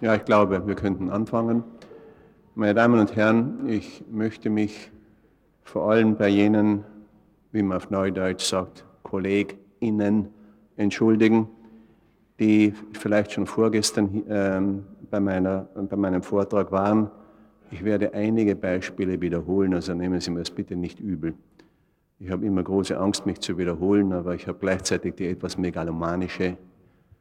Ja, ich glaube, wir könnten anfangen. Meine Damen und Herren, ich möchte mich vor allem bei jenen, wie man auf Neudeutsch sagt, KollegInnen entschuldigen, die vielleicht schon vorgestern ähm, bei, meiner, bei meinem Vortrag waren. Ich werde einige Beispiele wiederholen, also nehmen Sie mir das bitte nicht übel. Ich habe immer große Angst, mich zu wiederholen, aber ich habe gleichzeitig die etwas megalomanische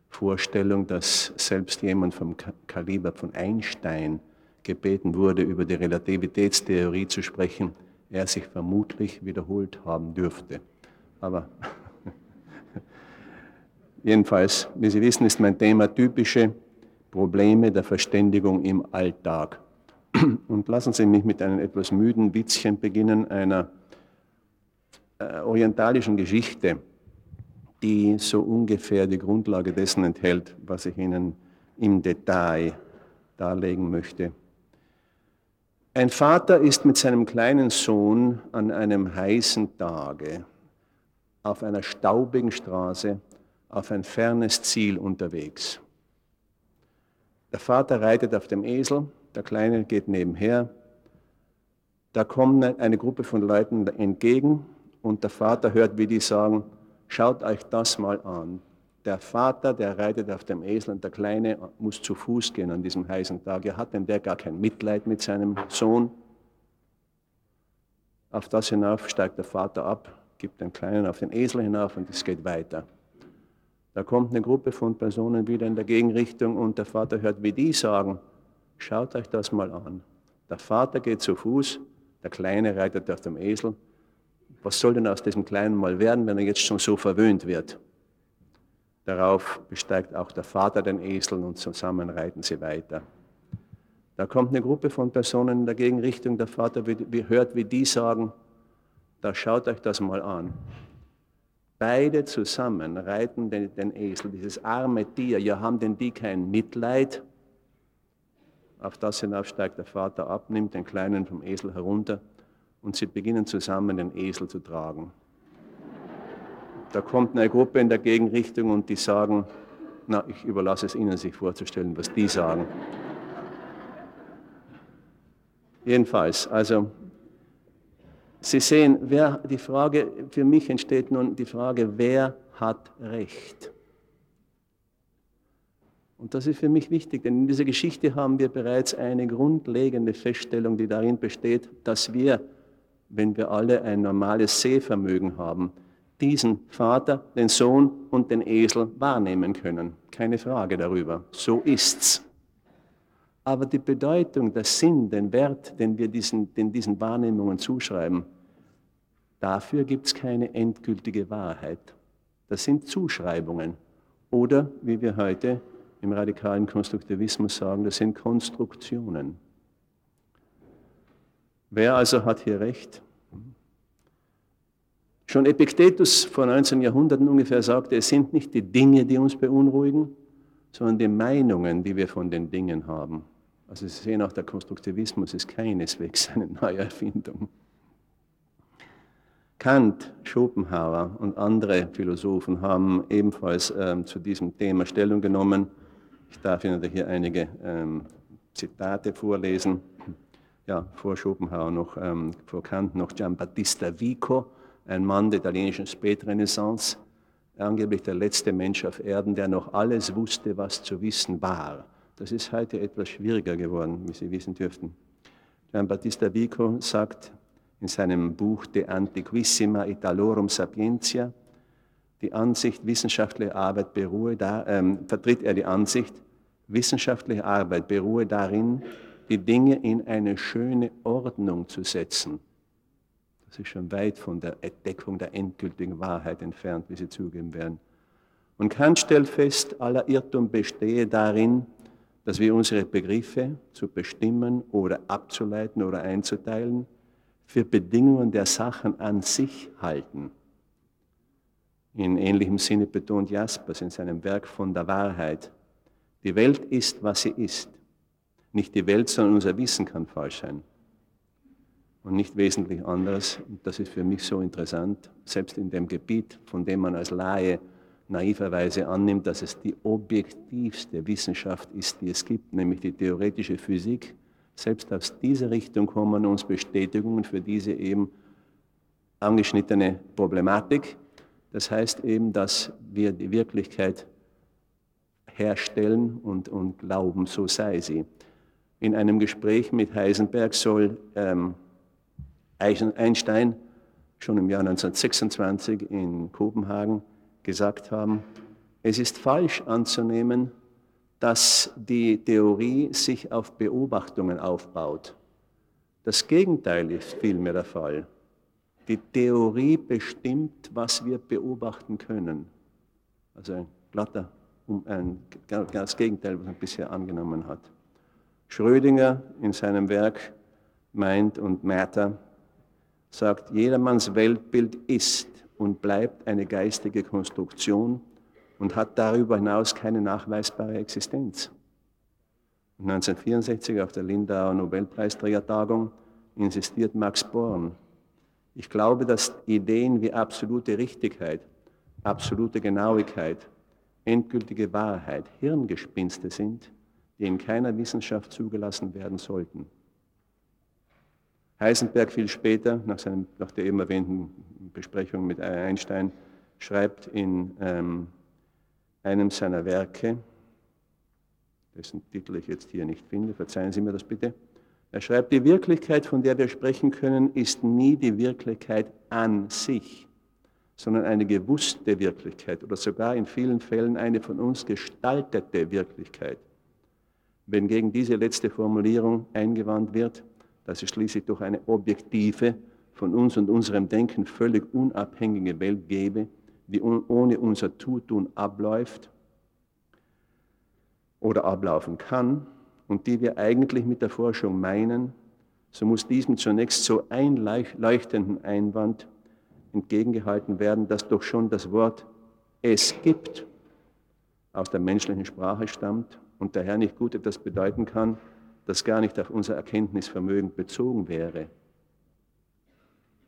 Vorstellung, dass selbst jemand vom Kaliber von Einstein gebeten wurde, über die Relativitätstheorie zu sprechen, er sich vermutlich wiederholt haben dürfte. Aber jedenfalls, wie Sie wissen, ist mein Thema typische Probleme der Verständigung im Alltag. Und lassen Sie mich mit einem etwas müden Witzchen beginnen, einer äh, orientalischen Geschichte die so ungefähr die Grundlage dessen enthält, was ich Ihnen im Detail darlegen möchte. Ein Vater ist mit seinem kleinen Sohn an einem heißen Tage auf einer staubigen Straße auf ein fernes Ziel unterwegs. Der Vater reitet auf dem Esel, der Kleine geht nebenher. Da kommt eine Gruppe von Leuten entgegen und der Vater hört, wie die sagen, Schaut euch das mal an. Der Vater, der reitet auf dem Esel und der Kleine muss zu Fuß gehen an diesem heißen Tag. Er hat denn der gar kein Mitleid mit seinem Sohn? Auf das hinauf steigt der Vater ab, gibt den Kleinen auf den Esel hinauf und es geht weiter. Da kommt eine Gruppe von Personen wieder in der Gegenrichtung und der Vater hört, wie die sagen, schaut euch das mal an. Der Vater geht zu Fuß, der Kleine reitet auf dem Esel was soll denn aus diesem Kleinen mal werden, wenn er jetzt schon so verwöhnt wird? Darauf besteigt auch der Vater den Esel und zusammen reiten sie weiter. Da kommt eine Gruppe von Personen in der Gegenrichtung. Der Vater hört, wie die sagen, da schaut euch das mal an. Beide zusammen reiten den, den Esel, dieses arme Tier. Ja, haben denn die kein Mitleid? Auf das hinauf steigt der Vater ab, nimmt den Kleinen vom Esel herunter und sie beginnen zusammen den Esel zu tragen. Da kommt eine Gruppe in der Gegenrichtung und die sagen, na, ich überlasse es Ihnen, sich vorzustellen, was die sagen. Jedenfalls, also Sie sehen, wer, die Frage, für mich entsteht nun die Frage, wer hat Recht? Und das ist für mich wichtig, denn in dieser Geschichte haben wir bereits eine grundlegende Feststellung, die darin besteht, dass wir wenn wir alle ein normales Sehvermögen haben, diesen Vater, den Sohn und den Esel wahrnehmen können. Keine Frage darüber. So ist's. Aber die Bedeutung, der Sinn, den Wert, den wir diesen, den diesen Wahrnehmungen zuschreiben, dafür gibt es keine endgültige Wahrheit. Das sind Zuschreibungen. Oder, wie wir heute im radikalen Konstruktivismus sagen, das sind Konstruktionen. Wer also hat hier recht? Schon Epiktetus vor 19 Jahrhunderten ungefähr sagte, es sind nicht die Dinge, die uns beunruhigen, sondern die Meinungen, die wir von den Dingen haben. Also Sie sehen auch, der Konstruktivismus ist keineswegs eine neue Erfindung. Kant, Schopenhauer und andere Philosophen haben ebenfalls ähm, zu diesem Thema Stellung genommen. Ich darf Ihnen hier einige ähm, Zitate vorlesen ja, vor Schopenhauer noch, ähm, vor Kant noch Giambattista Vico, ein Mann der italienischen Spätrenaissance, angeblich der letzte Mensch auf Erden, der noch alles wusste, was zu wissen war. Das ist heute etwas schwieriger geworden, wie Sie wissen dürften. Giambattista Vico sagt in seinem Buch De Antiquissima Italorum Sapientia, die Ansicht, wissenschaftliche Arbeit beruhe da, ähm, vertritt er die Ansicht, wissenschaftliche Arbeit beruhe darin, die Dinge in eine schöne Ordnung zu setzen. Das ist schon weit von der Entdeckung der endgültigen Wahrheit entfernt, wie Sie zugeben werden. Und Kant stellt fest, aller Irrtum bestehe darin, dass wir unsere Begriffe zu bestimmen oder abzuleiten oder einzuteilen für Bedingungen der Sachen an sich halten. In ähnlichem Sinne betont Jaspers in seinem Werk von der Wahrheit, die Welt ist, was sie ist. Nicht die Welt, sondern unser Wissen kann falsch sein. Und nicht wesentlich anderes. Und das ist für mich so interessant, selbst in dem Gebiet, von dem man als Laie naiverweise annimmt, dass es die objektivste Wissenschaft ist, die es gibt, nämlich die theoretische Physik. Selbst aus dieser Richtung kommen uns Bestätigungen für diese eben angeschnittene Problematik. Das heißt eben, dass wir die Wirklichkeit herstellen und, und glauben, so sei sie. In einem Gespräch mit Heisenberg soll ähm, Einstein schon im Jahr 1926 in Kopenhagen gesagt haben, es ist falsch anzunehmen, dass die Theorie sich auf Beobachtungen aufbaut. Das Gegenteil ist vielmehr der Fall. Die Theorie bestimmt, was wir beobachten können. Also ein glatter, ein, das Gegenteil, was man bisher angenommen hat. Schrödinger in seinem Werk Mind und Matter sagt, jedermanns Weltbild ist und bleibt eine geistige Konstruktion und hat darüber hinaus keine nachweisbare Existenz. 1964 auf der Lindauer Nobelpreisträgertagung insistiert Max Born, ich glaube, dass Ideen wie absolute Richtigkeit, absolute Genauigkeit, endgültige Wahrheit Hirngespinste sind, die in keiner Wissenschaft zugelassen werden sollten. Heisenberg viel später, nach, seinem, nach der eben erwähnten Besprechung mit Einstein, schreibt in ähm, einem seiner Werke, dessen Titel ich jetzt hier nicht finde, verzeihen Sie mir das bitte, er schreibt, die Wirklichkeit, von der wir sprechen können, ist nie die Wirklichkeit an sich, sondern eine gewusste Wirklichkeit oder sogar in vielen Fällen eine von uns gestaltete Wirklichkeit. Wenn gegen diese letzte Formulierung eingewandt wird, dass es schließlich durch eine objektive, von uns und unserem Denken völlig unabhängige Welt gäbe, die ohne unser Zutun abläuft oder ablaufen kann und die wir eigentlich mit der Forschung meinen, so muss diesem zunächst so einleuchtenden Einwand entgegengehalten werden, dass doch schon das Wort es gibt aus der menschlichen Sprache stammt und daher nicht gut etwas bedeuten kann, das gar nicht auf unser Erkenntnisvermögen bezogen wäre.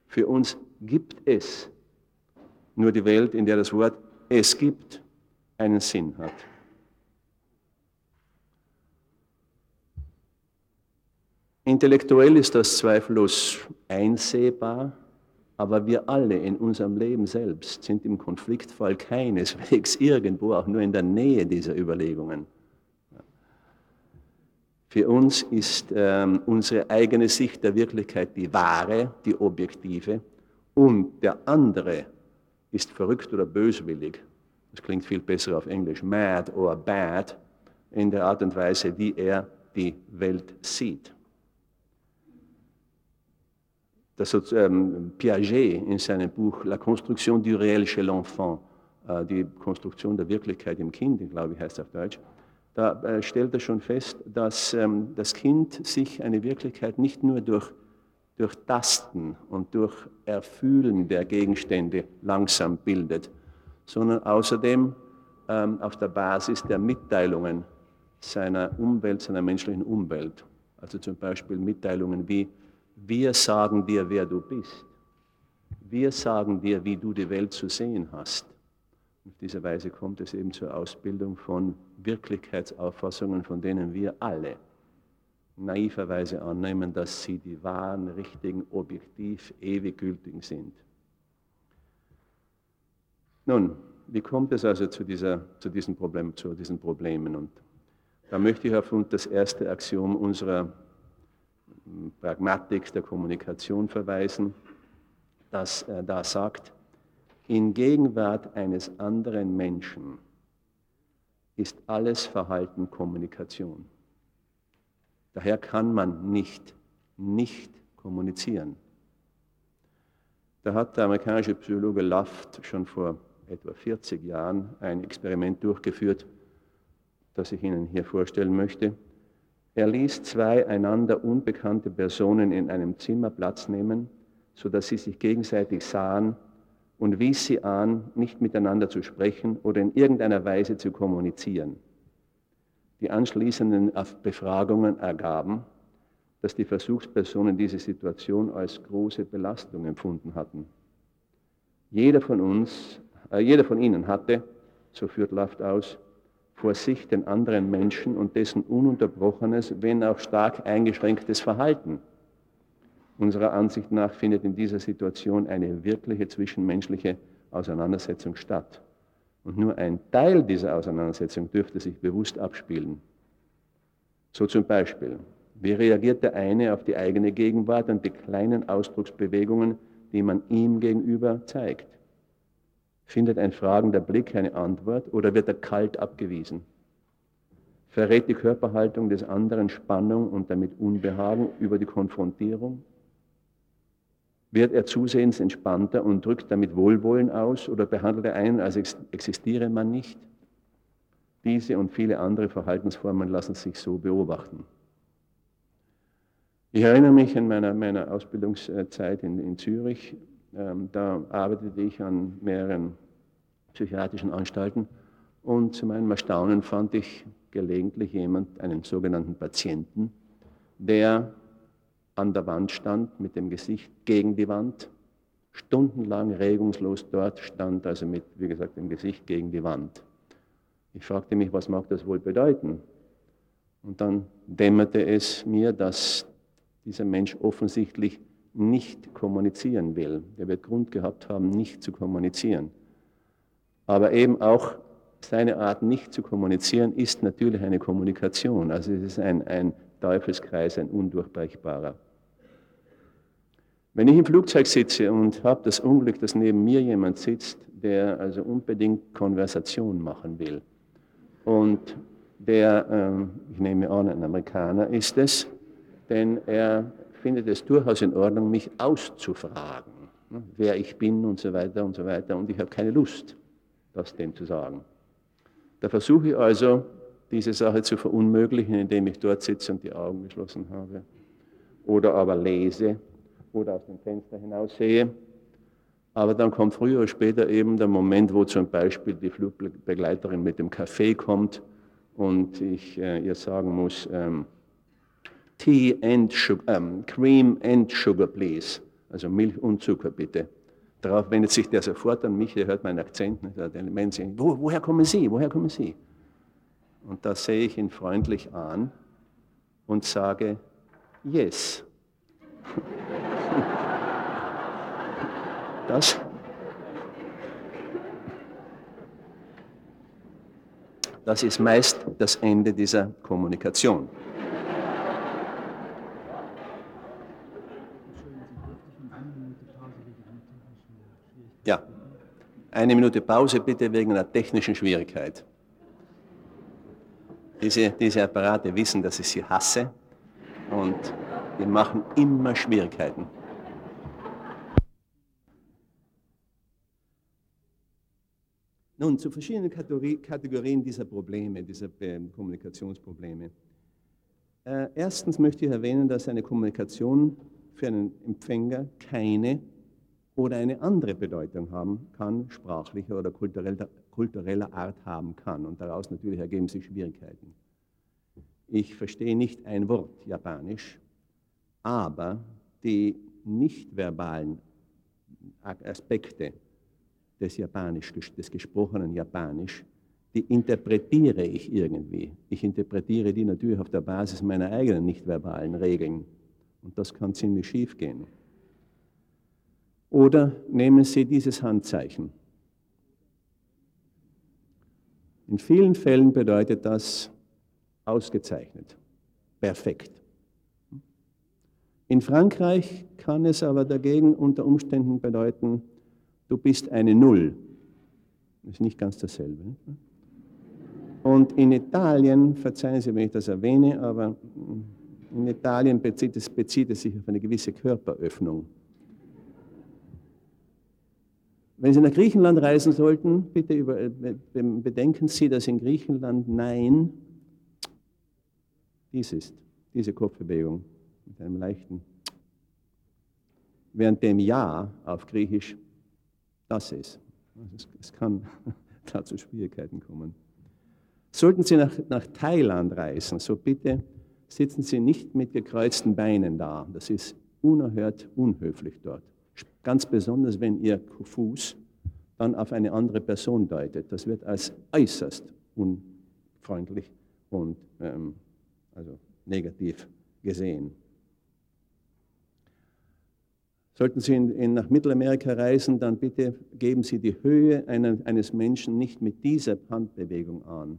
Für uns gibt es nur die Welt, in der das Wort es gibt einen Sinn hat. Intellektuell ist das zweifellos einsehbar, aber wir alle in unserem Leben selbst sind im Konfliktfall keineswegs irgendwo auch nur in der Nähe dieser Überlegungen. Für uns ist ähm, unsere eigene Sicht der Wirklichkeit die wahre, die objektive und der andere ist verrückt oder böswillig. Das klingt viel besser auf Englisch, mad or bad, in der Art und Weise, wie er die Welt sieht. Das hat ähm, Piaget in seinem Buch La Construction du réel chez l'enfant, äh, die Konstruktion der Wirklichkeit im Kind, glaube ich, heißt es auf Deutsch, da äh, stellt er schon fest, dass ähm, das Kind sich eine Wirklichkeit nicht nur durch, durch Tasten und durch Erfühlen der Gegenstände langsam bildet, sondern außerdem ähm, auf der Basis der Mitteilungen seiner Umwelt, seiner menschlichen Umwelt. Also zum Beispiel Mitteilungen wie, wir sagen dir, wer du bist. Wir sagen dir, wie du die Welt zu sehen hast. Auf diese Weise kommt es eben zur Ausbildung von Wirklichkeitsauffassungen, von denen wir alle naiverweise annehmen, dass sie die wahren, richtigen, objektiv, ewig gültigen sind. Nun, wie kommt es also zu, dieser, zu, diesen, Problem, zu diesen Problemen? Und da möchte ich auf das erste Axiom unserer hm, Pragmatik der Kommunikation verweisen, das äh, da sagt, in Gegenwart eines anderen Menschen ist alles Verhalten Kommunikation. Daher kann man nicht nicht kommunizieren. Da hat der amerikanische Psychologe Luft schon vor etwa 40 Jahren ein Experiment durchgeführt, das ich Ihnen hier vorstellen möchte. Er ließ zwei einander unbekannte Personen in einem Zimmer Platz nehmen, sodass sie sich gegenseitig sahen und wies sie an, nicht miteinander zu sprechen oder in irgendeiner Weise zu kommunizieren. Die anschließenden Befragungen ergaben, dass die Versuchspersonen diese Situation als große Belastung empfunden hatten. Jeder von uns, äh, jeder von ihnen hatte, so führt Laft aus, vor sich den anderen Menschen und dessen ununterbrochenes, wenn auch stark eingeschränktes Verhalten. Unserer Ansicht nach findet in dieser Situation eine wirkliche zwischenmenschliche Auseinandersetzung statt. Und nur ein Teil dieser Auseinandersetzung dürfte sich bewusst abspielen. So zum Beispiel, wie reagiert der eine auf die eigene Gegenwart und die kleinen Ausdrucksbewegungen, die man ihm gegenüber zeigt? Findet ein fragender Blick eine Antwort oder wird er kalt abgewiesen? Verrät die Körperhaltung des anderen Spannung und damit Unbehagen über die Konfrontierung? Wird er zusehends entspannter und drückt damit Wohlwollen aus oder behandelt er einen, als existiere man nicht? Diese und viele andere Verhaltensformen lassen sich so beobachten. Ich erinnere mich an meiner, meiner Ausbildungszeit in, in Zürich. Ähm, da arbeitete ich an mehreren psychiatrischen Anstalten und zu meinem Erstaunen fand ich gelegentlich jemand, einen sogenannten Patienten, der an der Wand stand, mit dem Gesicht gegen die Wand, stundenlang regungslos dort stand, also mit, wie gesagt, dem Gesicht gegen die Wand. Ich fragte mich, was mag das wohl bedeuten? Und dann dämmerte es mir, dass dieser Mensch offensichtlich nicht kommunizieren will. Er wird Grund gehabt haben, nicht zu kommunizieren. Aber eben auch seine Art, nicht zu kommunizieren, ist natürlich eine Kommunikation. Also es ist ein, ein Teufelskreis, ein undurchbrechbarer. Wenn ich im Flugzeug sitze und habe das Unglück, dass neben mir jemand sitzt, der also unbedingt Konversation machen will und der, ähm, ich nehme an, ein Amerikaner ist es, denn er findet es durchaus in Ordnung, mich auszufragen, ne, wer ich bin und so weiter und so weiter und ich habe keine Lust, das dem zu sagen. Da versuche ich also, diese Sache zu verunmöglichen, indem ich dort sitze und die Augen geschlossen habe oder aber lese oder aus dem Fenster hinaus sehe. Aber dann kommt früher oder später eben der Moment, wo zum Beispiel die Flugbegleiterin mit dem Kaffee kommt und ich äh, ihr sagen muss, ähm, Tea and sugar, ähm, Cream and Sugar, please. Also Milch und Zucker bitte. Darauf wendet sich der sofort an mich, der hört meinen Akzent. Ne? Der Menschen, Wo, woher kommen Sie? Woher kommen Sie? Und da sehe ich ihn freundlich an und sage, yes. Das, das ist meist das Ende dieser Kommunikation. Ja, eine Minute Pause bitte wegen einer technischen Schwierigkeit. Diese, diese Apparate wissen, dass ich sie hasse und die machen immer Schwierigkeiten. Nun, zu verschiedenen Kategorien dieser Probleme, dieser Kommunikationsprobleme. Äh, erstens möchte ich erwähnen, dass eine Kommunikation für einen Empfänger keine oder eine andere Bedeutung haben kann, sprachlicher oder kultureller, kultureller Art haben kann. Und daraus natürlich ergeben sich Schwierigkeiten. Ich verstehe nicht ein Wort Japanisch, aber die nicht verbalen Aspekte des Japanisch, des gesprochenen Japanisch, die interpretiere ich irgendwie. Ich interpretiere die natürlich auf der Basis meiner eigenen nicht-verbalen Regeln. Und das kann ziemlich schief gehen. Oder nehmen Sie dieses Handzeichen. In vielen Fällen bedeutet das ausgezeichnet, perfekt. In Frankreich kann es aber dagegen unter Umständen bedeuten, du bist eine Null. Das ist nicht ganz dasselbe. Und in Italien, verzeihen Sie, wenn ich das erwähne, aber in Italien bezieht es, bezieht es sich auf eine gewisse Körperöffnung. Wenn Sie nach Griechenland reisen sollten, bitte über, äh, bedenken Sie, dass in Griechenland Nein dies ist, diese Kopfbewegung mit einem leichten, während dem Ja auf Griechisch das ist. Also es, kann da zu Schwierigkeiten kommen. Sollten Sie nach, nach Thailand reisen, so bitte sitzen Sie nicht mit gekreuzten Beinen da. Das ist unerhört unhöflich dort. Ganz besonders, wenn Ihr Fuß dann auf eine andere Person deutet. Das wird als äußerst unfreundlich und ähm, also negativ gesehen. Sollten Sie in, in, nach Mittelamerika reisen, dann bitte geben Sie die Höhe einen, eines Menschen nicht mit dieser Handbewegung an.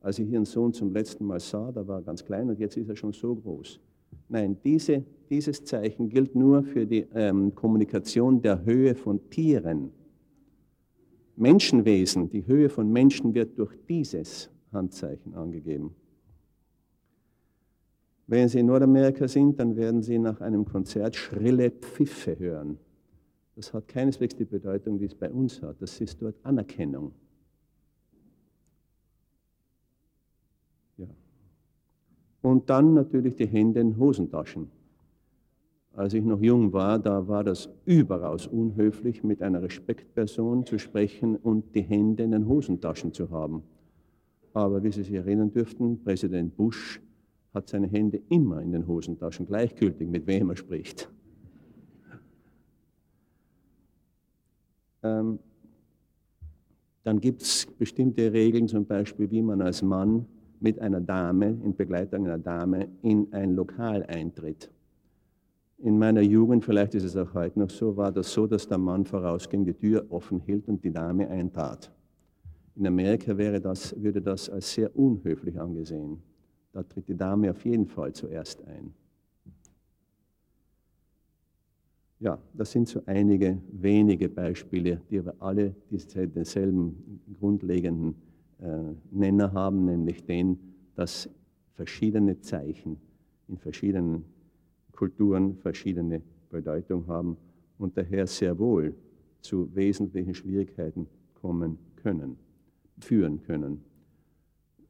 Als ich Ihren Sohn zum letzten Mal sah, da war er ganz klein und jetzt ist er schon so groß. Nein, diese, dieses Zeichen gilt nur für die ähm, Kommunikation der Höhe von Tieren. Menschenwesen, die Höhe von Menschen wird durch dieses Handzeichen angegeben. Wenn Sie in Nordamerika sind, dann werden Sie nach einem Konzert schrille Pfiffe hören. Das hat keineswegs die Bedeutung, die es bei uns hat. Das ist dort Anerkennung. Und dann natürlich die Hände in Hosentaschen. Als ich noch jung war, da war das überaus unhöflich, mit einer Respektperson zu sprechen und die Hände in den Hosentaschen zu haben. Aber wie Sie sich erinnern dürften, Präsident Bush hat seine Hände immer in den Hosentaschen, gleichgültig mit wem er spricht. Ähm, dann gibt es bestimmte Regeln, zum Beispiel, wie man als Mann mit einer Dame, in Begleitung einer Dame, in ein Lokal eintritt. In meiner Jugend, vielleicht ist es auch heute noch so, war das so, dass der Mann vorausging, die Tür offen hielt und die Dame eintrat. In Amerika wäre das, würde das als sehr unhöflich angesehen. Da tritt die Dame auf jeden Fall zuerst ein. Ja, das sind so einige wenige Beispiele, die aber alle denselben grundlegenden Nenner haben, nämlich den, dass verschiedene Zeichen in verschiedenen Kulturen verschiedene Bedeutung haben und daher sehr wohl zu wesentlichen Schwierigkeiten kommen können, führen können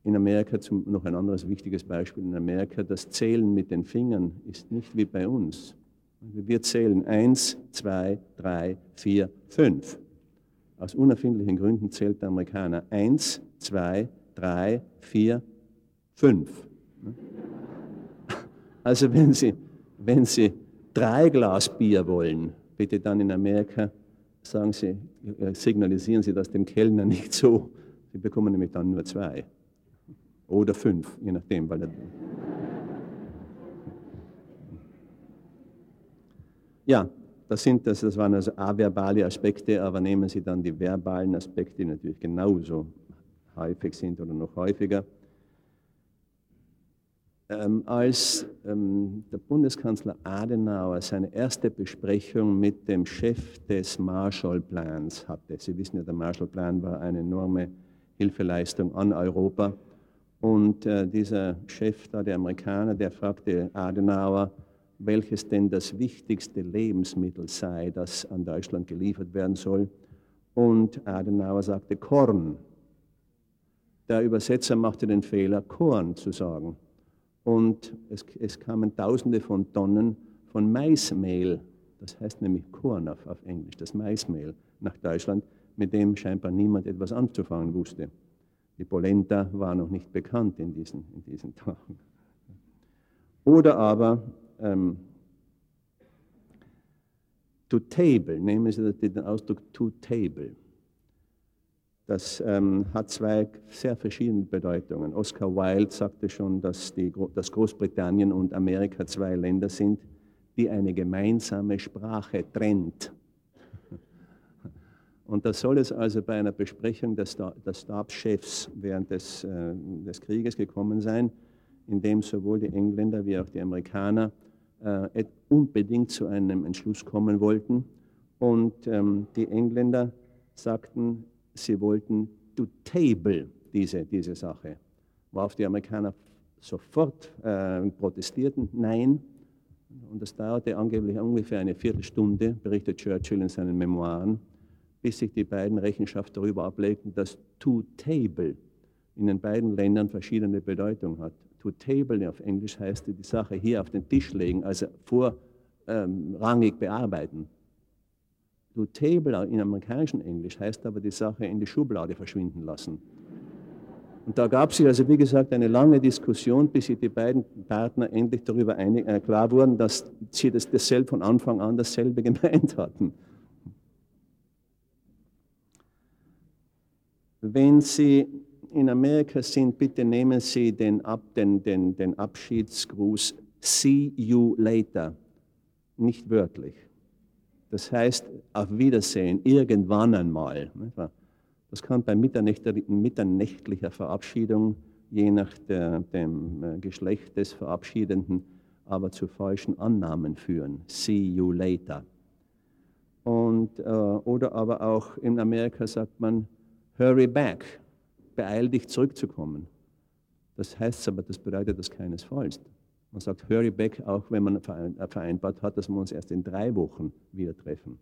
in Amerika zum, noch ein anderes wichtiges Beispiel in Amerika, das Zählen mit den Fingern ist nicht wie bei uns. Wir zählen eins, zwei, drei, vier, fünf. Aus unerfindlichen Gründen zählt der Amerikaner eins, zwei, drei, vier, fünf. Also wenn Sie, wenn Sie drei Glas Bier wollen, bitte dann in Amerika sagen Sie, äh, signalisieren Sie das dem Kellner nicht so. Sie bekommen nämlich dann nur zwei. Oder fünf, je nachdem. Weil ja, das, sind, das, das waren also averbale Aspekte, aber nehmen Sie dann die verbalen Aspekte, die natürlich genauso häufig sind oder noch häufiger. Ähm, als ähm, der Bundeskanzler Adenauer seine erste Besprechung mit dem Chef des Marshallplans hatte, Sie wissen ja, der Marshallplan war eine enorme Hilfeleistung an Europa, und äh, dieser Chef da, der Amerikaner, der fragte Adenauer, welches denn das wichtigste Lebensmittel sei, das an Deutschland geliefert werden soll. Und Adenauer sagte Korn. Der Übersetzer machte den Fehler, Korn zu sagen. Und es, es kamen Tausende von Tonnen von Maismehl, das heißt nämlich Korn auf, auf Englisch, das Maismehl, nach Deutschland, mit dem scheinbar niemand etwas anzufangen wusste. Die Polenta war noch nicht bekannt in diesen, in diesen Tagen. Oder aber ähm, to table, nehmen Sie den Ausdruck to table. Das ähm, hat zwei sehr verschiedene Bedeutungen. Oscar Wilde sagte schon, dass, die, dass Großbritannien und Amerika zwei Länder sind, die eine gemeinsame Sprache trennt. Und da soll es also bei einer Besprechung des, des Stabschefs während des, äh, des Krieges gekommen sein, in dem sowohl die Engländer wie auch die Amerikaner äh, unbedingt zu einem Entschluss kommen wollten. Und ähm, die Engländer sagten, sie wollten to table diese, diese Sache, worauf die Amerikaner sofort äh, protestierten, nein. Und das dauerte angeblich ungefähr eine Viertelstunde, berichtet Churchill in seinen Memoiren bis sich die beiden Rechenschaft darüber ablegten, dass to table in den beiden Ländern verschiedene Bedeutung hat. To table auf Englisch heißt die Sache hier auf den Tisch legen, also vorrangig ähm, bearbeiten. To table in amerikanischem Englisch heißt aber die Sache in die Schublade verschwinden lassen. Und da gab es also, wie gesagt, eine lange Diskussion, bis sich die beiden Partner endlich darüber einig, äh, klar wurden, dass sie das, dasselbe von Anfang an dasselbe gemeint hatten. Wenn Sie in Amerika sind, bitte nehmen Sie den, Ab, den, den, den Abschiedsgruß See you later, nicht wörtlich. Das heißt, auf Wiedersehen, irgendwann einmal. Das kann bei mitternächtlicher Verabschiedung, je nach der, dem äh, Geschlecht des Verabschiedenden, aber zu falschen Annahmen führen. See you later. Und, äh, oder aber auch in Amerika sagt man, hurry back, beeil dich zurückzukommen. Das heißt aber, das bedeutet das keinesfalls. Man sagt hurry back, auch wenn man äh, vereinbart hat, dass wir uns erst in drei Wochen wieder treffen.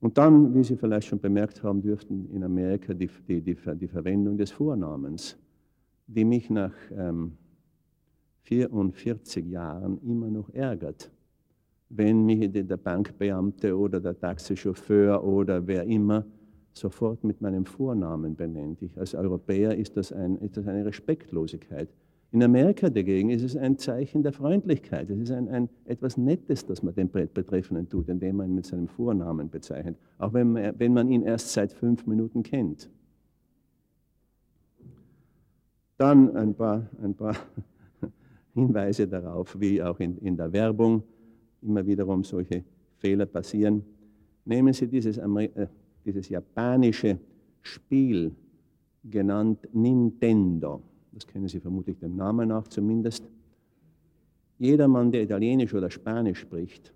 Und dann, wie Sie vielleicht schon bemerkt haben dürften, in Amerika die, die, die, die Verwendung des Vornamens, die mich nach ähm, 44 Jahren immer noch ärgert. Wenn mich der Bankbeamte oder der Taxichauffeur oder wer immer sofort mit meinem Vornamen benennt. Ich, als Europäer ist das, ein, ist das eine Respektlosigkeit. In Amerika dagegen ist es ein Zeichen der Freundlichkeit. Es ist ein, ein, etwas Nettes, das man dem Betreffenden tut, indem man ihn mit seinem Vornamen bezeichnet, auch wenn man, wenn man ihn erst seit fünf Minuten kennt. Dann ein paar, ein paar Hinweise darauf, wie auch in, in der Werbung immer wiederum solche Fehler passieren. Nehmen Sie dieses, äh, dieses japanische Spiel genannt Nintendo das kennen Sie vermutlich dem Namen nach zumindest. Jedermann, der Italienisch oder Spanisch spricht,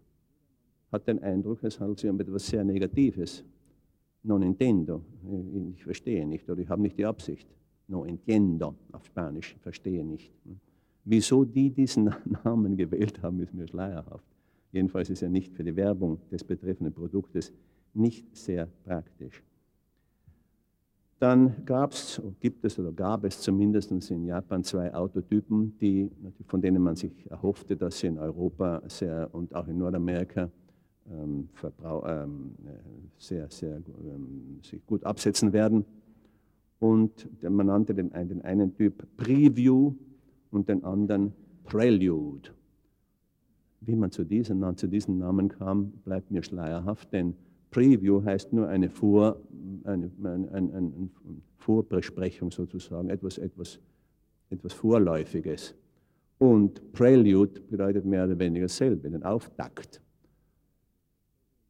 hat den Eindruck, es handelt sich um etwas sehr Negatives. Non entiendo, ich verstehe nicht oder ich habe nicht die Absicht. No entiendo auf Spanisch, verstehe nicht. Wieso die diesen Namen gewählt haben, ist mir schleierhaft. Jedenfalls ist er nicht für die Werbung des betreffenden Produktes nicht sehr praktisch. Dann gab's, gibt es oder gab es zumindest in Japan zwei Autotypen, die, von denen man sich erhoffte, dass sie in Europa sehr, und auch in Nordamerika ähm, ähm, sehr, sehr ähm, sich gut absetzen werden. Und man nannte den, den einen Typ Preview und den anderen Prelude. Wie man zu diesen, zu diesen Namen kam, bleibt mir schleierhaft, denn Preview heißt nur eine, Vor, eine, eine, eine, eine Vorbesprechung sozusagen, etwas, etwas, etwas Vorläufiges. Und Prelude bedeutet mehr oder weniger dasselbe, den Auftakt.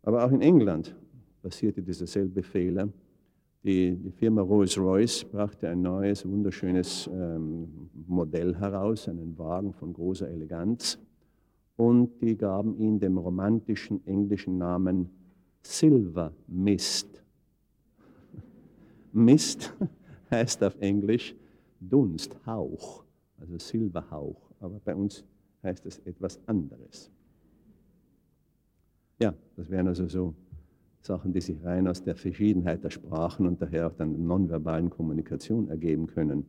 Aber auch in England passierte dieser selbe Fehler. Die, die Firma Rolls-Royce brachte ein neues, wunderschönes ähm, Modell heraus, einen Wagen von großer Eleganz. Und die gaben ihm den romantischen englischen Namen Silver Mist. Mist heißt auf Englisch Dunst, Hauch, also Silberhauch, aber bei uns heißt es etwas anderes. Ja, das wären also so Sachen, die sich rein aus der Verschiedenheit der Sprachen und daher auch der nonverbalen Kommunikation ergeben können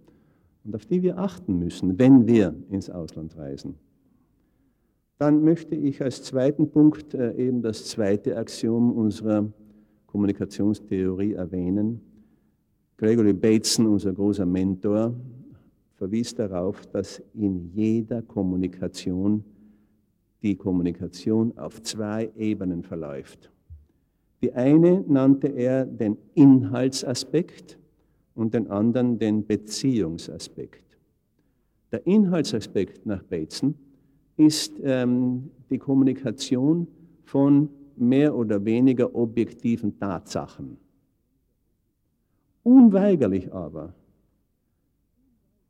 und auf die wir achten müssen, wenn wir ins Ausland reisen. Dann möchte ich als zweiten Punkt äh, eben das zweite Axiom unserer Kommunikationstheorie erwähnen. Gregory Bateson, unser großer Mentor, verwies darauf, dass in jeder Kommunikation die Kommunikation auf zwei Ebenen verläuft. Die eine nannte er den Inhaltsaspekt und den anderen den Beziehungsaspekt. Der Inhaltsaspekt nach Bateson ist ähm, die Kommunikation von mehr oder weniger objektiven Tatsachen. Unweigerlich aber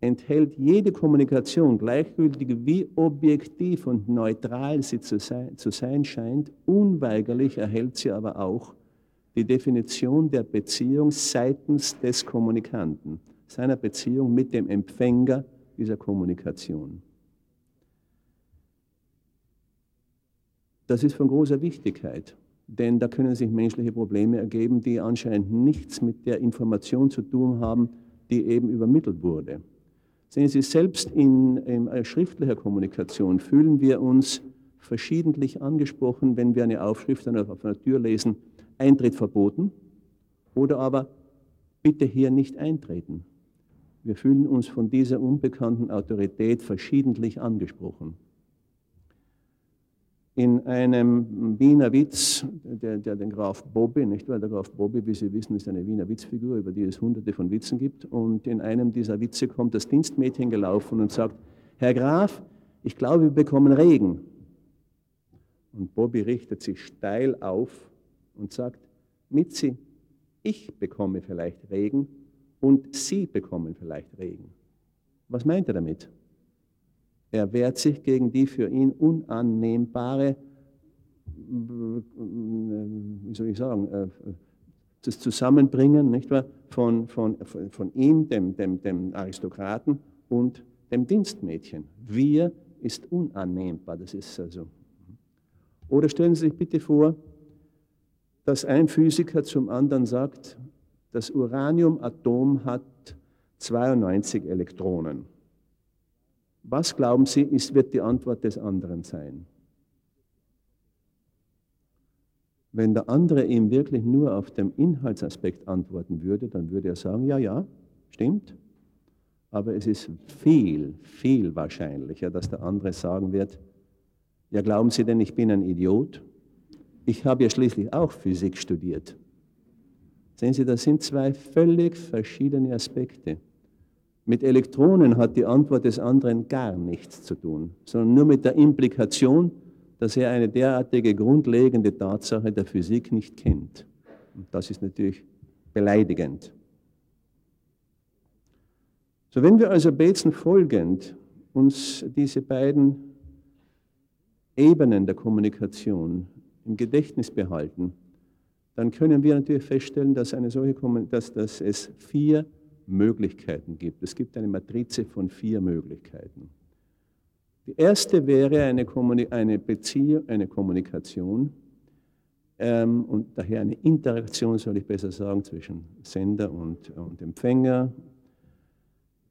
enthält jede Kommunikation, gleichgültig wie objektiv und neutral sie zu sein, zu sein scheint, unweigerlich erhält sie aber auch die Definition der Beziehung seitens des Kommunikanten, seiner Beziehung mit dem Empfänger dieser Kommunikation. Das ist von großer Wichtigkeit, denn da können sich menschliche Probleme ergeben, die anscheinend nichts mit der Information zu tun haben, die eben übermittelt wurde. Sehen Sie, selbst in, in äh, schriftlicher Kommunikation fühlen wir uns verschiedentlich angesprochen, wenn wir eine Aufschrift auf einer Tür lesen, Eintritt verboten oder aber bitte hier nicht eintreten. Wir fühlen uns von dieser unbekannten Autorität verschiedentlich angesprochen. In einem Wiener Witz, der, der, den Graf Bobby, nicht wahr? Der Graf Bobby, wie Sie wissen, ist eine Wiener Witzfigur, über die es hunderte von Witzen gibt. Und in einem dieser Witze kommt das Dienstmädchen gelaufen und sagt, Herr Graf, ich glaube, wir bekommen Regen. Und Bobby richtet sich steil auf und sagt, Mitzi, ich bekomme vielleicht Regen und Sie bekommen vielleicht Regen. Was meint er damit? Er wehrt sich gegen die für ihn unannehmbare, wie soll ich sagen, äh, das Zusammenbringen nicht wahr, von, von, von ihm, dem, dem, dem Aristokraten und dem Dienstmädchen. Wir ist unannehmbar, das ist also. Oder stellen Sie sich bitte vor, dass ein Physiker zum anderen sagt, das Uraniumatom hat 92 Elektronen. Was glauben Sie, ist, wird die Antwort des anderen sein? Wenn der andere ihm wirklich nur auf dem Inhaltsaspekt antworten würde, dann würde er sagen, ja, ja, stimmt. Aber es ist viel, viel wahrscheinlicher, dass der andere sagen wird, ja, glauben Sie denn, ich bin ein Idiot? Ich habe ja schließlich auch Physik studiert. Sehen Sie, das sind zwei völlig verschiedene Aspekte. Mit Elektronen hat die Antwort des anderen gar nichts zu tun, sondern nur mit der Implikation, dass er eine derartige grundlegende Tatsache der Physik nicht kennt. Und das ist natürlich beleidigend. So, wenn wir also Bateson folgend uns diese beiden Ebenen der Kommunikation im Gedächtnis behalten, dann können wir natürlich feststellen, dass, eine solche, dass, dass es vier Möglichkeiten gibt. Es gibt eine Matrize von vier Möglichkeiten. Die erste wäre eine, eine Beziehung, eine Kommunikation ähm, und daher eine Interaktion, soll ich besser sagen, zwischen Sender und, und Empfänger,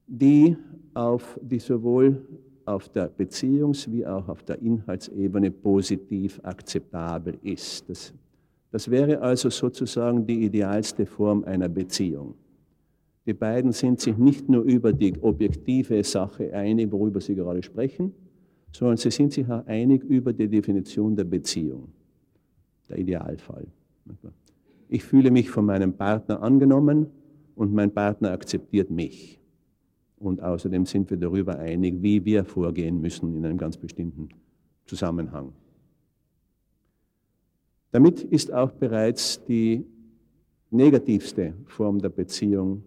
die, auf, die sowohl auf der Beziehungs- wie auch auf der Inhaltsebene positiv akzeptabel ist. Das, das wäre also sozusagen die idealste Form einer Beziehung. Die beiden sind sich nicht nur über die objektive Sache einig, worüber sie gerade sprechen, sondern sie sind sich auch einig über die Definition der Beziehung, der Idealfall. Ich fühle mich von meinem Partner angenommen und mein Partner akzeptiert mich. Und außerdem sind wir darüber einig, wie wir vorgehen müssen in einem ganz bestimmten Zusammenhang. Damit ist auch bereits die negativste Form der Beziehung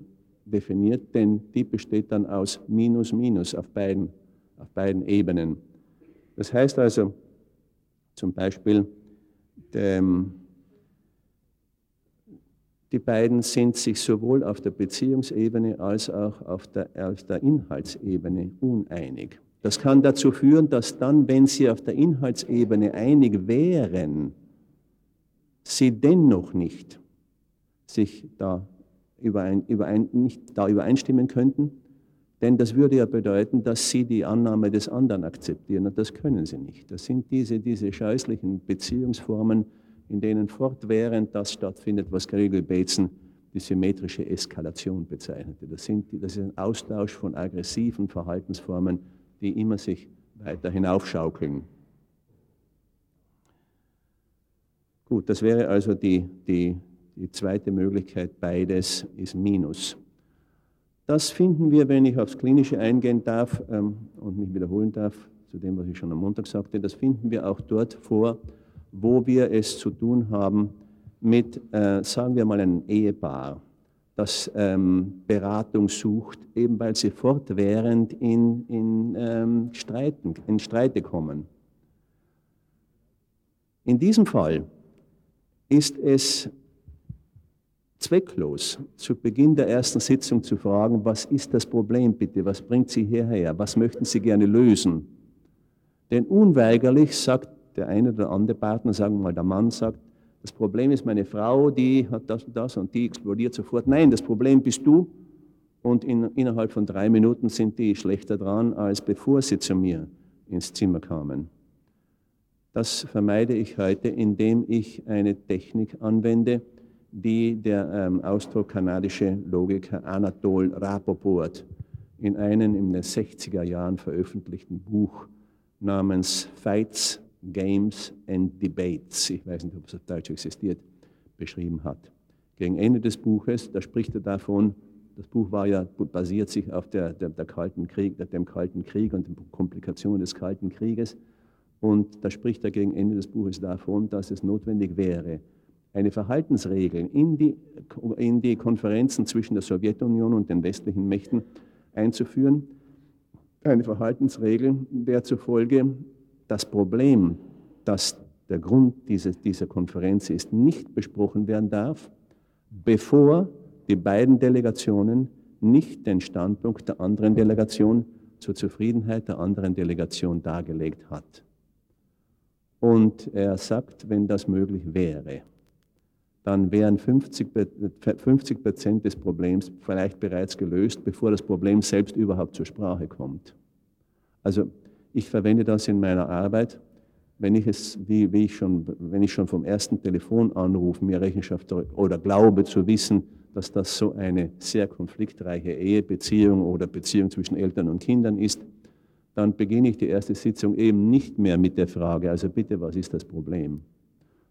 definiert, denn die besteht dann aus Minus, Minus auf beiden, auf beiden Ebenen. Das heißt also zum Beispiel, dem, die beiden sind sich sowohl auf der Beziehungsebene als auch auf der, auf der Inhaltsebene uneinig. Das kann dazu führen, dass dann, wenn sie auf der Inhaltsebene einig wären, sie dennoch nicht sich da überein, überein, nicht da übereinstimmen könnten, denn das würde ja bedeuten, dass sie die Annahme des anderen akzeptieren und das können sie nicht. Das sind diese, diese scheußlichen Beziehungsformen, in denen fortwährend das stattfindet, was Gregory Bateson die symmetrische Eskalation bezeichnete. Das, sind, das ist ein Austausch von aggressiven Verhaltensformen, die immer sich weiter hinaufschaukeln. Gut, das wäre also die, die, die zweite Möglichkeit, beides ist Minus. Das finden wir, wenn ich aufs Klinische eingehen darf ähm, und mich wiederholen darf, zu dem, was ich schon am Montag sagte, das finden wir auch dort vor, wo wir es zu tun haben mit, äh, sagen wir mal, einem Ehepaar, das ähm, Beratung sucht, eben weil sie fortwährend in, in, ähm, Streiten, in Streite kommen. In diesem Fall ist es zwecklos, zu Beginn der ersten Sitzung zu fragen, was ist das Problem bitte, was bringt Sie hierher, was möchten Sie gerne lösen? Denn unweigerlich sagt der eine oder andere Partner, sagen wir mal der Mann sagt, das Problem ist meine Frau, die hat das und das und die explodiert sofort. Nein, das Problem bist du. Und in, innerhalb von drei Minuten sind die schlechter dran, als bevor sie zu mir ins Zimmer kamen. Das vermeide ich heute, indem ich eine Technik anwende, die der ähm, austro-kanadische Logiker Anatol Rapoport in einem in den 60er Jahren veröffentlichten Buch namens Fights Games and Debates, ich weiß nicht, ob es auf Deutsch existiert, beschrieben hat. Gegen Ende des Buches, da spricht er davon, das Buch war ja, basiert sich auf der, der, der Kalten Krieg, dem Kalten Krieg und den Komplikationen des Kalten Krieges. Und da spricht er gegen Ende des Buches davon, dass es notwendig wäre, eine Verhaltensregel in die, in die Konferenzen zwischen der Sowjetunion und den westlichen Mächten einzuführen. Eine Verhaltensregel, der zufolge das Problem, das der Grund dieses, dieser Konferenz ist, nicht besprochen werden darf, bevor die beiden Delegationen nicht den Standpunkt der anderen Delegation zur Zufriedenheit der anderen Delegation dargelegt hat. Und er sagt, wenn das möglich wäre, dann wären 50 Prozent des Problems vielleicht bereits gelöst, bevor das Problem selbst überhaupt zur Sprache kommt. Also ich verwende das in meiner Arbeit, wenn ich es, wie, wie ich schon, wenn ich schon vom ersten Telefonanruf mir Rechenschaft oder glaube zu wissen, dass das so eine sehr konfliktreiche Ehebeziehung oder Beziehung zwischen Eltern und Kindern ist, dann beginne ich die erste Sitzung eben nicht mehr mit der Frage, also bitte, was ist das Problem?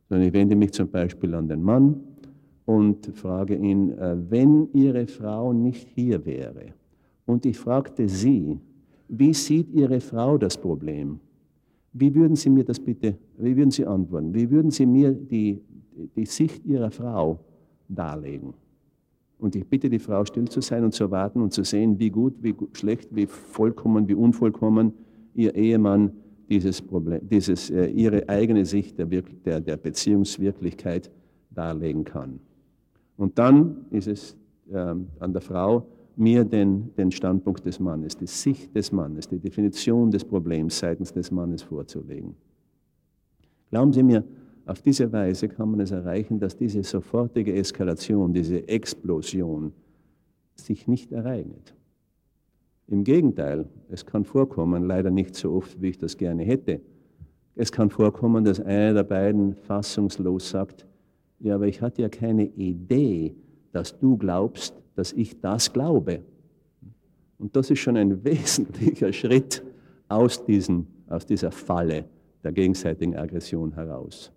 Sondern ich wende mich zum Beispiel an den Mann und frage ihn, äh, wenn Ihre Frau nicht hier wäre und ich fragte Sie, wie sieht Ihre Frau das Problem? Wie würden Sie mir das bitte, wie würden Sie antworten? Wie würden Sie mir die, die Sicht Ihrer Frau darlegen? Und ich bitte die Frau, still zu sein und zu warten und zu sehen, wie gut, wie schlecht, wie vollkommen, wie unvollkommen ihr Ehemann dieses Problem, dieses, äh, ihre eigene Sicht der, der, der Beziehungswirklichkeit darlegen kann. Und dann ist es äh, an der Frau, mir den, den Standpunkt des Mannes, die Sicht des Mannes, die Definition des Problems seitens des Mannes vorzulegen. Glauben Sie mir, auf diese Weise kann man es erreichen, dass diese sofortige Eskalation, diese Explosion sich nicht ereignet. Im Gegenteil, es kann vorkommen, leider nicht so oft, wie ich das gerne hätte, es kann vorkommen, dass einer der beiden fassungslos sagt, ja, aber ich hatte ja keine Idee, dass du glaubst, dass ich das glaube. Und das ist schon ein wesentlicher Schritt aus, diesen, aus dieser Falle der gegenseitigen Aggression heraus.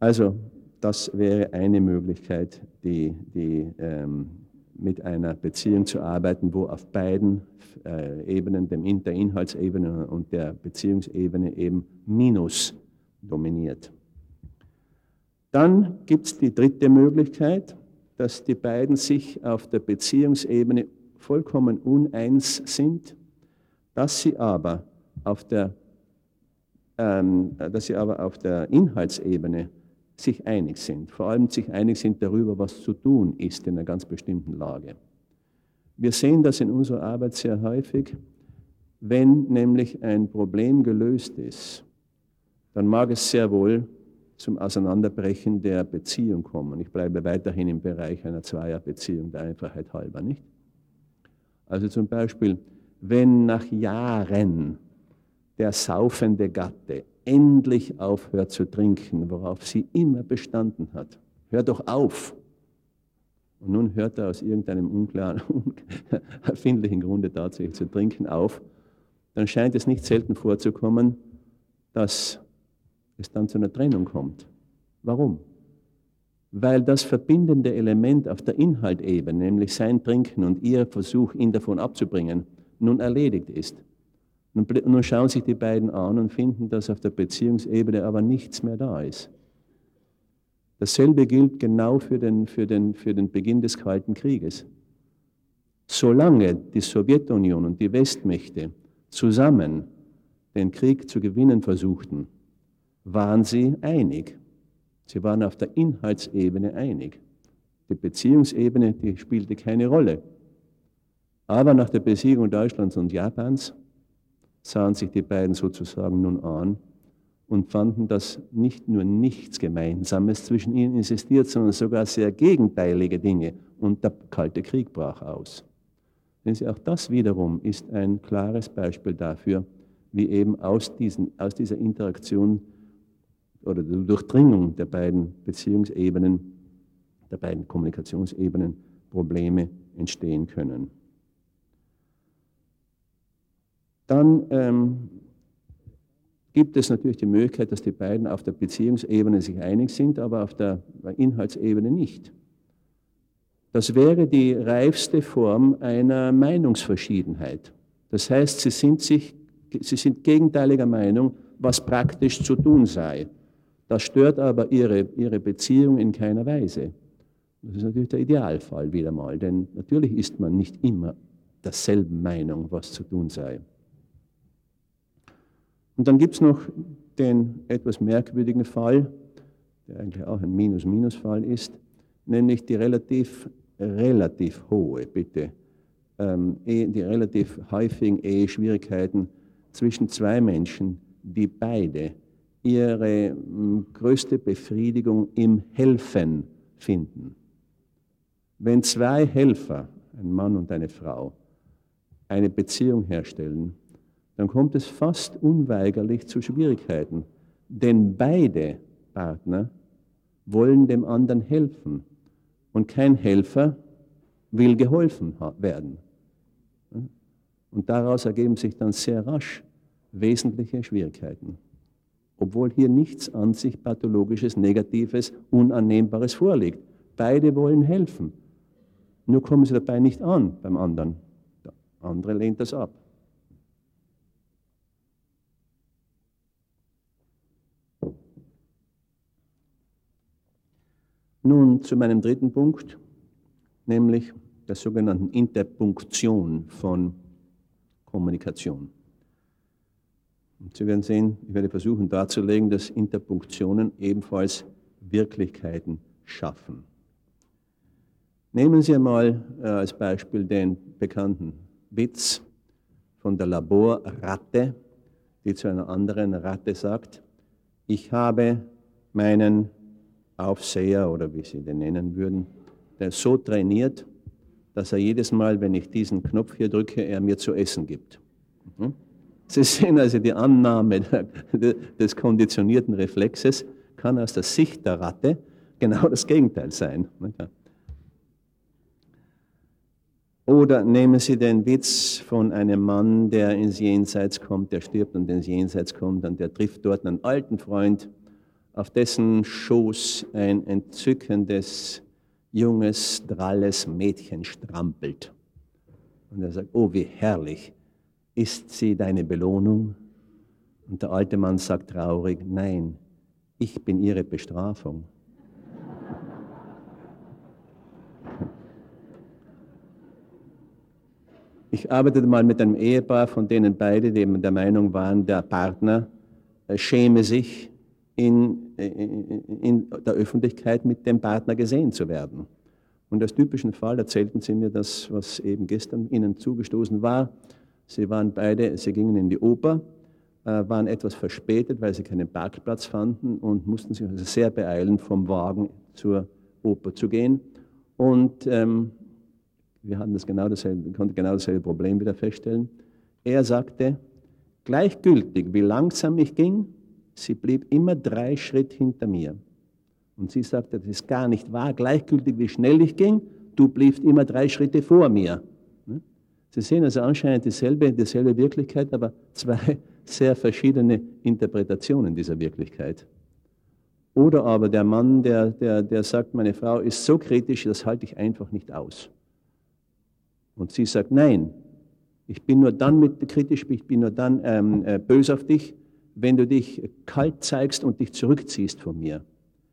Also, das wäre eine Möglichkeit, die, die ähm, mit einer Beziehung zu arbeiten, wo auf beiden äh, Ebenen, dem, der Inhaltsebene und der Beziehungsebene eben Minus dominiert. Dann gibt es die dritte Möglichkeit, dass die beiden sich auf der Beziehungsebene vollkommen uneins sind, dass sie aber auf der, ähm, dass sie aber auf der Inhaltsebene sich einig sind, vor allem sich einig sind darüber, was zu tun ist in einer ganz bestimmten Lage. Wir sehen das in unserer Arbeit sehr häufig, wenn nämlich ein Problem gelöst ist, dann mag es sehr wohl zum Auseinanderbrechen der Beziehung kommen. Ich bleibe weiterhin im Bereich einer Zweierbeziehung, der Einfachheit halber, nicht? Also zum Beispiel, wenn nach Jahren der saufende Gatte endlich aufhört zu trinken, worauf sie immer bestanden hat. Hör doch auf! Und nun hört er aus irgendeinem unklaren, erfindlichen Grunde tatsächlich zu trinken auf. Dann scheint es nicht selten vorzukommen, dass es dann zu einer Trennung kommt. Warum? Weil das verbindende Element auf der Inhaltebene, nämlich sein Trinken und ihr Versuch, ihn davon abzubringen, nun erledigt ist. Nun schauen sich die beiden an und finden, dass auf der Beziehungsebene aber nichts mehr da ist. Dasselbe gilt genau für den, für den, für den Beginn des Kalten Krieges. Solange die Sowjetunion und die Westmächte zusammen den Krieg zu gewinnen versuchten, waren sie einig. Sie waren auf der Inhaltsebene einig. Die Beziehungsebene, die spielte keine Rolle. Aber nach der Besiegung Deutschlands und Japans sahen sich die beiden sozusagen nun an und fanden, dass nicht nur nichts Gemeinsames zwischen ihnen existiert, sondern sogar sehr gegenteilige Dinge. Und der Kalte Krieg brach aus. Denn auch das wiederum ist ein klares Beispiel dafür, wie eben aus, diesen, aus dieser Interaktion oder der Durchdringung der beiden Beziehungsebenen, der beiden Kommunikationsebenen Probleme entstehen können. Dann ähm, gibt es natürlich die Möglichkeit, dass die beiden auf der Beziehungsebene sich einig sind, aber auf der Inhaltsebene nicht. Das wäre die reifste Form einer Meinungsverschiedenheit. Das heißt, sie sind, sich, sie sind gegenteiliger Meinung, was praktisch zu tun sei. Das stört aber ihre, ihre Beziehung in keiner Weise. Das ist natürlich der Idealfall wieder mal, denn natürlich ist man nicht immer derselben Meinung, was zu tun sei. Und dann gibt es noch den etwas merkwürdigen Fall, der eigentlich auch ein Minus-Minus-Fall ist, nämlich die relativ, relativ hohe, bitte, ähm, eh, die relativ häufigen Eheschwierigkeiten zwischen zwei Menschen, die beide ihre hm, größte Befriedigung im Helfen finden. Wenn zwei Helfer, ein Mann und eine Frau, eine Beziehung herstellen, dann kommt es fast unweigerlich zu Schwierigkeiten. Denn beide Partner wollen dem anderen helfen. Und kein Helfer will geholfen werden. Und daraus ergeben sich dann sehr rasch wesentliche Schwierigkeiten. Obwohl hier nichts an sich pathologisches, negatives, unannehmbares vorliegt. Beide wollen helfen. Nur kommen sie dabei nicht an beim anderen. Der andere lehnt das ab. Nun zu meinem dritten Punkt, nämlich der sogenannten Interpunktion von Kommunikation. Und Sie werden sehen, ich werde versuchen darzulegen, dass Interpunktionen ebenfalls Wirklichkeiten schaffen. Nehmen Sie einmal äh, als Beispiel den bekannten Witz von der Laborratte, die zu einer anderen Ratte sagt, ich habe meinen Aufseher oder wie Sie den nennen würden, der so trainiert, dass er jedes Mal, wenn ich diesen Knopf hier drücke, er mir zu essen gibt. Mhm. Sie sehen also die Annahme des konditionierten Reflexes kann aus der Sicht der Ratte genau das Gegenteil sein. Oder nehmen Sie den Witz von einem Mann, der ins Jenseits kommt, der stirbt und ins Jenseits kommt und der trifft dort einen alten Freund, auf dessen Schoß ein entzückendes, junges, dralles Mädchen strampelt. Und er sagt, oh, wie herrlich, ist sie deine Belohnung? Und der alte Mann sagt traurig, nein, ich bin ihre Bestrafung. Ich arbeitete mal mit einem Ehepaar, von denen beide der Meinung waren, der Partner äh, schäme sich in, in der Öffentlichkeit mit dem Partner gesehen zu werden. Und als typischen Fall erzählten sie mir das, was eben gestern ihnen zugestoßen war. Sie waren beide, sie gingen in die Oper, äh, waren etwas verspätet, weil sie keinen Parkplatz fanden und mussten sich also sehr beeilen, vom Wagen zur Oper zu gehen. Und ähm, wir hatten das genau dasselbe, konnten genau dasselbe Problem wieder feststellen. Er sagte, gleichgültig, wie langsam ich ging, Sie blieb immer drei Schritte hinter mir. Und sie sagte, das ist gar nicht wahr, gleichgültig wie schnell ich ging, du bliebst immer drei Schritte vor mir. Ne? Sie sehen also anscheinend dieselbe, dieselbe Wirklichkeit, aber zwei sehr verschiedene Interpretationen dieser Wirklichkeit. Oder aber der Mann, der, der, der sagt, meine Frau ist so kritisch, das halte ich einfach nicht aus. Und sie sagt, nein, ich bin nur dann mit kritisch, ich bin nur dann ähm, äh, böse auf dich, wenn du dich kalt zeigst und dich zurückziehst von mir.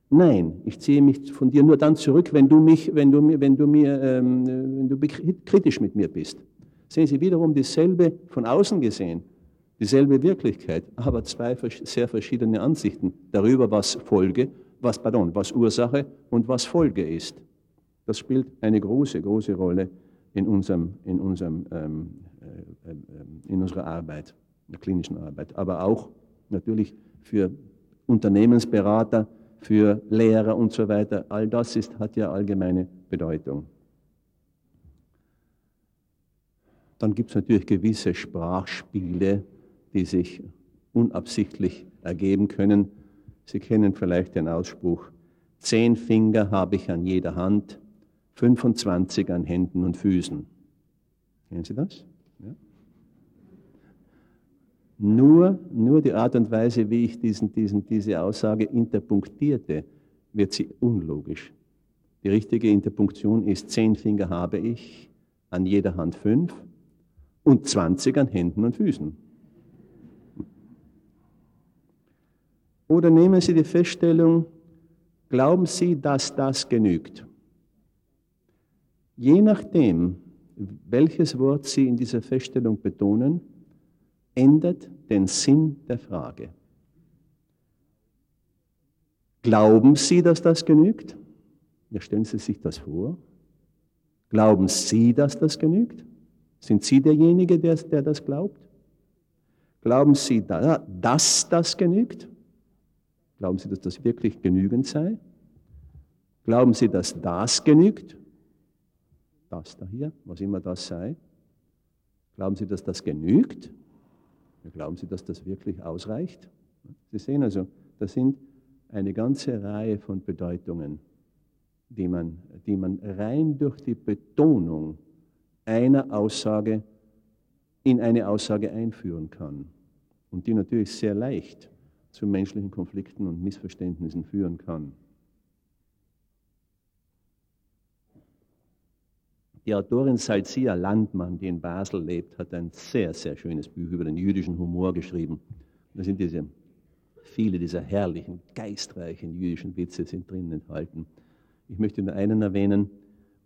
Nein, ich ziehe mich von dir nur dann zurück, wenn du, mich, wenn du, mir, wenn du, mir, ähm, wenn du kritisch mit mir bist. Sehen Sie wiederum dieselbe, von außen gesehen, dieselbe Wirklichkeit, aber zwei sehr verschiedene Ansichten darüber, was Folge, was, pardon, was Ursache und was Folge ist. Das spielt eine große, große Rolle in, unserem, in, unserem, ähm, äh, äh, in unserer Arbeit, in der klinischen Arbeit, aber auch natürlich für Unternehmensberater, für Lehrer und so weiter. All das ist, hat ja allgemeine Bedeutung. Dann gibt es natürlich gewisse Sprachspiele, die sich unabsichtlich ergeben können. Sie kennen vielleicht den Ausspruch, zehn Finger habe ich an jeder Hand, 25 an Händen und Füßen. Kennen Sie das? Ja. Nur, nur die Art und Weise, wie ich diesen, diesen, diese Aussage interpunktierte, wird sie unlogisch. Die richtige Interpunktion ist, zehn Finger habe ich, an jeder Hand fünf und zwanzig an Händen und Füßen. Oder nehmen Sie die Feststellung, glauben Sie, dass das genügt? Je nachdem, welches Wort Sie in dieser Feststellung betonen, ändert den Sinn der Frage. Glauben Sie, dass das genügt? Ja, stellen Sie sich das vor. Glauben Sie, dass das genügt? Sind Sie derjenige, der, der das glaubt? Glauben Sie, dass das genügt? Glauben Sie, dass das wirklich genügend sei? Glauben Sie, dass das genügt? Das da hier, was immer das sei. Glauben Sie, dass das genügt? Glauben Sie, dass das wirklich ausreicht? Sie sehen also, das sind eine ganze Reihe von Bedeutungen, die man, die man rein durch die Betonung einer Aussage in eine Aussage einführen kann und die natürlich sehr leicht zu menschlichen Konflikten und Missverständnissen führen kann. Die Autorin Salzia Landmann, die in Basel lebt, hat ein sehr, sehr schönes Buch über den jüdischen Humor geschrieben. Da sind diese, viele dieser herrlichen, geistreichen jüdischen Witze sind drin enthalten. Ich möchte nur einen erwähnen,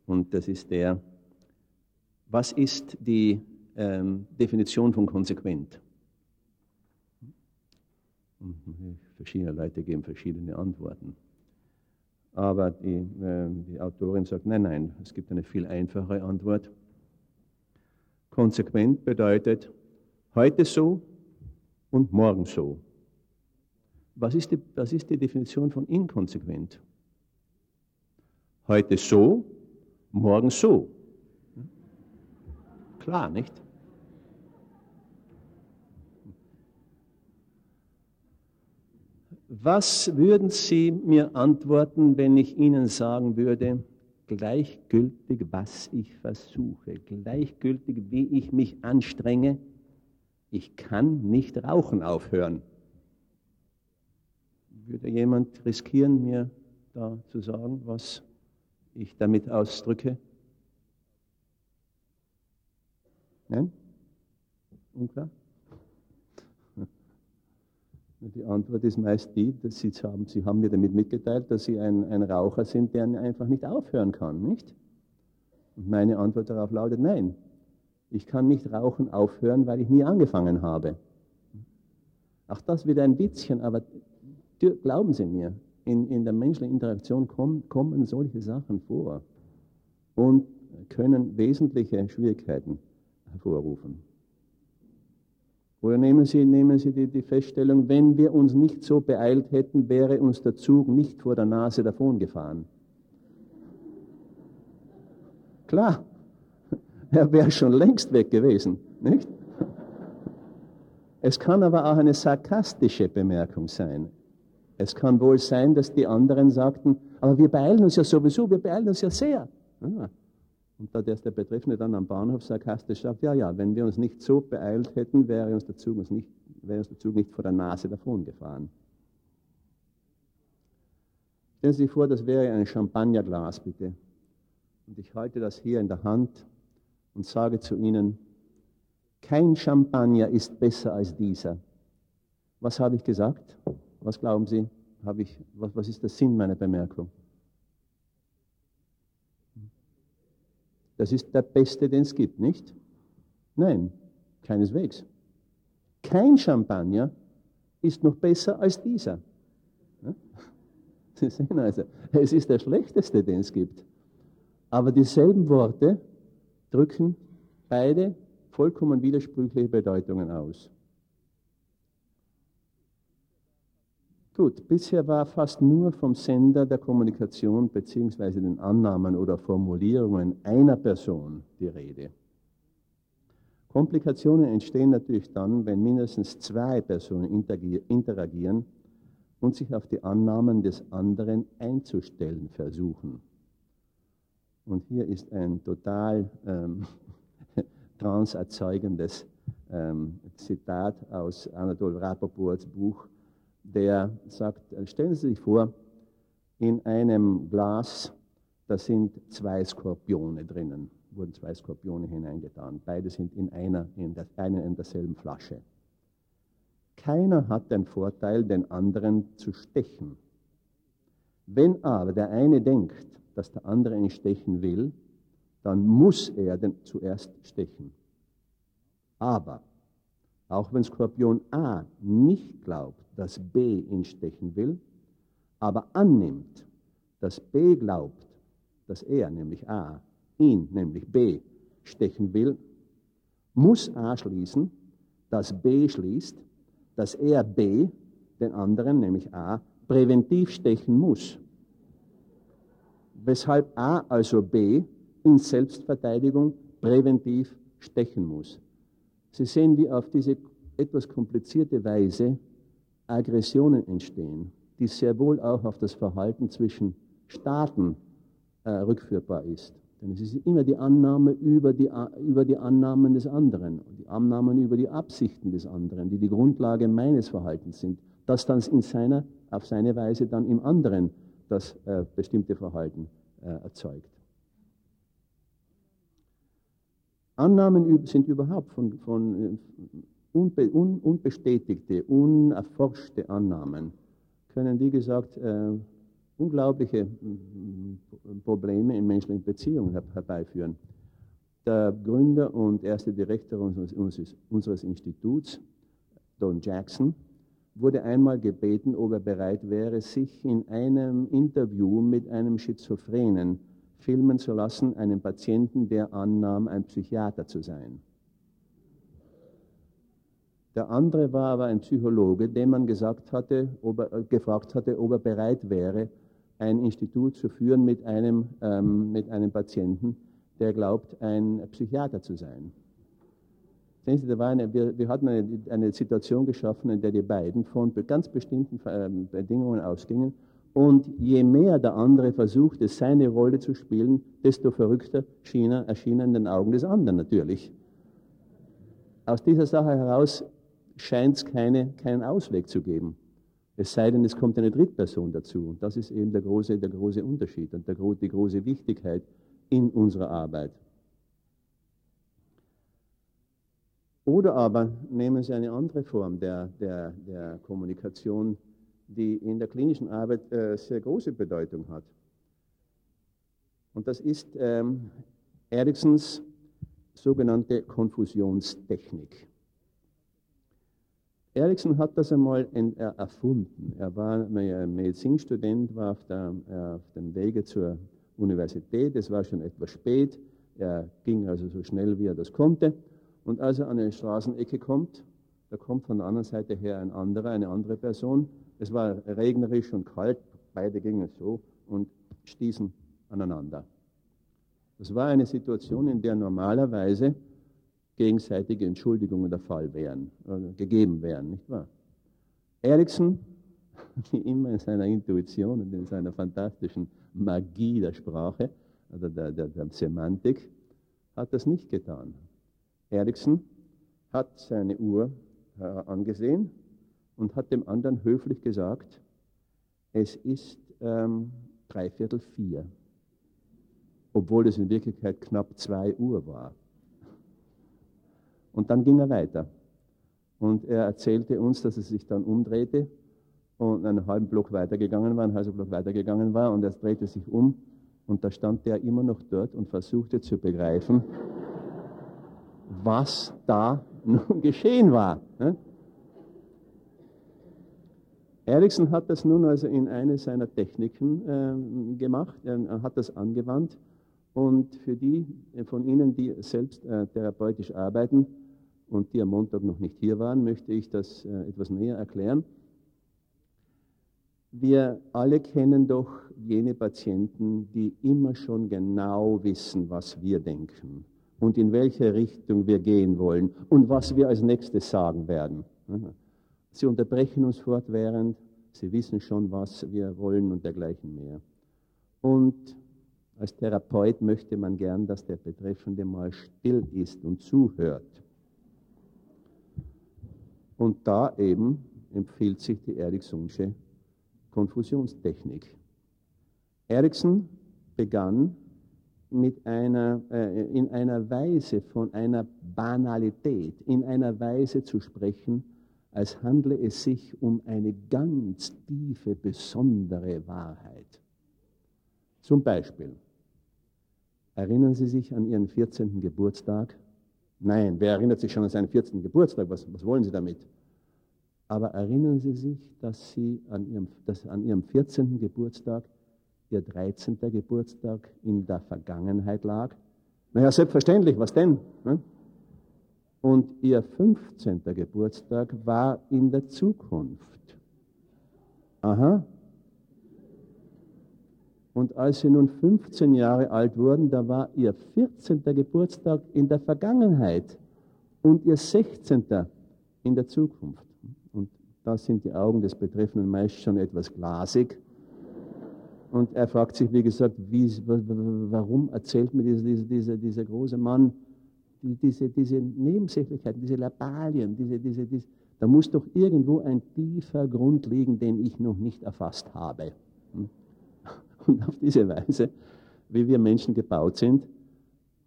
und das ist der, was ist die ähm, Definition von konsequent? Verschiedene Leute geben verschiedene Antworten. Aber die, äh, die Autorin sagt, nein, nein, es gibt eine viel einfachere Antwort. Konsequent bedeutet heute so und morgen so. Was ist die, was ist die Definition von inkonsequent? Heute so, morgen so. Klar, nicht? Was würden Sie mir antworten, wenn ich Ihnen sagen würde, gleichgültig, was ich versuche, gleichgültig, wie ich mich anstrenge, ich kann nicht rauchen aufhören? Würde jemand riskieren, mir da zu sagen, was ich damit ausdrücke? Nein? Unklar? Die Antwort ist meist die, dass Sie haben, Sie haben mir damit mitgeteilt, dass Sie ein, ein Raucher sind, der einfach nicht aufhören kann, nicht? Und meine Antwort darauf lautet nein. Ich kann nicht rauchen aufhören, weil ich nie angefangen habe. Auch das wieder ein bisschen, aber glauben Sie mir, in, in der menschlichen Interaktion kommen, kommen solche Sachen vor und können wesentliche Schwierigkeiten hervorrufen. Oder nehmen Sie, nehmen Sie die, die Feststellung, wenn wir uns nicht so beeilt hätten, wäre uns der Zug nicht vor der Nase davongefahren. Klar, er wäre schon längst weg gewesen, nicht? Es kann aber auch eine sarkastische Bemerkung sein. Es kann wohl sein, dass die anderen sagten, aber wir beeilen uns ja sowieso, wir beeilen uns ja sehr. Ja, und da der Betreffende dann am Bahnhof sarkastisch sagt, ja, ja, wenn wir uns nicht so beeilt hätten, wäre uns der Zug, uns nicht, wäre uns der Zug nicht vor der Nase davon gefahren. Stellen Sie sich vor, das wäre ein Champagnerglas, bitte. Und ich halte das hier in der Hand und sage zu Ihnen, kein Champagner ist besser als dieser. Was habe ich gesagt? Was glauben Sie? Habe ich, was, was ist der Sinn meiner Bemerkung? Das ist der beste, den es gibt, nicht? Nein, keineswegs. Kein Champagner ist noch besser als dieser. Sie sehen also, es ist der schlechteste, den es gibt. Aber dieselben Worte drücken beide vollkommen widersprüchliche Bedeutungen aus. Gut, bisher war fast nur vom Sender der Kommunikation bzw. den Annahmen oder Formulierungen einer Person die Rede. Komplikationen entstehen natürlich dann, wenn mindestens zwei Personen interagieren und sich auf die Annahmen des anderen einzustellen versuchen. Und hier ist ein total ähm, transerzeugendes ähm, Zitat aus Anatol Rapoports Buch, der sagt, äh, stellen Sie sich vor, in einem Glas, da sind zwei Skorpione drinnen, wurden zwei Skorpione hineingetan. Beide sind in einer, in der, eine in derselben Flasche. Keiner hat den Vorteil, den anderen zu stechen. Wenn aber der eine denkt, dass der andere ihn stechen will, dann muss er den zuerst stechen. Aber auch wenn Skorpion A nicht glaubt, dass B ihn stechen will, aber annimmt, dass B glaubt, dass er, nämlich A, ihn, nämlich B, stechen will, muss A schließen, dass B schließt, dass er B, den anderen, nämlich A, präventiv stechen muss. Weshalb A also B in Selbstverteidigung präventiv stechen muss. Sie sehen, wie auf diese etwas komplizierte Weise Aggressionen entstehen, die sehr wohl auch auf das Verhalten zwischen Staaten äh, rückführbar ist. Denn es ist immer die Annahme über die, über die Annahmen des anderen, die Annahmen über die Absichten des anderen, die die Grundlage meines Verhaltens sind, das dann in seiner, auf seine Weise dann im anderen das äh, bestimmte Verhalten äh, erzeugt. Annahmen sind überhaupt von, von äh, unbe, un, unbestätigte, unerforschte Annahmen, können, wie gesagt, äh, unglaubliche Probleme in menschlichen Beziehungen herbeiführen. Der Gründer und erste Direktor unseres, unseres Instituts, Don Jackson, wurde einmal gebeten, ob er bereit wäre, sich in einem Interview mit einem Schizophrenen filmen zu lassen, einen Patienten, der annahm, ein Psychiater zu sein. Der andere war aber ein Psychologe, dem man gesagt hatte, er, gefragt hatte, ob er bereit wäre, ein Institut zu führen mit einem, ähm, mit einem Patienten, der glaubt, ein Psychiater zu sein. Sehen Sie, da war eine, wir, wir hatten eine, eine, Situation geschaffen, in der die beiden von ganz bestimmten ähm, Bedingungen ausgingen und je mehr der andere versuchte, seine Rolle zu spielen, desto verrückter schien er, erschien er in den Augen des anderen natürlich. Aus dieser Sache heraus scheint es keine, keinen Ausweg zu geben. Es sei denn, es kommt eine Drittperson dazu. Und das ist eben der große, der große Unterschied und der, die große Wichtigkeit in unserer Arbeit. Oder aber nehmen Sie eine andere Form der, der, der Kommunikation, die in der klinischen Arbeit äh, sehr große Bedeutung hat. Und das ist ähm, Eriksons sogenannte Konfusionstechnik. Erikson hat das einmal erfunden. Er war Medizinstudent, war auf, der, auf dem Wege zur Universität, es war schon etwas spät, er ging also so schnell, wie er das konnte. Und als er an eine Straßenecke kommt, da kommt von der anderen Seite her ein anderer, eine andere Person, es war regnerisch und kalt, beide gingen so und stießen aneinander. Das war eine Situation, in der normalerweise gegenseitige Entschuldigungen der Fall wären, äh, gegeben wären, nicht wahr? Erikson, wie immer in seiner Intuition und in seiner fantastischen Magie der Sprache oder der, der, der Semantik, hat das nicht getan. Erikson hat seine Uhr äh, angesehen und hat dem anderen höflich gesagt, es ist ähm, dreiviertel vier, obwohl es in Wirklichkeit knapp zwei Uhr war. Und dann ging er weiter. Und er erzählte uns, dass er sich dann umdrehte und einen halben Block weitergegangen war, einen halben Block weitergegangen war und er drehte sich um und da stand er immer noch dort und versuchte zu begreifen, was da nun geschehen war. Erikson hat das nun also in eine seiner Techniken äh, gemacht, er hat das angewandt und für die von Ihnen, die selbst äh, therapeutisch arbeiten, und die am Montag noch nicht hier waren, möchte ich das äh, etwas näher erklären. Wir alle kennen doch jene Patienten, die immer schon genau wissen, was wir denken und in welche Richtung wir gehen wollen und was wir als nächstes sagen werden. Sie unterbrechen uns fortwährend, sie wissen schon, was wir wollen und dergleichen mehr. Und als Therapeut möchte man gern, dass der Betreffende mal still ist und zuhört. Und da eben empfiehlt sich die Eriksonsche Konfusionstechnik. Erikson begann mit einer, äh, in einer Weise von einer Banalität, in einer Weise zu sprechen, als handle es sich um eine ganz tiefe, besondere Wahrheit. Zum Beispiel, erinnern Sie sich an Ihren 14. Geburtstag? Nein, wer erinnert sich schon an seinen 14. Geburtstag? Was, was wollen Sie damit? Aber erinnern Sie sich, dass, Sie an Ihrem, dass an Ihrem 14. Geburtstag Ihr 13. Geburtstag in der Vergangenheit lag? Naja, selbstverständlich, was denn? Ne? Und Ihr 15. Geburtstag war in der Zukunft. Aha. Und als Sie nun 15 Jahre alt wurden, da war Ihr 14. Geburtstag in der Vergangenheit und Ihr 16. in der Zukunft. Und da sind die Augen des Betreffenden meist schon etwas glasig. Und er fragt sich, wie gesagt, wie, warum erzählt mir dieser, dieser, dieser große Mann die, diese, diese Nebensächlichkeiten, diese Labalien, diese, diese, diese, da muss doch irgendwo ein tiefer Grund liegen, den ich noch nicht erfasst habe. Hm? Und auf diese Weise, wie wir Menschen gebaut sind,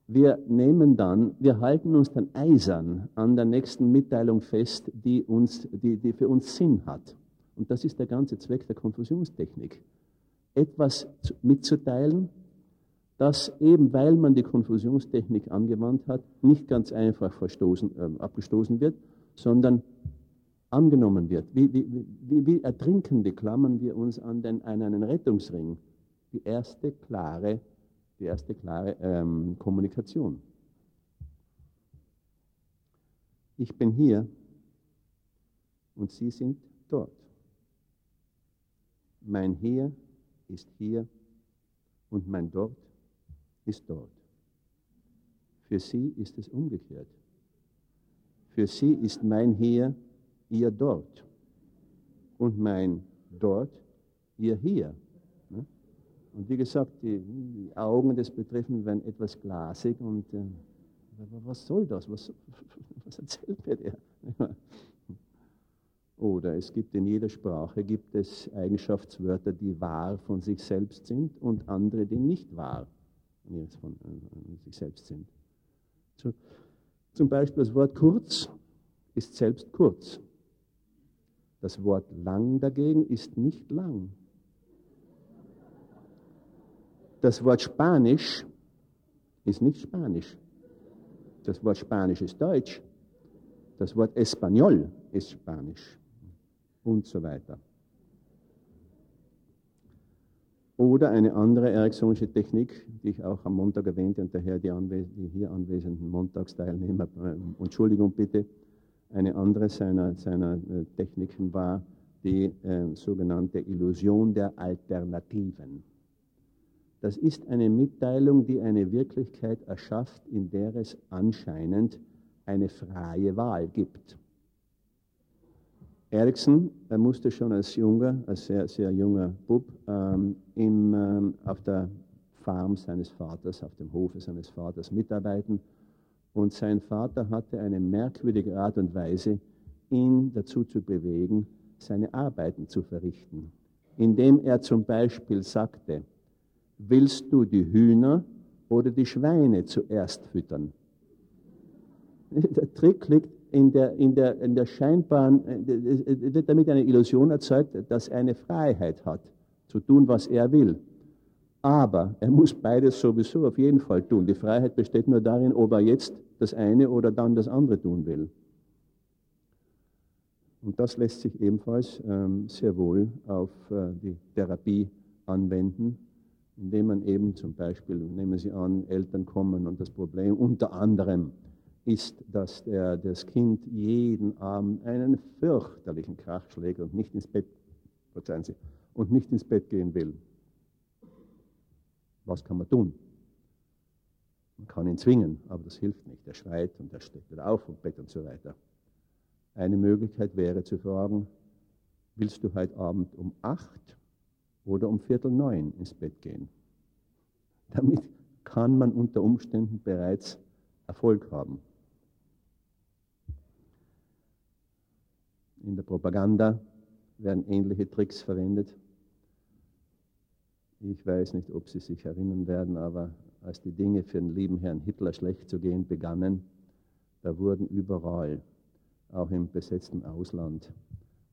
wir nehmen dann, wir halten uns dann eisern an der nächsten Mitteilung fest, die, uns, die, die für uns Sinn hat. Und das ist der ganze Zweck der Konfusionstechnik. Etwas mitzuteilen, das eben, weil man die Konfusionstechnik angewandt hat, nicht ganz einfach verstoßen, äh, abgestoßen wird, sondern angenommen wird. Wie, wie, wie, wie Ertrinkende klammern wir uns an, den, an einen Rettungsring. Die erste klare, die erste klare ähm, Kommunikation. Ich bin hier und Sie sind dort. Mein Hier ist hier und mein Dort ist dort. Für sie ist es umgekehrt. Für sie ist mein Hier ihr dort und mein dort ihr hier. Ne? Und wie gesagt, die, Augen des Betreffenden werden etwas glasig und äh, was soll das? Was, was erzählt mir der? Oder es gibt in jeder Sprache gibt es Eigenschaftswörter, die wahr von sich selbst sind und andere, die nicht wahr jetzt von äh, sich selbst sind. So, zum Beispiel das Wort kurz ist selbst kurz. Das Wort lang dagegen ist nicht lang. Das Wort Spanisch ist nicht Spanisch. Das Wort Spanisch ist Deutsch. Das Wort Espanol ist Spanisch. Und so weiter. Oder eine andere Eriksonische Technik, die ich auch am Montag erwähnte und daher die, die hier anwesenden Montagsteilnehmer, äh, Entschuldigung bitte, eine andere seiner, seiner äh, Techniken war die äh, sogenannte Illusion der Alternativen. Das ist eine Mitteilung, die eine Wirklichkeit erschafft, in der es anscheinend eine freie Wahl gibt. Erikson er musste schon als junger, als sehr, sehr junger Bub ähm, im, ähm, auf der Farm seines Vaters, auf dem Hofe seines Vaters mitarbeiten. Und sein Vater hatte eine merkwürdige Art und Weise, ihn dazu zu bewegen, seine Arbeiten zu verrichten. Indem er zum Beispiel sagte, willst du die Hühner oder die Schweine zuerst füttern? Der Trick liegt in der, in der, in der scheinbaren, es wird damit eine Illusion erzeugt, dass er eine Freiheit hat, zu tun, was er will. Aber er muss beides sowieso auf jeden Fall tun. Die Freiheit besteht nur darin, ob er jetzt das eine oder dann das andere tun will. Und das lässt sich ebenfalls ähm, sehr wohl auf äh, die Therapie anwenden, indem man eben zum Beispiel, nehmen Sie an, Eltern kommen und das Problem unter anderem ist, dass der, das Kind jeden Abend einen fürchterlichen Krach schlägt und nicht ins Bett, verzeihen Sie, und nicht ins Bett gehen will. Was kann man tun? Man kann ihn zwingen, aber das hilft nicht. Er schreit und er steht wieder auf vom Bett und so weiter. Eine Möglichkeit wäre zu fragen, willst du heute Abend um acht oder um Viertel neun ins Bett gehen? Damit kann man unter Umständen bereits Erfolg haben. In der Propaganda werden ähnliche Tricks verwendet. Ich weiß nicht, ob Sie sich erinnern werden, aber als die Dinge für den lieben Herrn Hitler schlecht zu gehen begannen, da wurden überall, auch im besetzten Ausland,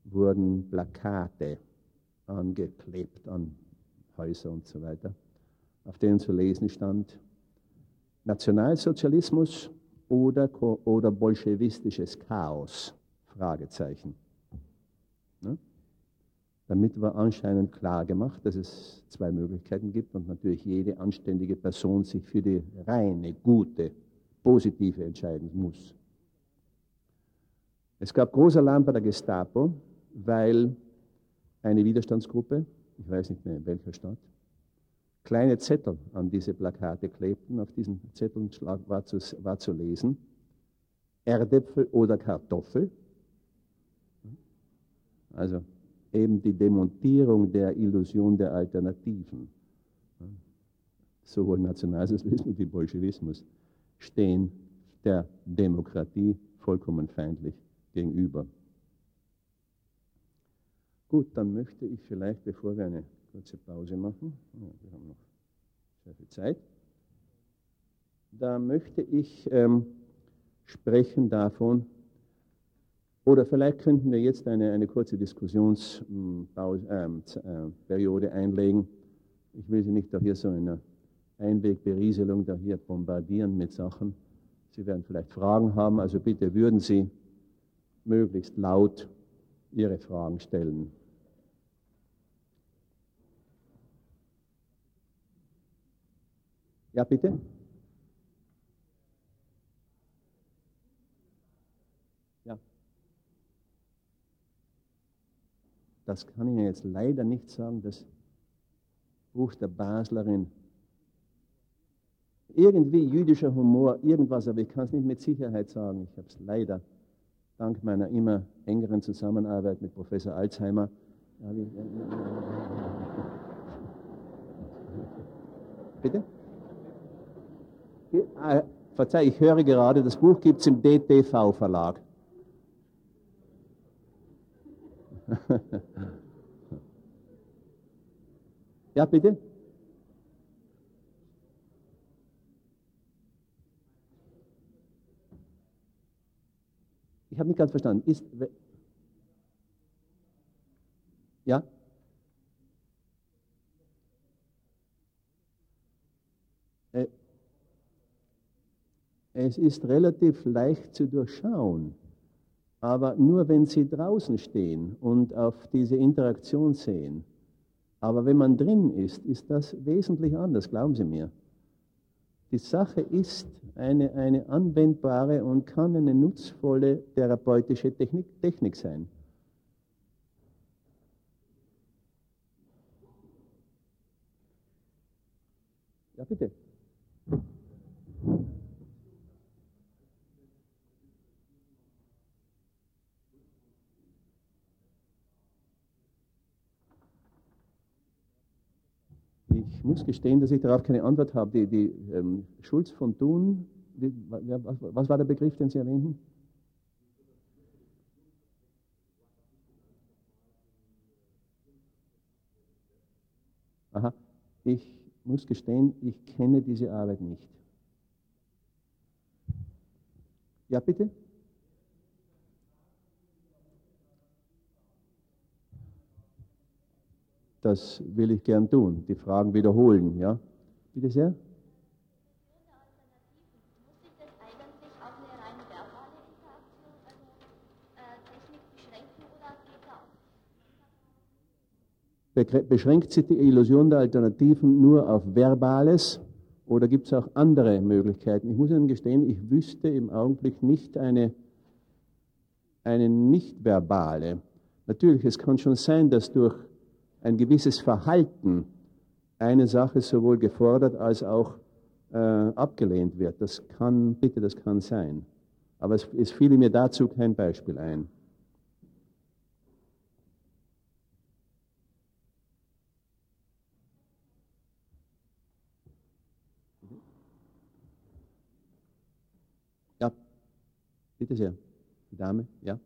wurden Plakate angeklebt an Häuser und so weiter, auf denen zu lesen stand, Nationalsozialismus oder, oder bolschewistisches Chaos? Fragezeichen. Ne? Damit war anscheinend klar gemacht, dass es zwei Möglichkeiten gibt und natürlich jede anständige Person sich für die reine, gute, positive entscheiden muss. Es gab großer Alarm bei der Gestapo, weil eine Widerstandsgruppe, ich weiß nicht mehr in welcher Stadt, kleine Zettel an diese Plakate klebten. Auf diesen Zetteln war zu, war zu lesen, Erdäpfel oder Kartoffel. Also eben die Demontierung der Illusion der Alternativen. Sowohl Nationalsozialismus wie Bolschewismus stehen der Demokratie vollkommen feindlich gegenüber. Gut, dann möchte ich vielleicht, bevor wir eine kurze Pause machen, wir haben noch sehr viel Zeit, da möchte ich ähm, sprechen davon, oder vielleicht könnten wir jetzt eine, eine kurze Diskussionsperiode ähm, äh, einlegen. Ich will Sie nicht da hier so in einer Einwegberieselung da hier bombardieren mit Sachen. Sie werden vielleicht Fragen haben, also bitte würden Sie möglichst laut Ihre Fragen stellen. Ja, bitte? Ja. Das kann ich Ihnen jetzt leider nicht sagen, das Buch der Baslerin. Irgendwie jüdischer Humor, irgendwas, aber ich kann es nicht mit Sicherheit sagen. Ich habe es leider dank meiner immer engeren Zusammenarbeit mit Professor Alzheimer. Bitte? Äh, verzeih, ich höre gerade, das Buch gibt es im DTV-Verlag. ja, bitte? Ich habe nicht ganz verstanden. Ist, ja? Äh, es ist relativ leicht zu durchschauen, aber nur wenn Sie draußen stehen und auf diese Interaktion sehen. Aber wenn man drin ist, ist das wesentlich anders, glauben Sie mir. Die Sache ist eine, eine anwendbare und kann eine nutzvolle therapeutische Technik, Technik sein. Ja, bitte. Ich muss gestehen, dass ich darauf keine Antwort habe. Die, die ähm, Schulz von Thun, die, was, was war der Begriff, den Sie erwähnten? Aha, ich muss gestehen, ich kenne diese Arbeit nicht. Ja, bitte? Das will ich gern tun, die Fragen wiederholen. Ja? Bitte sehr. Beschränkt sich die Illusion der Alternativen nur auf Verbales oder gibt es auch andere Möglichkeiten? Ich muss Ihnen gestehen, ich wüsste im Augenblick nicht eine, eine nicht-verbale. Natürlich, es kann schon sein, dass durch ein gewisses Verhalten eine Sache sowohl gefordert als auch äh, abgelehnt wird. Das kann, bitte, das kann sein. Aber es, es fiel mir dazu kein Beispiel ein. Ja, bitte sehr. Die Dame, ja.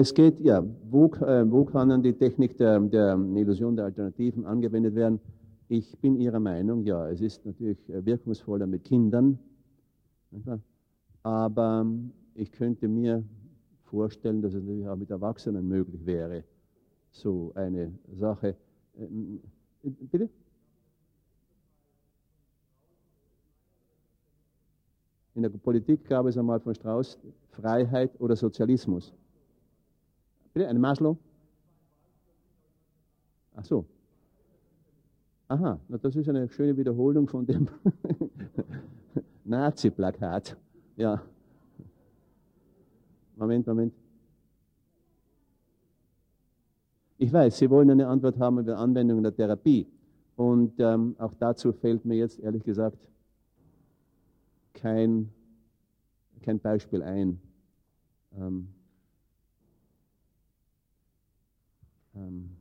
Es geht, ja, wo, äh, wo kann dann die Technik der, der Illusion der Alternativen angewendet werden? Ich bin Ihrer Meinung, ja, es ist natürlich äh, wirkungsvoller mit Kindern, aber ich könnte mir vorstellen, dass es natürlich auch mit Erwachsenen möglich wäre, so eine Sache. Ähm, bitte? In der Politik gab es einmal von Strauß Freiheit oder Sozialismus. Eine Maslow? Ach so. Aha, na, das ist eine schöne Wiederholung von dem Nazi-Plakat. Ja. Moment, Moment. Ich weiß, Sie wollen eine Antwort haben über Anwendung der Therapie. Und ähm, auch dazu fällt mir jetzt ehrlich gesagt kein, kein Beispiel ein. Ähm, ähm,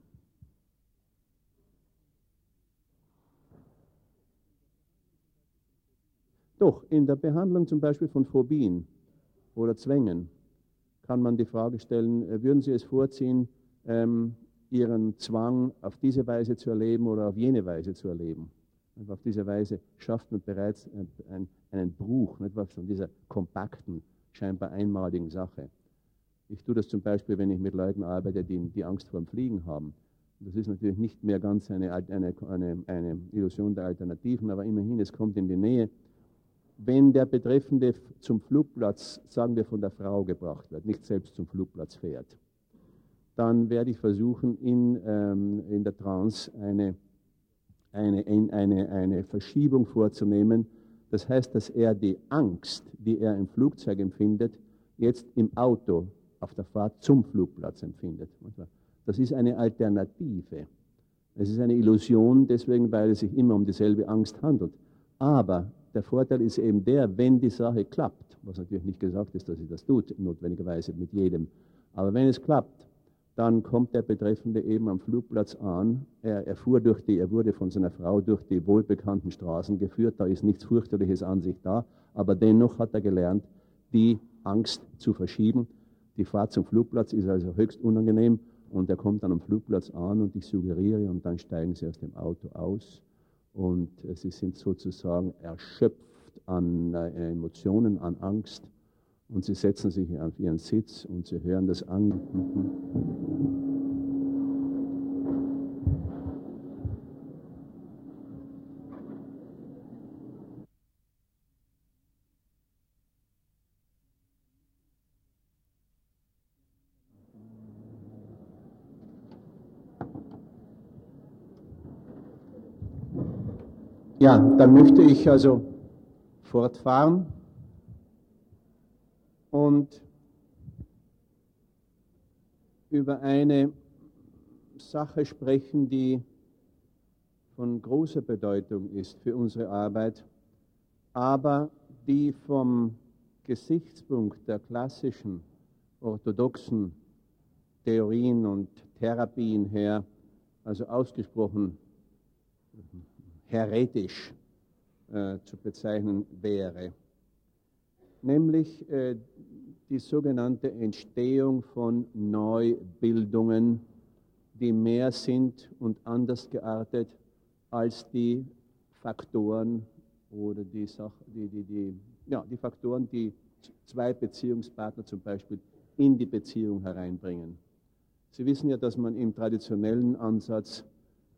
Doch, in der Behandlung zum Beispiel von Phobien oder Zwängen kann man die Frage stellen, äh, würden Sie es vorziehen, ähm, Ihren Zwang auf diese Weise zu erleben oder auf jene Weise zu erleben? Und auf diese Weise schafft man bereits einen, einen Bruch nicht, von dieser kompakten, scheinbar einmaligen Sache. Ich tue das zum Beispiel, wenn ich mit Leuten arbeite, die, die Angst vor dem Fliegen haben. Das ist natürlich nicht mehr ganz eine, eine, eine, eine Illusion der Alternativen, aber immerhin, es kommt in die Nähe wenn der Betreffende zum Flugplatz, sagen wir, von der Frau gebracht wird, nicht selbst zum Flugplatz fährt, dann werde ich versuchen, in, ähm, in der Trance eine, eine, eine, eine Verschiebung vorzunehmen. Das heißt, dass er die Angst, die er im Flugzeug empfindet, jetzt im Auto auf der Fahrt zum Flugplatz empfindet. Das ist eine Alternative. Es ist eine Illusion, deswegen, weil es sich immer um dieselbe Angst handelt. Aber der Vorteil ist eben der, wenn die Sache klappt, was natürlich nicht gesagt ist, dass sie das tut, notwendigerweise mit jedem, aber wenn es klappt, dann kommt der Betreffende eben am Flugplatz an. Er, er, fuhr durch die, er wurde von seiner Frau durch die wohlbekannten Straßen geführt. Da ist nichts fürchterliches an sich da. Aber dennoch hat er gelernt, die Angst zu verschieben. Die Fahrt zum Flugplatz ist also höchst unangenehm. Und er kommt dann am Flugplatz an und ich suggeriere und dann steigen sie aus dem Auto aus und äh, sie sind sozusagen erschöpft an äh, Emotionen, an Angst und sie setzen sich auf ihren Sitz und sie hören das an. Ja, dann möchte ich also fortfahren und über eine Sache sprechen, die von großer Bedeutung ist für unsere Arbeit, aber die vom Gesichtspunkt der klassischen orthodoxen Theorien und Therapien her, also ausgesprochen heretisch äh, zu bezeichnen wäre, nämlich äh, die sogenannte Entstehung von Neubildungen, die mehr sind und anders geartet als die Faktoren oder die, Sach die, die, die, ja, die Faktoren, die zwei Beziehungspartner zum Beispiel in die Beziehung hereinbringen. Sie wissen ja, dass man im traditionellen Ansatz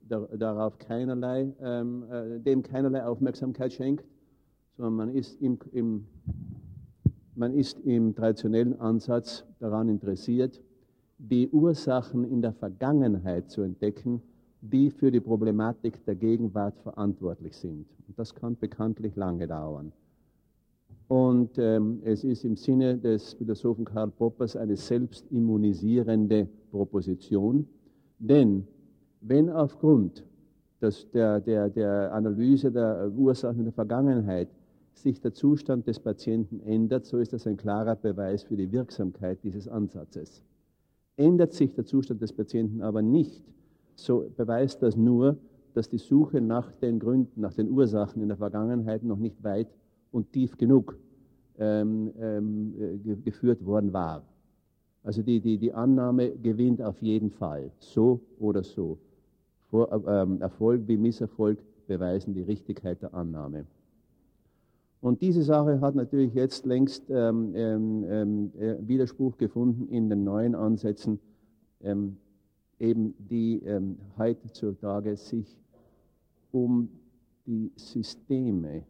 darauf keinerlei, ähm, äh, dem keinerlei Aufmerksamkeit schenkt, sondern man ist im, im, man ist im traditionellen Ansatz daran interessiert, die Ursachen in der Vergangenheit zu entdecken, die für die Problematik der Gegenwart verantwortlich sind. Und das kann bekanntlich lange dauern. Und ähm, es ist im Sinne des Philosophen Karl Poppers eine selbstimmunisierende Proposition, denn wenn aufgrund des, der, der, der Analyse der Ursachen der Vergangenheit sich der Zustand des Patienten ändert, so ist das ein klarer Beweis für die Wirksamkeit dieses Ansatzes. Ändert sich der Zustand des Patienten aber nicht, so beweist das nur, dass die Suche nach den Gründen, nach den Ursachen in der Vergangenheit noch nicht weit und tief genug ähm, ähm, geführt worden war. Also die, die, die Annahme gewinnt auf jeden Fall, so oder so. Ähm, Erfolg wie Misserfolg beweisen die Richtigkeit der Annahme. Und diese Sache hat natürlich jetzt längst ähm, ähm, ähm äh, Widerspruch gefunden in den neuen Ansätzen, ähm, eben die ähm, heutzutage sich um die Systeme,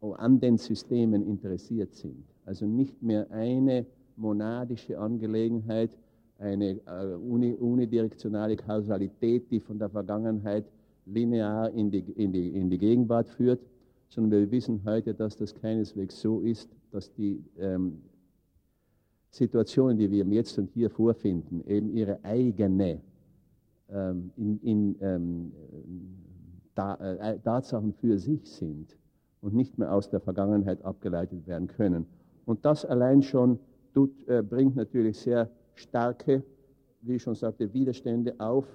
an den Systemen interessiert sind. Also nicht mehr eine monadische Angelegenheit, eine äh, unidirektionale Kausalität, die von der Vergangenheit linear in die, in, die, in die Gegenwart führt, sondern wir wissen heute, dass das keineswegs so ist, dass die ähm, Situationen, die wir Jetzt und Hier vorfinden, eben ihre eigene ähm, in, in, ähm, da, äh, Tatsachen für sich sind und nicht mehr aus der Vergangenheit abgeleitet werden können. Und das allein schon tut, äh, bringt natürlich sehr starke, wie ich schon sagte, Widerstände auf.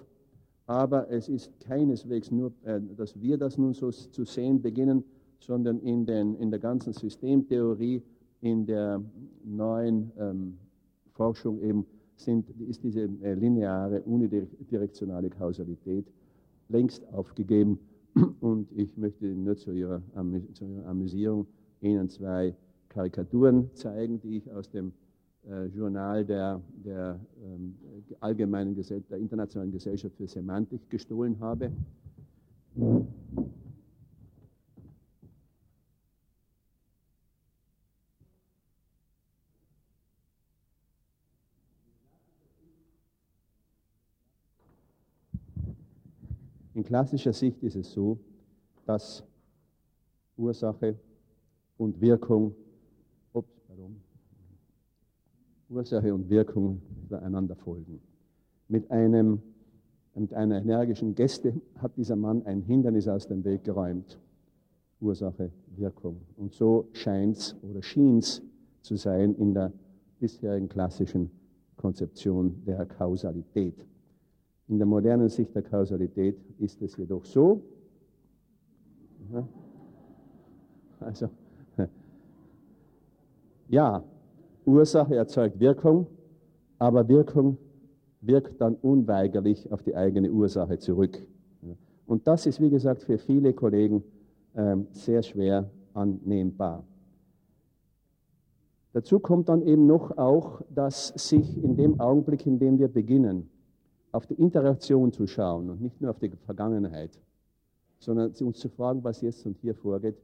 Aber es ist keineswegs nur, äh, dass wir das nun so zu sehen beginnen, sondern in, den, in der ganzen Systemtheorie, in der neuen ähm, Forschung eben sind, ist diese äh, lineare, unidirektionale Kausalität längst aufgegeben. Und ich möchte nur zu ihrer, zu ihrer Amüsierung Ihnen zwei Karikaturen zeigen, die ich aus dem äh, Journal der, der ähm, Allgemeinen Gesell der Internationalen Gesellschaft für Semantik gestohlen habe. In klassischer Sicht ist es so, dass Ursache und Wirkung, ups, pardon, Ursache und Wirkung einander folgen. Mit, einem, mit einer energischen Geste hat dieser Mann ein Hindernis aus dem Weg geräumt. Ursache, Wirkung. Und so scheint es oder schien es zu sein in der bisherigen klassischen Konzeption der Kausalität. In der modernen Sicht der Kausalität ist es jedoch so, also, ja, Ursache erzeugt Wirkung, aber Wirkung wirkt dann unweigerlich auf die eigene Ursache zurück. Und das ist, wie gesagt, für viele Kollegen ähm, sehr schwer annehmbar. Dazu kommt dann eben noch auch, dass sich in dem Augenblick, in dem wir beginnen, auf die Interaktion zu schauen und nicht nur auf die Vergangenheit, sondern uns zu fragen, was jetzt und hier vorgeht,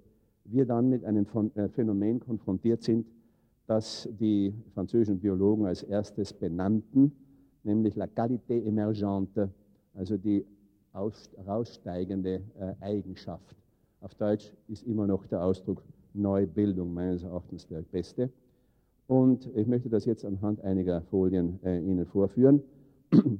wir dann mit einem äh, Phänomen konfrontiert sind, das die französischen Biologen als erstes benannten, nämlich la qualité émergente, also die heraussteigende äh, Eigenschaft. Auf Deutsch ist immer noch der Ausdruck Neubildung meines Erachtens der beste. Und ich möchte das jetzt anhand einiger Folien äh, Ihnen vorführen.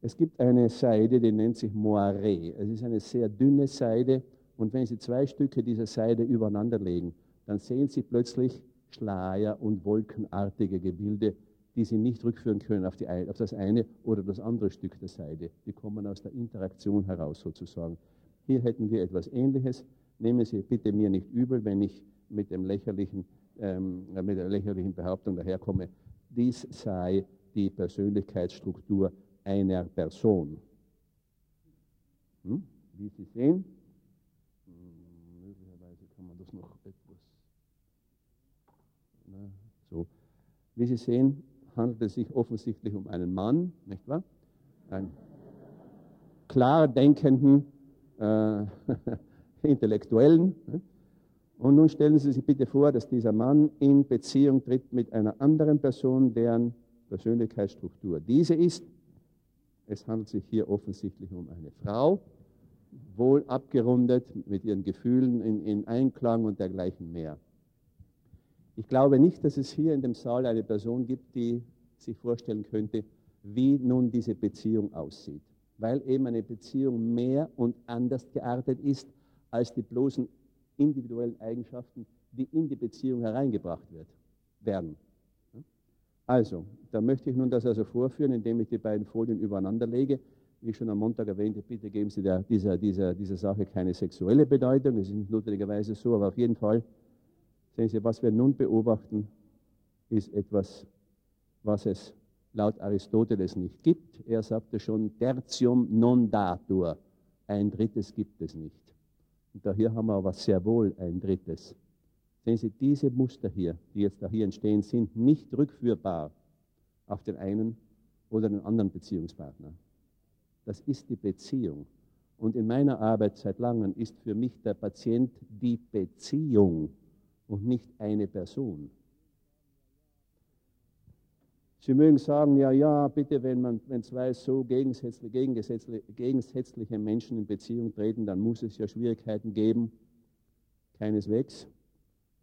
Es gibt eine Seide, die nennt sich Moiré. Es ist eine sehr dünne Seide und wenn Sie zwei Stücke dieser Seide übereinander legen, dann sehen Sie plötzlich Schleier und wolkenartige Gebilde, die Sie nicht rückführen können auf, die, auf das eine oder das andere Stück der Seide. Die kommen aus der Interaktion heraus sozusagen. Hier hätten wir etwas Ähnliches. Nehmen Sie bitte mir nicht übel, wenn ich mit, dem lächerlichen, ähm, mit der lächerlichen Behauptung daherkomme, dies sei die Persönlichkeitsstruktur einer Person. Hm? Wie Sie sehen, hm, möglicherweise kann man das noch etwas. Na, so. Wie Sie sehen, handelt es sich offensichtlich um einen Mann, nicht wahr? Einen klar denkenden äh, Intellektuellen. Und nun stellen Sie sich bitte vor, dass dieser Mann in Beziehung tritt mit einer anderen Person, deren Persönlichkeitsstruktur diese ist es handelt sich hier offensichtlich um eine Frau, wohl abgerundet mit ihren Gefühlen in, in Einklang und dergleichen mehr. Ich glaube nicht, dass es hier in dem Saal eine Person gibt, die sich vorstellen könnte, wie nun diese Beziehung aussieht. Weil eben eine Beziehung mehr und anders geartet ist als die bloßen individuellen Eigenschaften, die in die Beziehung hereingebracht wird, werden. Also, da möchte ich nun das also vorführen, indem ich die beiden Folien übereinander lege. Wie ich schon am Montag erwähnte, bitte geben Sie der, dieser, dieser, dieser Sache keine sexuelle Bedeutung. Das ist notwendigerweise so, aber auf jeden Fall sehen Sie, was wir nun beobachten, ist etwas was es laut Aristoteles nicht gibt. Er sagte schon, tertium non datur, ein drittes gibt es nicht. Und da hier haben wir aber sehr wohl ein drittes. Sehen Sie, diese Muster hier, die jetzt da hier entstehen, sind nicht rückführbar auf den einen oder den anderen Beziehungspartner. Das ist die Beziehung. Und in meiner Arbeit seit langem ist für mich der Patient die Beziehung und nicht eine Person. Sie mögen sagen, ja, ja, bitte, wenn, man, wenn zwei so gegensätzliche, gegensätzliche Menschen in Beziehung treten, dann muss es ja Schwierigkeiten geben. Keineswegs.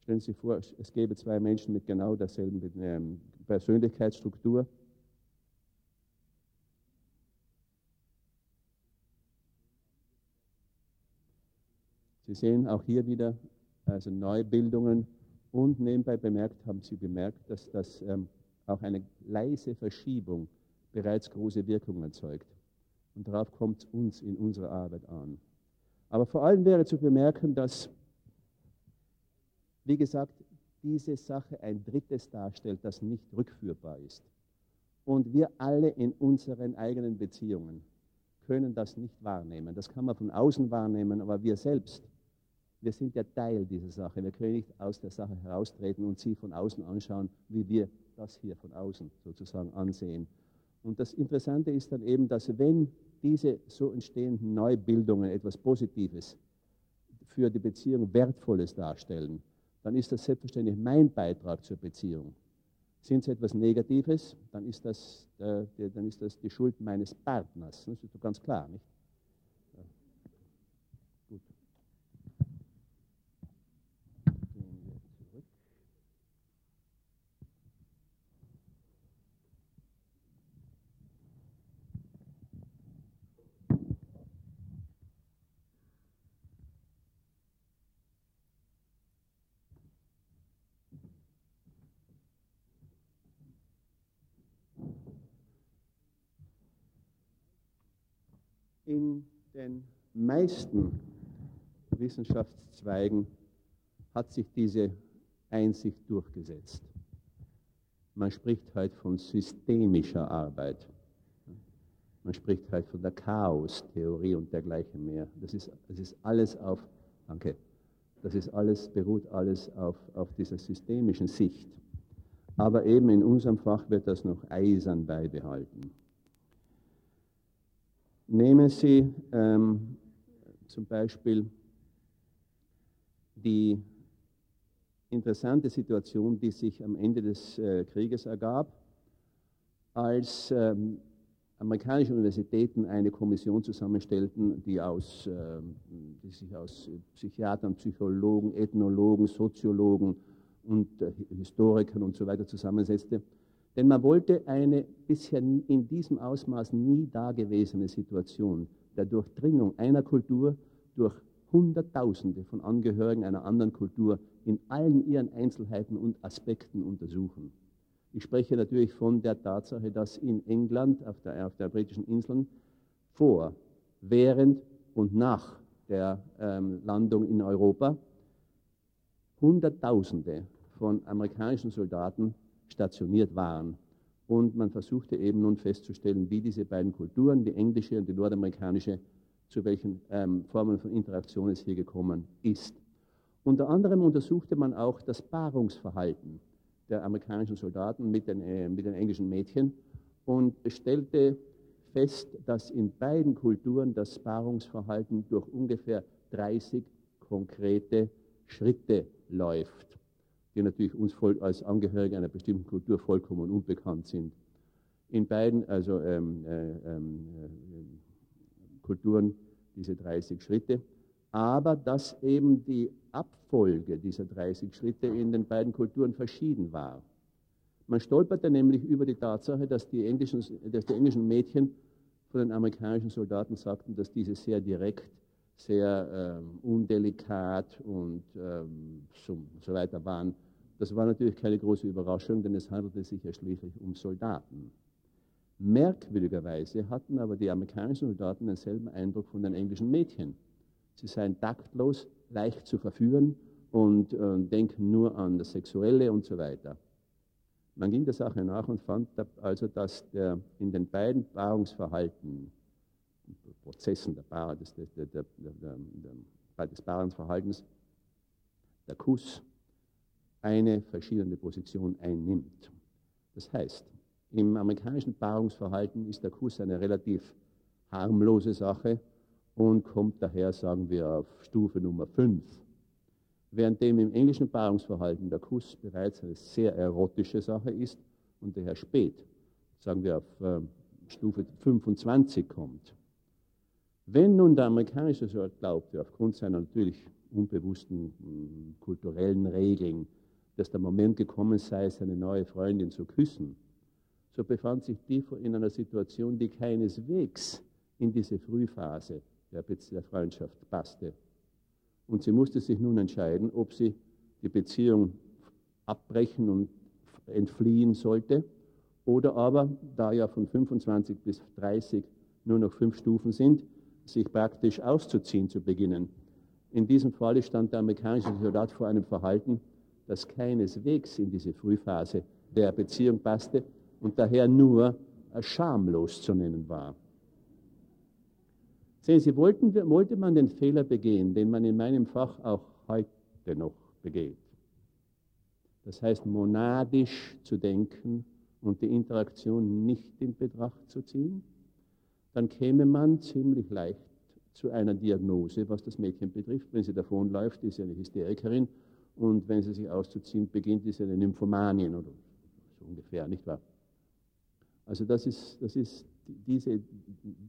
Stellen Sie sich vor, es gäbe zwei Menschen mit genau derselben ähm, Persönlichkeitsstruktur. Sie sehen auch hier wieder also Neubildungen und nebenbei bemerkt, haben Sie bemerkt, dass das ähm, auch eine leise Verschiebung bereits große Wirkung erzeugt. Und darauf kommt es uns in unserer Arbeit an. Aber vor allem wäre zu bemerken, dass, wie gesagt, diese Sache ein drittes darstellt, das nicht rückführbar ist. Und wir alle in unseren eigenen Beziehungen können das nicht wahrnehmen. Das kann man von außen wahrnehmen, aber wir selbst, wir sind ja Teil dieser Sache. Wir können nicht aus der Sache heraustreten und sie von außen anschauen, wie wir das hier von außen sozusagen ansehen. Und das Interessante ist dann eben, dass wenn diese so entstehenden Neubildungen etwas Positives für die Beziehung Wertvolles darstellen, dann ist das selbstverständlich mein Beitrag zur Beziehung. Sind sie etwas Negatives, dann ist das, äh, dann ist das die Schuld meines Partners. Das ist doch ganz klar, nicht? in den meisten Wissenschaftszweigen hat sich diese Einsicht durchgesetzt. Man spricht heute von systemischer Arbeit. Man spricht heute von der Chaos-Theorie und dergleichen mehr. Das ist, das ist alles auf, danke, das ist alles, beruht alles auf, auf dieser systemischen Sicht. Aber eben in unserem Fach wird das noch eisern beibehalten. Nehmen Sie ähm, zum Beispiel die interessante Situation, die sich am Ende des äh, Krieges ergab, als ähm, amerikanische Universitäten eine Kommission zusammenstellten, die, aus, äh, die sich aus Psychiatern, Psychologen, Ethnologen, Soziologen und äh, Historikern und so weiter zusammensetzte. Denn man wollte eine bisher in diesem Ausmaß nie dagewesene Situation der Durchdringung einer Kultur durch Hunderttausende von Angehörigen einer anderen Kultur in allen ihren Einzelheiten und Aspekten untersuchen. Ich spreche natürlich von der Tatsache, dass in England, auf der, auf der britischen Inseln, vor, während und nach der ähm, Landung in Europa Hunderttausende von amerikanischen Soldaten stationiert waren. Und man versuchte eben nun festzustellen, wie diese beiden Kulturen, die englische und die nordamerikanische, zu welchen ähm, Formen von Interaktion es hier gekommen ist. Unter anderem untersuchte man auch das Paarungsverhalten der amerikanischen Soldaten mit den, äh, mit den englischen Mädchen und stellte fest, dass in beiden Kulturen das Paarungsverhalten durch ungefähr 30 konkrete Schritte läuft die natürlich uns als Angehörige einer bestimmten Kultur vollkommen unbekannt sind. In beiden also ähm, äh, ähm, äh, Kulturen diese 30 Schritte, aber dass eben die Abfolge dieser 30 Schritte in den beiden Kulturen verschieden war. Man stolperte nämlich über die Tatsache, dass die englischen, dass die englischen Mädchen von den amerikanischen Soldaten sagten, dass diese sehr direkt, sehr ähm, undelikat und ähm, so, so weiter waren. Das war natürlich keine große Überraschung, denn es handelte sich ja schließlich um Soldaten. Merkwürdigerweise hatten aber die amerikanischen Soldaten denselben Eindruck von den englischen Mädchen. Sie seien taktlos, leicht zu verführen und äh, denken nur an das Sexuelle und so weiter. Man ging der Sache nach und fand also, dass der, in den beiden Paarungsverhalten, Prozessen der Paar, des, des, der, der, der, des Paarungsverhaltens, der Kuss eine verschiedene Position einnimmt. Das heißt, im amerikanischen Paarungsverhalten ist der Kuss eine relativ harmlose Sache und kommt daher, sagen wir, auf Stufe Nummer 5. Währenddem im englischen Paarungsverhalten der Kuss bereits eine sehr erotische Sache ist und daher spät, sagen wir, auf äh, Stufe 25 kommt. Wenn nun der amerikanische Soldat glaubte, aufgrund seiner natürlich unbewussten mh, kulturellen Regeln, dass der Moment gekommen sei, seine neue Freundin zu küssen, so befand sich die in einer Situation, die keineswegs in diese Frühphase der, der Freundschaft passte. Und sie musste sich nun entscheiden, ob sie die Beziehung abbrechen und entfliehen sollte oder aber, da ja von 25 bis 30 nur noch fünf Stufen sind, sich praktisch auszuziehen zu beginnen. In diesem Falle stand der amerikanische Soldat vor einem Verhalten, das keineswegs in diese Frühphase der Beziehung passte und daher nur schamlos zu nennen war. Sehen Sie, wollten, wollte man den Fehler begehen, den man in meinem Fach auch heute noch begeht. Das heißt, monadisch zu denken und die Interaktion nicht in Betracht zu ziehen, dann käme man ziemlich leicht zu einer Diagnose, was das Mädchen betrifft. Wenn sie davonläuft, ist sie eine Hysterikerin und wenn sie sich auszuziehen beginnt, ist sie eine Nymphomanin oder so ungefähr, nicht wahr? Also das ist, das ist diese,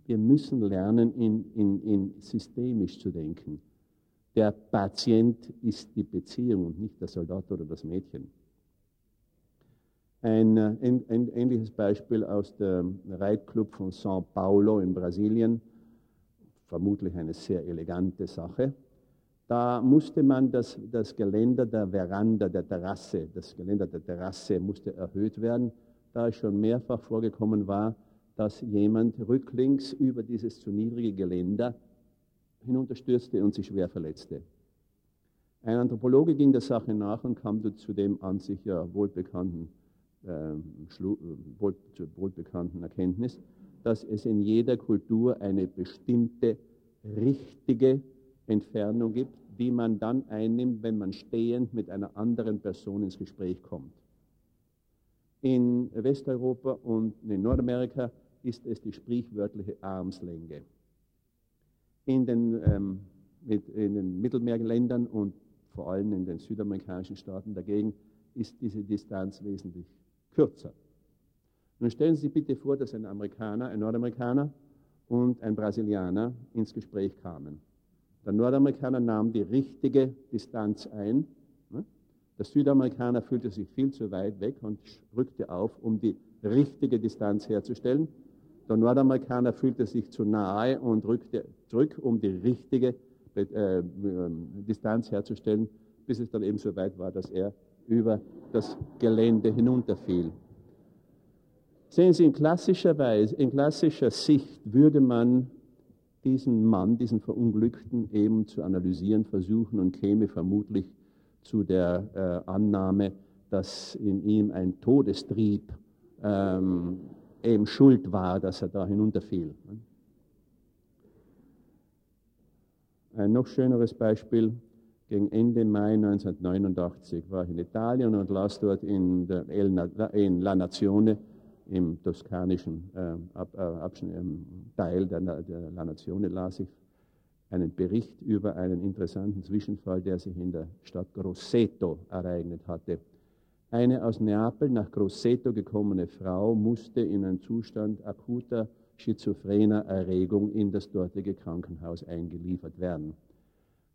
wir müssen lernen, in, in, in systemisch zu denken. Der Patient ist die Beziehung und nicht der Soldat oder das Mädchen. Ein, äh, ein, ein ähnliches Beispiel aus dem Reitclub von São Paulo in Brasilien, vermutlich eine sehr elegante Sache. Da musste man das, das Geländer der Veranda, der Terrasse, das Geländer der Terrasse musste erhöht werden, da es schon mehrfach vorgekommen war, dass jemand rücklings über dieses zu niedrige Geländer hinunterstürzte und sich schwer verletzte. Ein Anthropologe ging der Sache nach und kam zu dem an sich ja wohlbekannten, äh, wohl, wohlbekannten Erkenntnis, dass es in jeder Kultur eine bestimmte richtige Entfernung gibt, die man dann einnimmt, wenn man stehend mit einer anderen Person ins Gespräch kommt. In Westeuropa und in Nordamerika ist es die sprichwörtliche Armslänge. In den, ähm, in den Mittelmeerländern und vor allem in den südamerikanischen Staaten dagegen ist diese Distanz wesentlich kürzer. Nun stellen Sie sich bitte vor, dass ein Amerikaner, ein Nordamerikaner und ein Brasilianer ins Gespräch kamen. Der Nordamerikaner nahm die richtige Distanz ein. Ne? Der Südamerikaner fühlte sich viel zu weit weg und rückte auf, um die richtige Distanz herzustellen. Der Nordamerikaner fühlte sich zu nahe und rückte zurück, um die richtige äh, ähm, Distanz herzustellen, bis es dann eben so weit war, dass er über das Gelände hinunterfiel. Sehen Sie, in klassischer Weise, in klassischer Sicht würde man diesen Mann, diesen Verunglückten eben zu analysieren versuchen und käme vermutlich zu der äh, Annahme, dass in ihm ein Todestrieb ähm, eben schuld war, dass er da hinunterfiel. Ein noch schöneres Beispiel. Gegen Ende Mai 1989 war ich in Italien und las dort in, der in La Nazione, im toskanischen äh, Ab, äh, ähm, Teil der, der La Nazione, las ich einen Bericht über einen interessanten Zwischenfall, der sich in der Stadt Grosseto ereignet hatte. Eine aus Neapel nach Grosseto gekommene Frau musste in einen Zustand akuter schizophrener Erregung in das dortige Krankenhaus eingeliefert werden.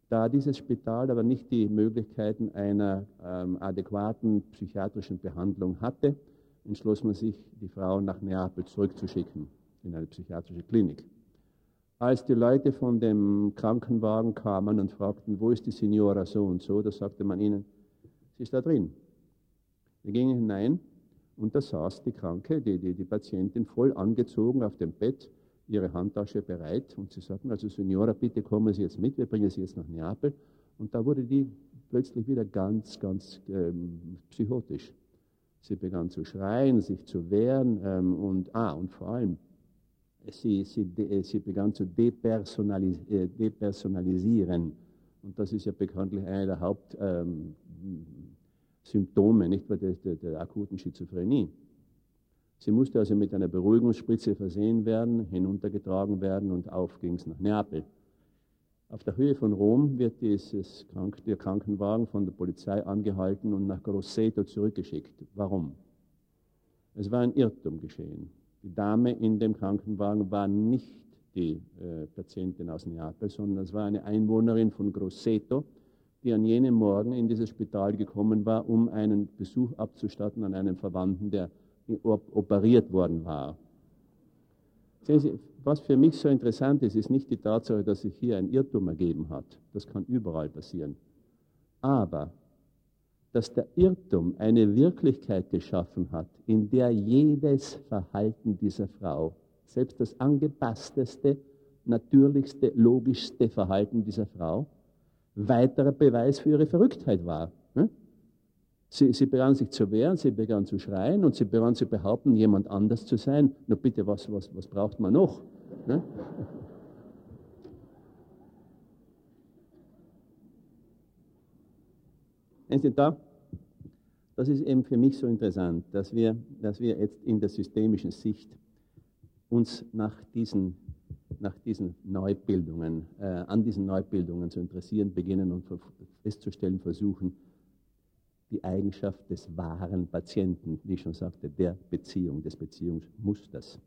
Da dieses Spital aber nicht die Möglichkeiten einer ähm, adäquaten psychiatrischen Behandlung hatte, entschloss man sich, die Frau nach Neapel zurückzuschicken in eine psychiatrische Klinik. Als die Leute von dem Krankenwagen kamen und fragten, wo ist die Signora so und so, da sagte man ihnen, sie ist da drin. Wir gingen hinein und da saß die Kranke, die, die, die Patientin voll angezogen auf dem Bett, ihre Handtasche bereit und sie sagten, also Signora, bitte kommen Sie jetzt mit, wir bringen Sie jetzt nach Neapel. Und da wurde die plötzlich wieder ganz, ganz ähm, psychotisch. Sie begann zu schreien, sich zu wehren ähm, und, ah, und vor allem, sie, sie, de, sie begann zu depersonalis äh, depersonalisieren. Und das ist ja bekanntlich einer der Hauptsymptome ähm, der, der, der akuten Schizophrenie. Sie musste also mit einer Beruhigungsspritze versehen werden, hinuntergetragen werden und auf ging es nach Neapel. Auf der Höhe von Rom wird dieses Krank der Krankenwagen von der Polizei angehalten und nach Grosseto zurückgeschickt. Warum? Es war ein Irrtum geschehen. Die Dame in dem Krankenwagen war nicht die äh, Patientin aus Neapel, sondern es war eine Einwohnerin von Grosseto, die an jenem Morgen in dieses Spital gekommen war, um einen Besuch abzustatten an einem Verwandten, der operiert worden war. Sehen Sie, was für mich so interessant ist, ist nicht die Tatsache, dass sich hier ein Irrtum ergeben hat. Das kann überall passieren. Aber, dass der Irrtum eine Wirklichkeit geschaffen hat, in der jedes Verhalten dieser Frau, selbst das angepassteste, natürlichste, logischste Verhalten dieser Frau, weiterer Beweis für ihre Verrücktheit war. Sie, sie begann sich zu wehren, sie begann zu schreien und sie begann zu behaupten, jemand anders zu sein. Na bitte, was, was, was braucht man noch? Ne? Das ist eben für mich so interessant, dass wir, dass wir jetzt in der systemischen Sicht uns nach diesen, nach diesen Neubildungen, äh, an diesen Neubildungen zu interessieren beginnen und festzustellen versuchen, die Eigenschaft des wahren Patienten, wie ich schon sagte, der Beziehung, des Beziehungsmusters.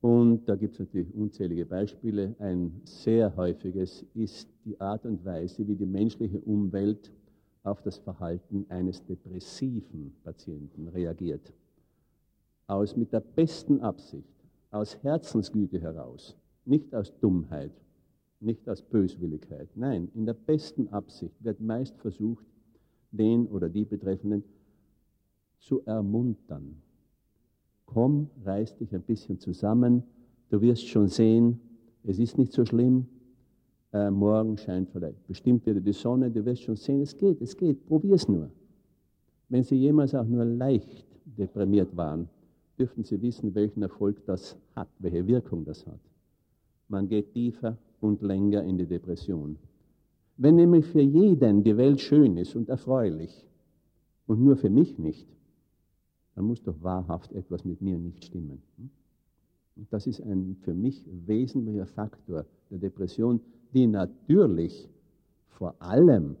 Und da gibt es natürlich unzählige Beispiele. Ein sehr häufiges ist die Art und Weise, wie die menschliche Umwelt auf das Verhalten eines depressiven Patienten reagiert. Aus mit der besten Absicht, aus Herzensgüte heraus, nicht aus Dummheit, nicht aus Böswilligkeit. Nein, in der besten Absicht wird meist versucht, den oder die Betreffenden zu ermuntern. Komm, reiß dich ein bisschen zusammen, du wirst schon sehen, es ist nicht so schlimm, äh, morgen scheint vielleicht bestimmt wieder die Sonne, du wirst schon sehen, es geht, es geht, probier es nur. Wenn Sie jemals auch nur leicht deprimiert waren, dürften Sie wissen, welchen Erfolg das hat, welche Wirkung das hat. Man geht tiefer und länger in die Depression. Wenn nämlich für jeden die Welt schön ist und erfreulich und nur für mich nicht, dann muss doch wahrhaft etwas mit mir nicht stimmen. Und das ist ein für mich wesentlicher Faktor der Depression, die natürlich vor allem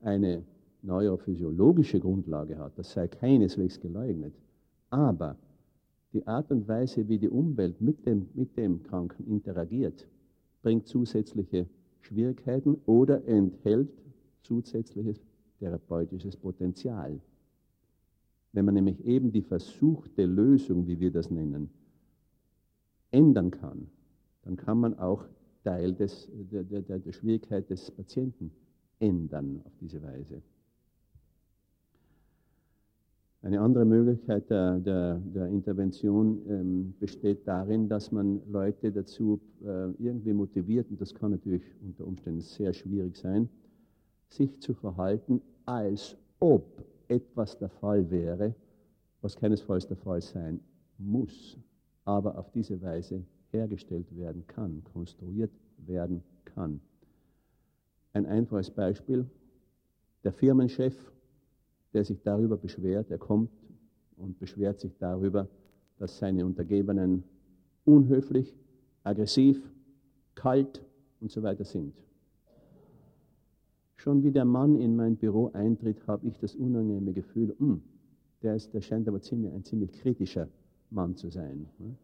eine neurophysiologische Grundlage hat. Das sei keineswegs geleugnet. Aber die Art und Weise, wie die Umwelt mit dem, mit dem Kranken interagiert, bringt zusätzliche Schwierigkeiten oder enthält zusätzliches therapeutisches Potenzial. Wenn man nämlich eben die versuchte Lösung, wie wir das nennen, ändern kann, dann kann man auch Teil des, der, der, der Schwierigkeit des Patienten ändern auf diese Weise. Eine andere Möglichkeit der, der, der Intervention ähm, besteht darin, dass man Leute dazu äh, irgendwie motiviert, und das kann natürlich unter Umständen sehr schwierig sein, sich zu verhalten, als ob etwas der Fall wäre, was keinesfalls der Fall sein muss, aber auf diese Weise hergestellt werden kann, konstruiert werden kann. Ein einfaches Beispiel, der Firmenchef der sich darüber beschwert. Er kommt und beschwert sich darüber, dass seine Untergebenen unhöflich, aggressiv, kalt und so weiter sind. Schon wie der Mann in mein Büro eintritt, habe ich das unangenehme Gefühl, mh, hm, der, ist, der scheint aber ziemlich, ein ziemlich kritischer Mann zu sein. Ne?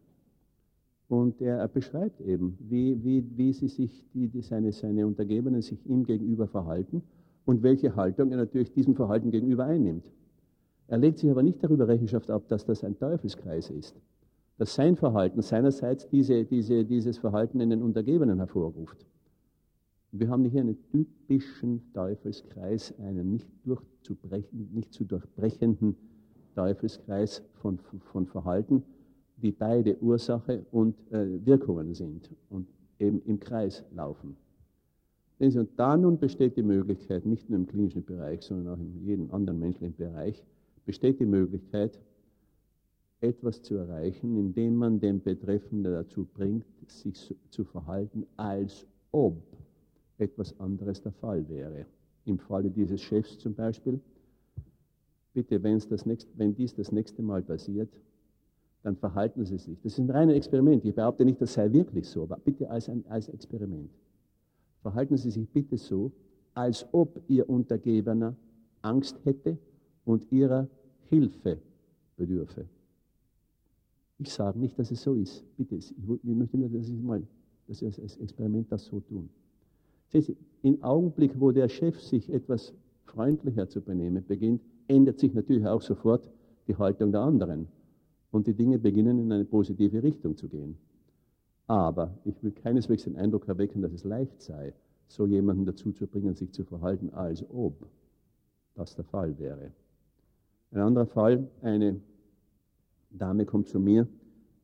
Und er, beschreibt eben, wie, wie, wie sie sich, die, die seine, seine Untergebenen sich ihm gegenüber verhalten und welche Haltung er natürlich diesem Verhalten gegenüber einnimmt. Er legt sich aber nicht darüber Rechenschaft ab, dass das ein Teufelskreis ist, dass sein Verhalten seinerseits diese, diese, dieses Verhalten in den Untergebenen hervorruft. Wir haben hier einen typischen Teufelskreis, einen nicht, nicht zu durchbrechenden Teufelskreis von, von Verhalten, die beide Ursache und äh, Wirkungen sind und eben im Kreis laufen. Und da nun besteht die Möglichkeit, nicht nur im klinischen Bereich, sondern auch in jedem anderen menschlichen Bereich, besteht die Möglichkeit, etwas zu erreichen, indem man den Betreffenden dazu bringt, sich zu verhalten, als ob etwas anderes der Fall wäre. Im Falle dieses Chefs zum Beispiel, bitte, das nächste, wenn dies das nächste Mal passiert, dann verhalten Sie sich. Das ist ein reines Experiment. Ich behaupte nicht, das sei wirklich so, aber bitte als ein als Experiment. Verhalten Sie sich bitte so, als ob Ihr Untergebener Angst hätte und Ihrer Hilfe bedürfe. Ich sage nicht, dass es so ist. Bitte, ich, möchte nur, dass Sie mal, dass Sie als Experiment das so tun. Sehen Sie, im Augenblick, wo der Chef sich etwas freundlicher zu benehmen beginnt, ändert sich natürlich auch sofort die Haltung der anderen. Und die Dinge beginnen in eine positive Richtung zu gehen. Aber ich will keineswegs den Eindruck erwecken, dass es leicht sei, so jemanden dazu zu bringen, sich zu verhalten, als ob das der Fall wäre. Ein anderer Fall, eine Dame kommt zu mir.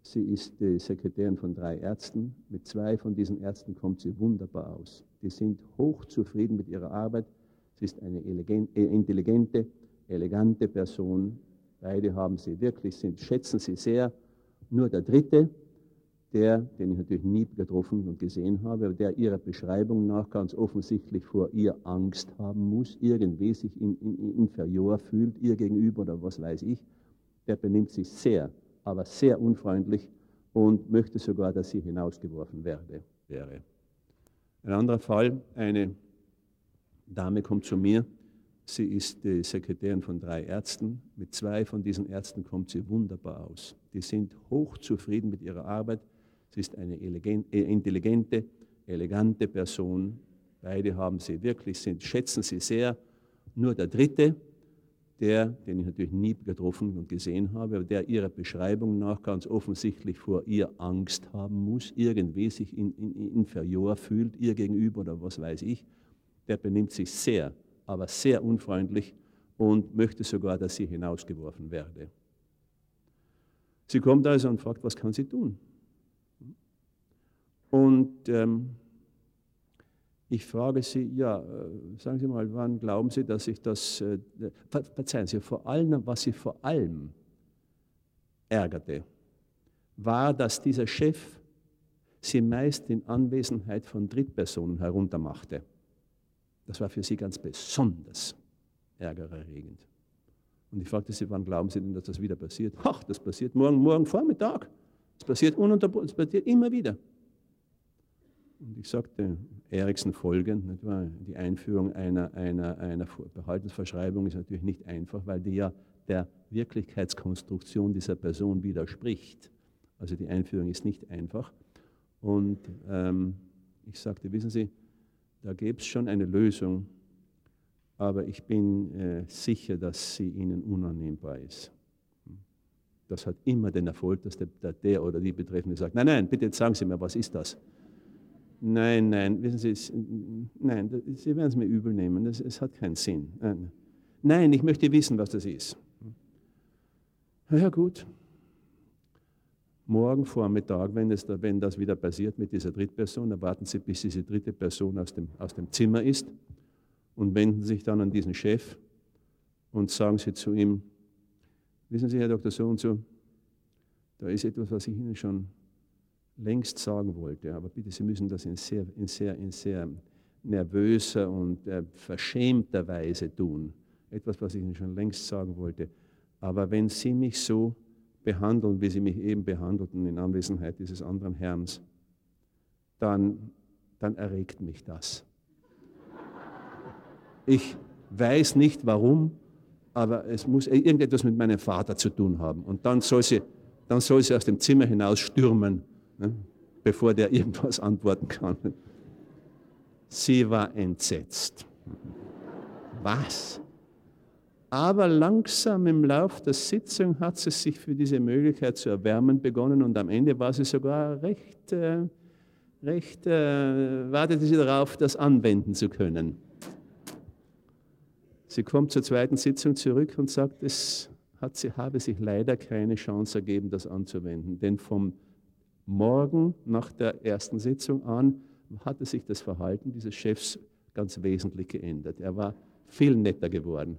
Sie ist die Sekretärin von drei Ärzten. Mit zwei von diesen Ärzten kommt sie wunderbar aus. Die sind hochzufrieden mit ihrer Arbeit. Sie ist eine äh, intelligente, elegante Person. Beide haben sie wirklich, sind, schätzen sie sehr. Nur der dritte, der, den ich natürlich nie getroffen und gesehen habe, aber der ihrer Beschreibung nach ganz offensichtlich vor ihr Angst haben muss, irgendwie sich in, in, inferior fühlt, ihr gegenüber oder was weiß ich, der benimmt sich sehr, aber sehr unfreundlich und möchte sogar, dass sie hinausgeworfen werde, wäre. Ein anderer Fall, eine Dame kommt zu mir, sie ist die Sekretärin von drei Ärzten, mit zwei von diesen Ärzten kommt sie wunderbar aus. Die sind hochzufrieden mit ihrer Arbeit, sie ist eine äh, intelligente, elegante Person, beide haben sie wirklich, sind, schätzen sie sehr. Nur der dritte, der, den ich natürlich nie getroffen und gesehen habe, aber der ihrer Beschreibung nach ganz offensichtlich vor ihr Angst haben muss, irgendwie sich in, in, inferior fühlt, ihr gegenüber oder was weiß ich, der benimmt sich sehr, aber sehr unfreundlich und möchte sogar, dass sie hinausgeworfen werde. Sie kommt also und fragt, was kann sie tun? Und ähm, ich frage Sie, ja, äh, sagen Sie mal, wann glauben Sie, dass ich das, äh, verzeihen Sie, vor allem, was Sie vor allem ärgerte, war, dass dieser Chef Sie meist in Anwesenheit von Drittpersonen heruntermachte. Das war für Sie ganz besonders ärgererregend. Und ich fragte Sie, wann glauben Sie denn, dass das wieder passiert? Ach, das passiert morgen, morgen Vormittag. Das passiert ununterbrochen, das passiert immer wieder. Und ich sagte Eriksen folgend, die Einführung einer, einer, einer Verhaltensverschreibung ist natürlich nicht einfach, weil die ja der Wirklichkeitskonstruktion dieser Person widerspricht. Also die Einführung ist nicht einfach. Und ähm, ich sagte, wissen Sie, da gäbe es schon eine Lösung, aber ich bin äh, sicher, dass sie Ihnen unannehmbar ist. Das hat immer den Erfolg, dass der, der oder die Betreffende sagt, nein, nein, bitte sagen Sie mir, was ist das? Nein, nein, wissen Sie, es, nein, Sie werden es mir übel nehmen, das, es hat keinen Sinn. Nein, ich möchte wissen, was das ist. Ja gut, morgen Vormittag, wenn, es da, wenn das wieder passiert mit dieser Drittperson, dann warten Sie, bis diese dritte Person aus dem, aus dem Zimmer ist und wenden sich dann an diesen Chef und sagen Sie zu ihm, wissen Sie, Herr Dr. So und so, da ist etwas, was ich Ihnen schon längst sagen wollte. Aber bitte, Sie müssen das in sehr, in sehr, in sehr nervöser und äh, verschämter Weise tun. Etwas, was ich Ihnen schon längst sagen wollte. Aber wenn Sie mich so behandeln, wie Sie mich eben behandelten in Anwesenheit dieses anderen Herrn, dann, dann erregt mich das. Ich weiß nicht warum, aber es muss irgendetwas mit meinem Vater zu tun haben. Und dann soll sie, dann soll sie aus dem Zimmer hinaus stürmen ne, bevor der irgendwas antworten kann. Sie war entsetzt. Was? Aber langsam im Lauf der Sitzung hat sie sich für diese Möglichkeit zu erwärmen begonnen und am Ende war sie sogar recht, äh, recht äh, wartete sie darauf, das anwenden zu können. Sie kommt zur zweiten Sitzung zurück und sagt, es hat sie, habe sich leider keine Chance ergeben, das anzuwenden, denn vom Morgen nach der ersten Sitzung an hatte sich das Verhalten dieses Chefs ganz wesentlich geändert. Er war viel netter geworden.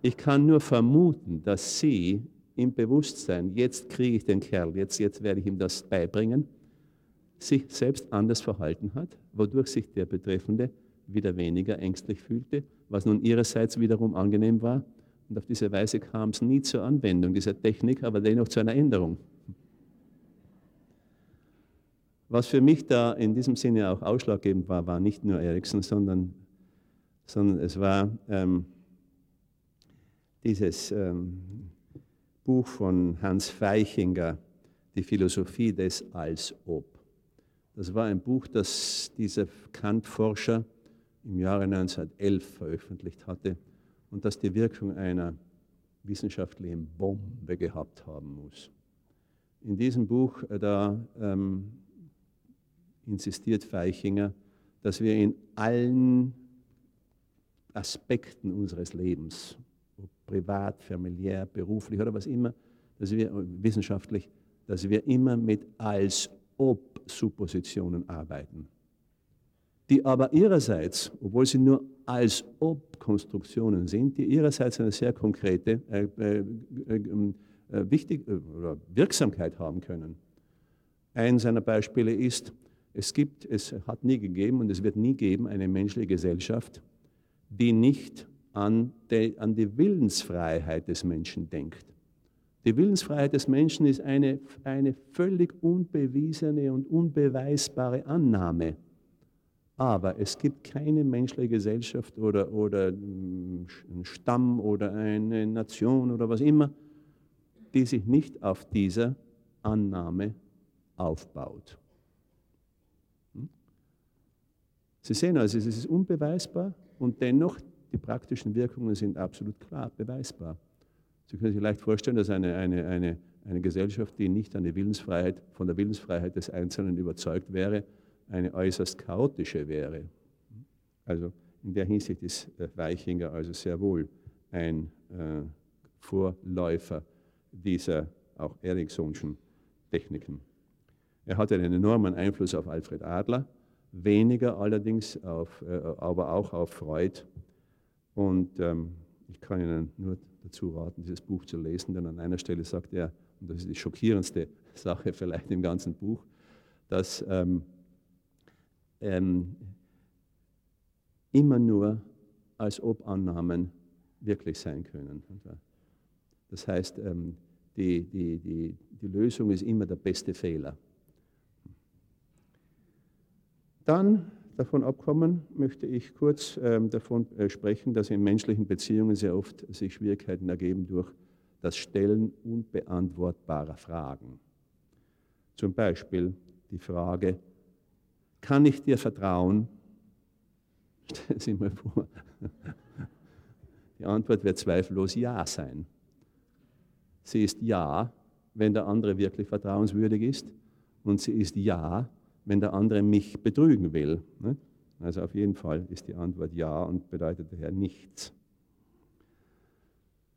Ich kann nur vermuten, dass Sie im Bewusstsein, jetzt kriege ich den Kerl, jetzt, jetzt werde ich ihm das beibringen, sich selbst anders verhalten hat, wodurch sich der Betreffende wieder weniger ängstlich fühlte, was nun ihrerseits wiederum angenehm war. Und auf diese Weise kam es nie zur Anwendung dieser Technik, aber dennoch zu einer Änderung. Was für mich da in diesem Sinne auch ausschlaggebend war, war nicht nur Erikson, sondern, sondern es war ähm, dieses ähm, Buch von Hans Feichinger, Die Philosophie des Als-Ob. Das war ein Buch, das dieser Kant-Forscher im Jahre 1911 veröffentlicht hatte und das die Wirkung einer wissenschaftlichen Bombe gehabt haben muss. In diesem Buch, äh, da ähm, insistiert Feichinger, dass wir in allen Aspekten unseres Lebens, privat, familiär, beruflich oder was immer, dass wir wissenschaftlich, dass wir immer mit als ob Suppositionen arbeiten, die aber ihrerseits, obwohl sie nur als ob Konstruktionen sind, die ihrerseits eine sehr konkrete äh, äh, äh, äh wichtig, äh, Wirksamkeit haben können. Ein seiner Beispiele ist, es gibt, es hat nie gegeben und es wird nie geben eine menschliche Gesellschaft, die nicht an die, an die Willensfreiheit des Menschen denkt. Die Willensfreiheit des Menschen ist eine, eine völlig unbewiesene und unbeweisbare Annahme. Aber es gibt keine menschliche Gesellschaft oder, oder ein Stamm oder eine Nation oder was immer, die sich nicht auf dieser Annahme aufbaut. Sie sehen also, es ist unbeweisbar und dennoch die praktischen Wirkungen sind absolut klar beweisbar. Sie können sich leicht vorstellen, dass eine, eine, eine, eine Gesellschaft, die nicht an die Willensfreiheit, von der Willensfreiheit des Einzelnen überzeugt wäre, eine äußerst chaotische wäre. Also in der Hinsicht ist Weichinger also sehr wohl ein äh, Vorläufer dieser auch Eriksonschen Techniken. Er hatte einen enormen Einfluss auf Alfred Adler, weniger allerdings auf, äh, aber auch auf Freud. Und ähm, ich kann Ihnen nur dazu raten, dieses Buch zu lesen, denn an einer Stelle sagt er, und das ist die schockierendste Sache vielleicht im ganzen Buch, dass ähm, ähm, immer nur als ob Annahmen wirklich sein können. Das heißt, ähm, die, die, die, die Lösung ist immer der beste Fehler. Dann davon abkommen, möchte ich kurz ähm, davon äh, sprechen, dass in menschlichen Beziehungen sehr oft sich Schwierigkeiten ergeben durch das Stellen unbeantwortbarer Fragen. Zum Beispiel die Frage, kann ich dir vertrauen? Stellen Sie mal vor. Die Antwort wird zweifellos Ja sein. Sie ist Ja, wenn der andere wirklich vertrauenswürdig ist. Und sie ist Ja, wenn der andere mich betrügen will. Ne? Also auf jeden Fall ist die Antwort ja und bedeutet daher nichts.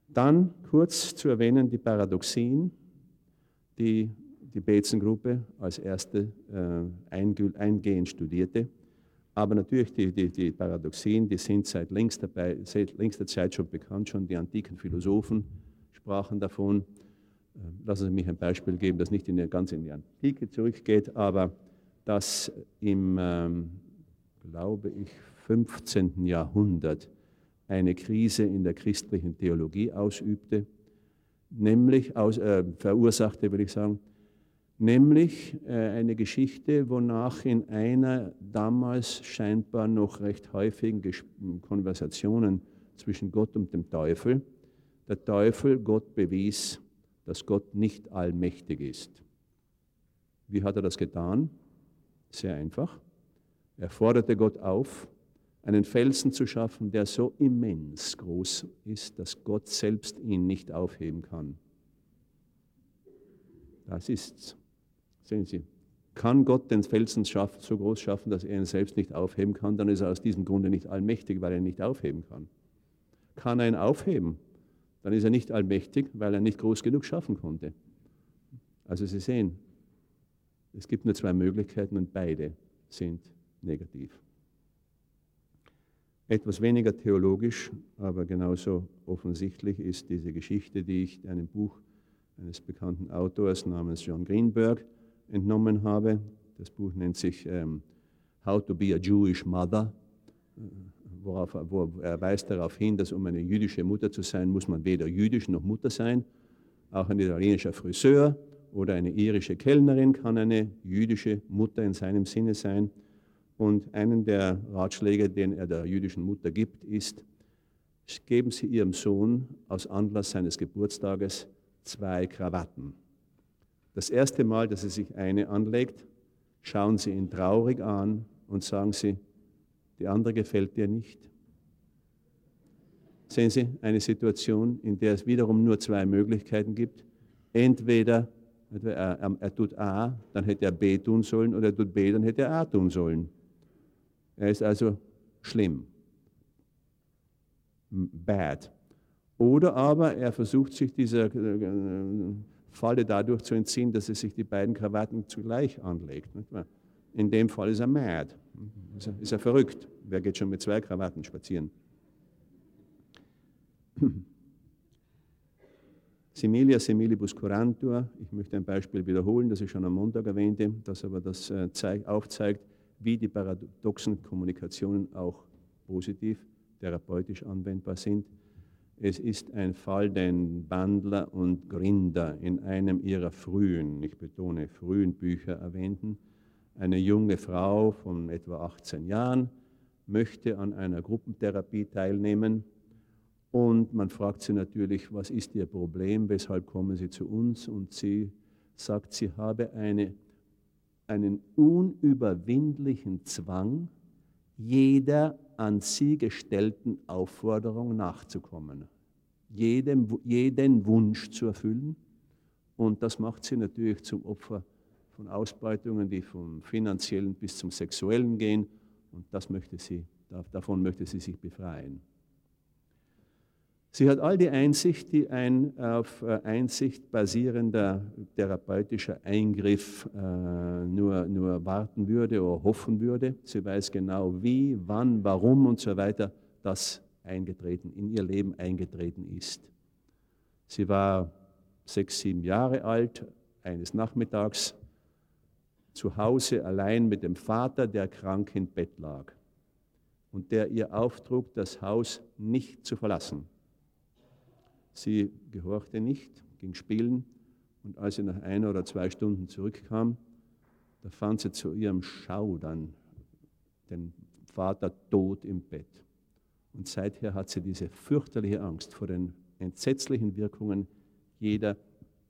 Dann kurz zu erwähnen die Paradoxien, die die Betzen-Gruppe als erste äh, eingehend studierte. Aber natürlich die, die, die, Paradoxien, die sind seit längster, seit längster Zeit schon bekannt, schon die antiken Philosophen sprachen davon. Äh, lassen Sie mich ein Beispiel geben, das nicht in der, ganz in die Antike zurückgeht, aber das im, ähm, glaube ich, 15. Jahrhundert eine Krise in der christlichen Theologie ausübte, nämlich aus, äh, verursachte, würde ich sagen, nämlich äh, eine Geschichte, wonach in einer damals scheinbar noch recht häufigen Ges Konversationen zwischen Gott und dem Teufel, der Teufel Gott bewies, dass Gott nicht allmächtig ist. Wie hat er das getan? Sehr einfach. Er forderte Gott auf, einen Felsen zu schaffen, der so immens groß ist, dass Gott selbst ihn nicht aufheben kann. Das ist's. Sehen Sie, kann Gott den Felsen schaffen, so groß schaffen, dass er ihn selbst nicht aufheben kann, dann ist er aus diesem Grunde nicht allmächtig, weil er ihn nicht aufheben kann. Kann er ihn aufheben, dann ist er nicht allmächtig, weil er nicht groß genug schaffen konnte. Also Sie sehen, es gibt nur zwei Möglichkeiten und beide sind negativ. Etwas weniger theologisch, aber genauso offensichtlich ist diese Geschichte, die ich einem Buch eines bekannten Autors namens John Greenberg entnommen habe. Das Buch nennt sich ähm, How to be a Jewish Mother, äh, worauf, wo er weist darauf hin, dass um eine jüdische Mutter zu sein, muss man weder jüdisch noch Mutter sein. Auch ein italienischer Friseur oder eine irische Kellnerin kann eine jüdische Mutter in seinem Sinne sein. Und einen der Ratschläge, den er der jüdischen Mutter gibt, ist, geben Sie Ihrem Sohn aus Anlass seines Geburtstages zwei Krawatten. Das erste Mal, dass er sich eine anlegt, schauen Sie ihn traurig an und sagen Sie, die andere gefällt dir nicht. Sehen Sie eine Situation, in der es wiederum nur zwei Möglichkeiten gibt. Entweder er, er, tut A, dann hätte er B tun sollen, oder er tut B, dann hätte er A tun sollen. Er ist also schlimm. Bad. Oder aber er versucht sich dieser äh, Falle dadurch zu entziehen, dass er sich die beiden Krawatten zugleich anlegt. In dem Fall ist er mad, ist er, ist er verrückt. Wer geht schon mit zwei Krawatten spazieren? Similia similibus curantur. Ich möchte ein Beispiel wiederholen, das ich schon am Montag erwähnte, das aber das äh, aufzeigt, wie die paradoxen Kommunikationen auch positiv therapeutisch anwendbar sind. Es ist ein Fall, den Bandler und Grinder in einem ihrer frühen, ich betone frühen Bücher erwähnten. Eine junge Frau von etwa 18 Jahren möchte an einer Gruppentherapie teilnehmen und man fragt sie natürlich, was ist ihr Problem, weshalb kommen sie zu uns und sie sagt, sie habe eine einen unüberwindlichen Zwang, jeder an sie gestellten Aufforderung nachzukommen, jedem, jeden Wunsch zu erfüllen. Und das macht sie natürlich zum Opfer von Ausbeutungen, die vom finanziellen bis zum sexuellen gehen. Und das möchte sie, davon möchte sie sich befreien. Sie hat all die Einsicht, die ein auf äh, Einsicht basierender therapeutischer Eingriff äh, nur, nur warten würde oder hoffen würde. Sie weiß genau, wie, wann, warum und so weiter das eingetreten, in ihr Leben eingetreten ist. Sie war sechs, sieben Jahre alt, eines Nachmittags zu Hause allein mit dem Vater, der krank im Bett lag und der ihr auftrug, das Haus nicht zu verlassen. Sie gehorchte nicht, ging spielen und als sie nach einer oder zwei Stunden zurückkam, da fand sie zu ihrem Schaudern den Vater tot im Bett. Und seither hat sie diese fürchterliche Angst vor den entsetzlichen Wirkungen jeder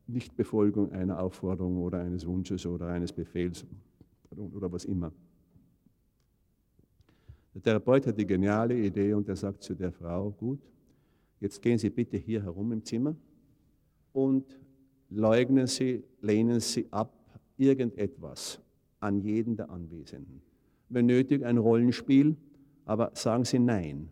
Nichtbefolgung einer Aufforderung oder eines Wunsches oder eines Befehls oder was immer. Der Therapeut hat die geniale Idee und er sagt zu der Frau, gut, Jetzt gehen Sie bitte hier herum im Zimmer und leugnen Sie, lehnen Sie ab irgendetwas an jeden der Anwesenden. Wenn nötig, ein Rollenspiel, aber sagen Sie Nein.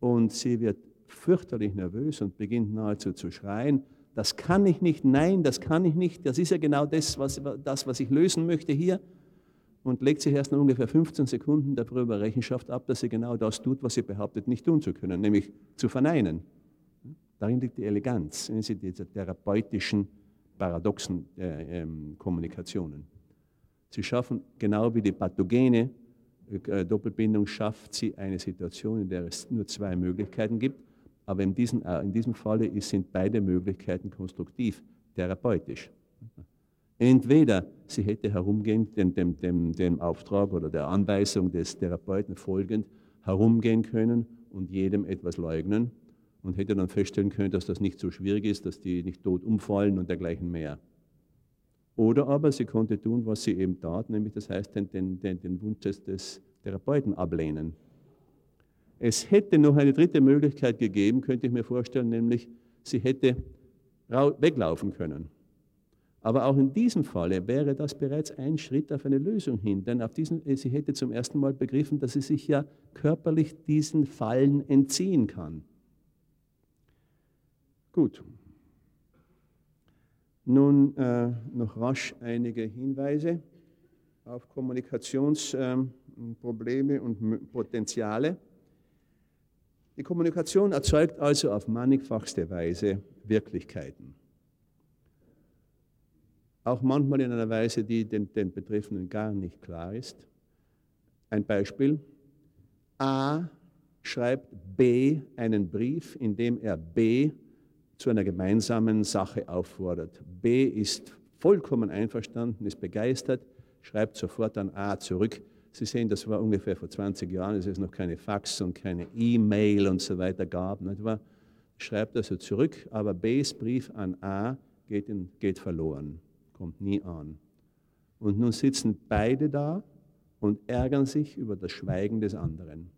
Und sie wird fürchterlich nervös und beginnt nahezu zu schreien. Das kann ich nicht, nein, das kann ich nicht. Das ist ja genau das, was, das, was ich lösen möchte hier und legt sich erst nach ungefähr 15 Sekunden darüber Rechenschaft ab, dass sie genau das tut, was sie behauptet, nicht tun zu können, nämlich zu verneinen. Darin liegt die Eleganz in dieser therapeutischen, paradoxen äh, ähm, Kommunikationen. Sie schaffen, genau wie die pathogene äh, Doppelbindung, schafft sie eine Situation, in der es nur zwei Möglichkeiten gibt, aber in diesem, äh, in diesem Falle sind beide Möglichkeiten konstruktiv, therapeutisch. Entweder sie hätte herumgehen, dem, dem, dem, dem Auftrag oder der Anweisung des Therapeuten folgend herumgehen können und jedem etwas leugnen und hätte dann feststellen können, dass das nicht so schwierig ist, dass die nicht tot umfallen und dergleichen mehr. Oder aber sie konnte tun, was sie eben tat, nämlich das heißt den, den, den, den Wunsch des, des Therapeuten ablehnen. Es hätte noch eine dritte Möglichkeit gegeben, könnte ich mir vorstellen, nämlich sie hätte weglaufen können. Aber auch in diesem Falle wäre das bereits ein Schritt auf eine Lösung hin, denn auf diesen, sie hätte zum ersten Mal begriffen, dass sie sich ja körperlich diesen Fallen entziehen kann. Gut. Nun äh, noch rasch einige Hinweise auf Kommunikationsmethoden Probleme und Potenziale. Die Kommunikation erzeugt also auf mannigfachste Weise Wirklichkeiten. Auch manchmal in einer Weise, die den, den Betreffenden gar nicht klar ist. Ein Beispiel. A schreibt B einen Brief, in dem er B zu einer gemeinsamen Sache auffordert. B ist vollkommen einverstanden, ist begeistert, schreibt sofort an A zurück. Sie sehen, das war ungefähr vor 20 Jahren, es noch keine Fax und keine E-Mail und so weiter gab. Nicht wahr? Schreibt also zurück, aber Bs Brief an A geht, in, geht verloren, kommt nie an. Und nun sitzen beide da und ärgern sich über das Schweigen des anderen.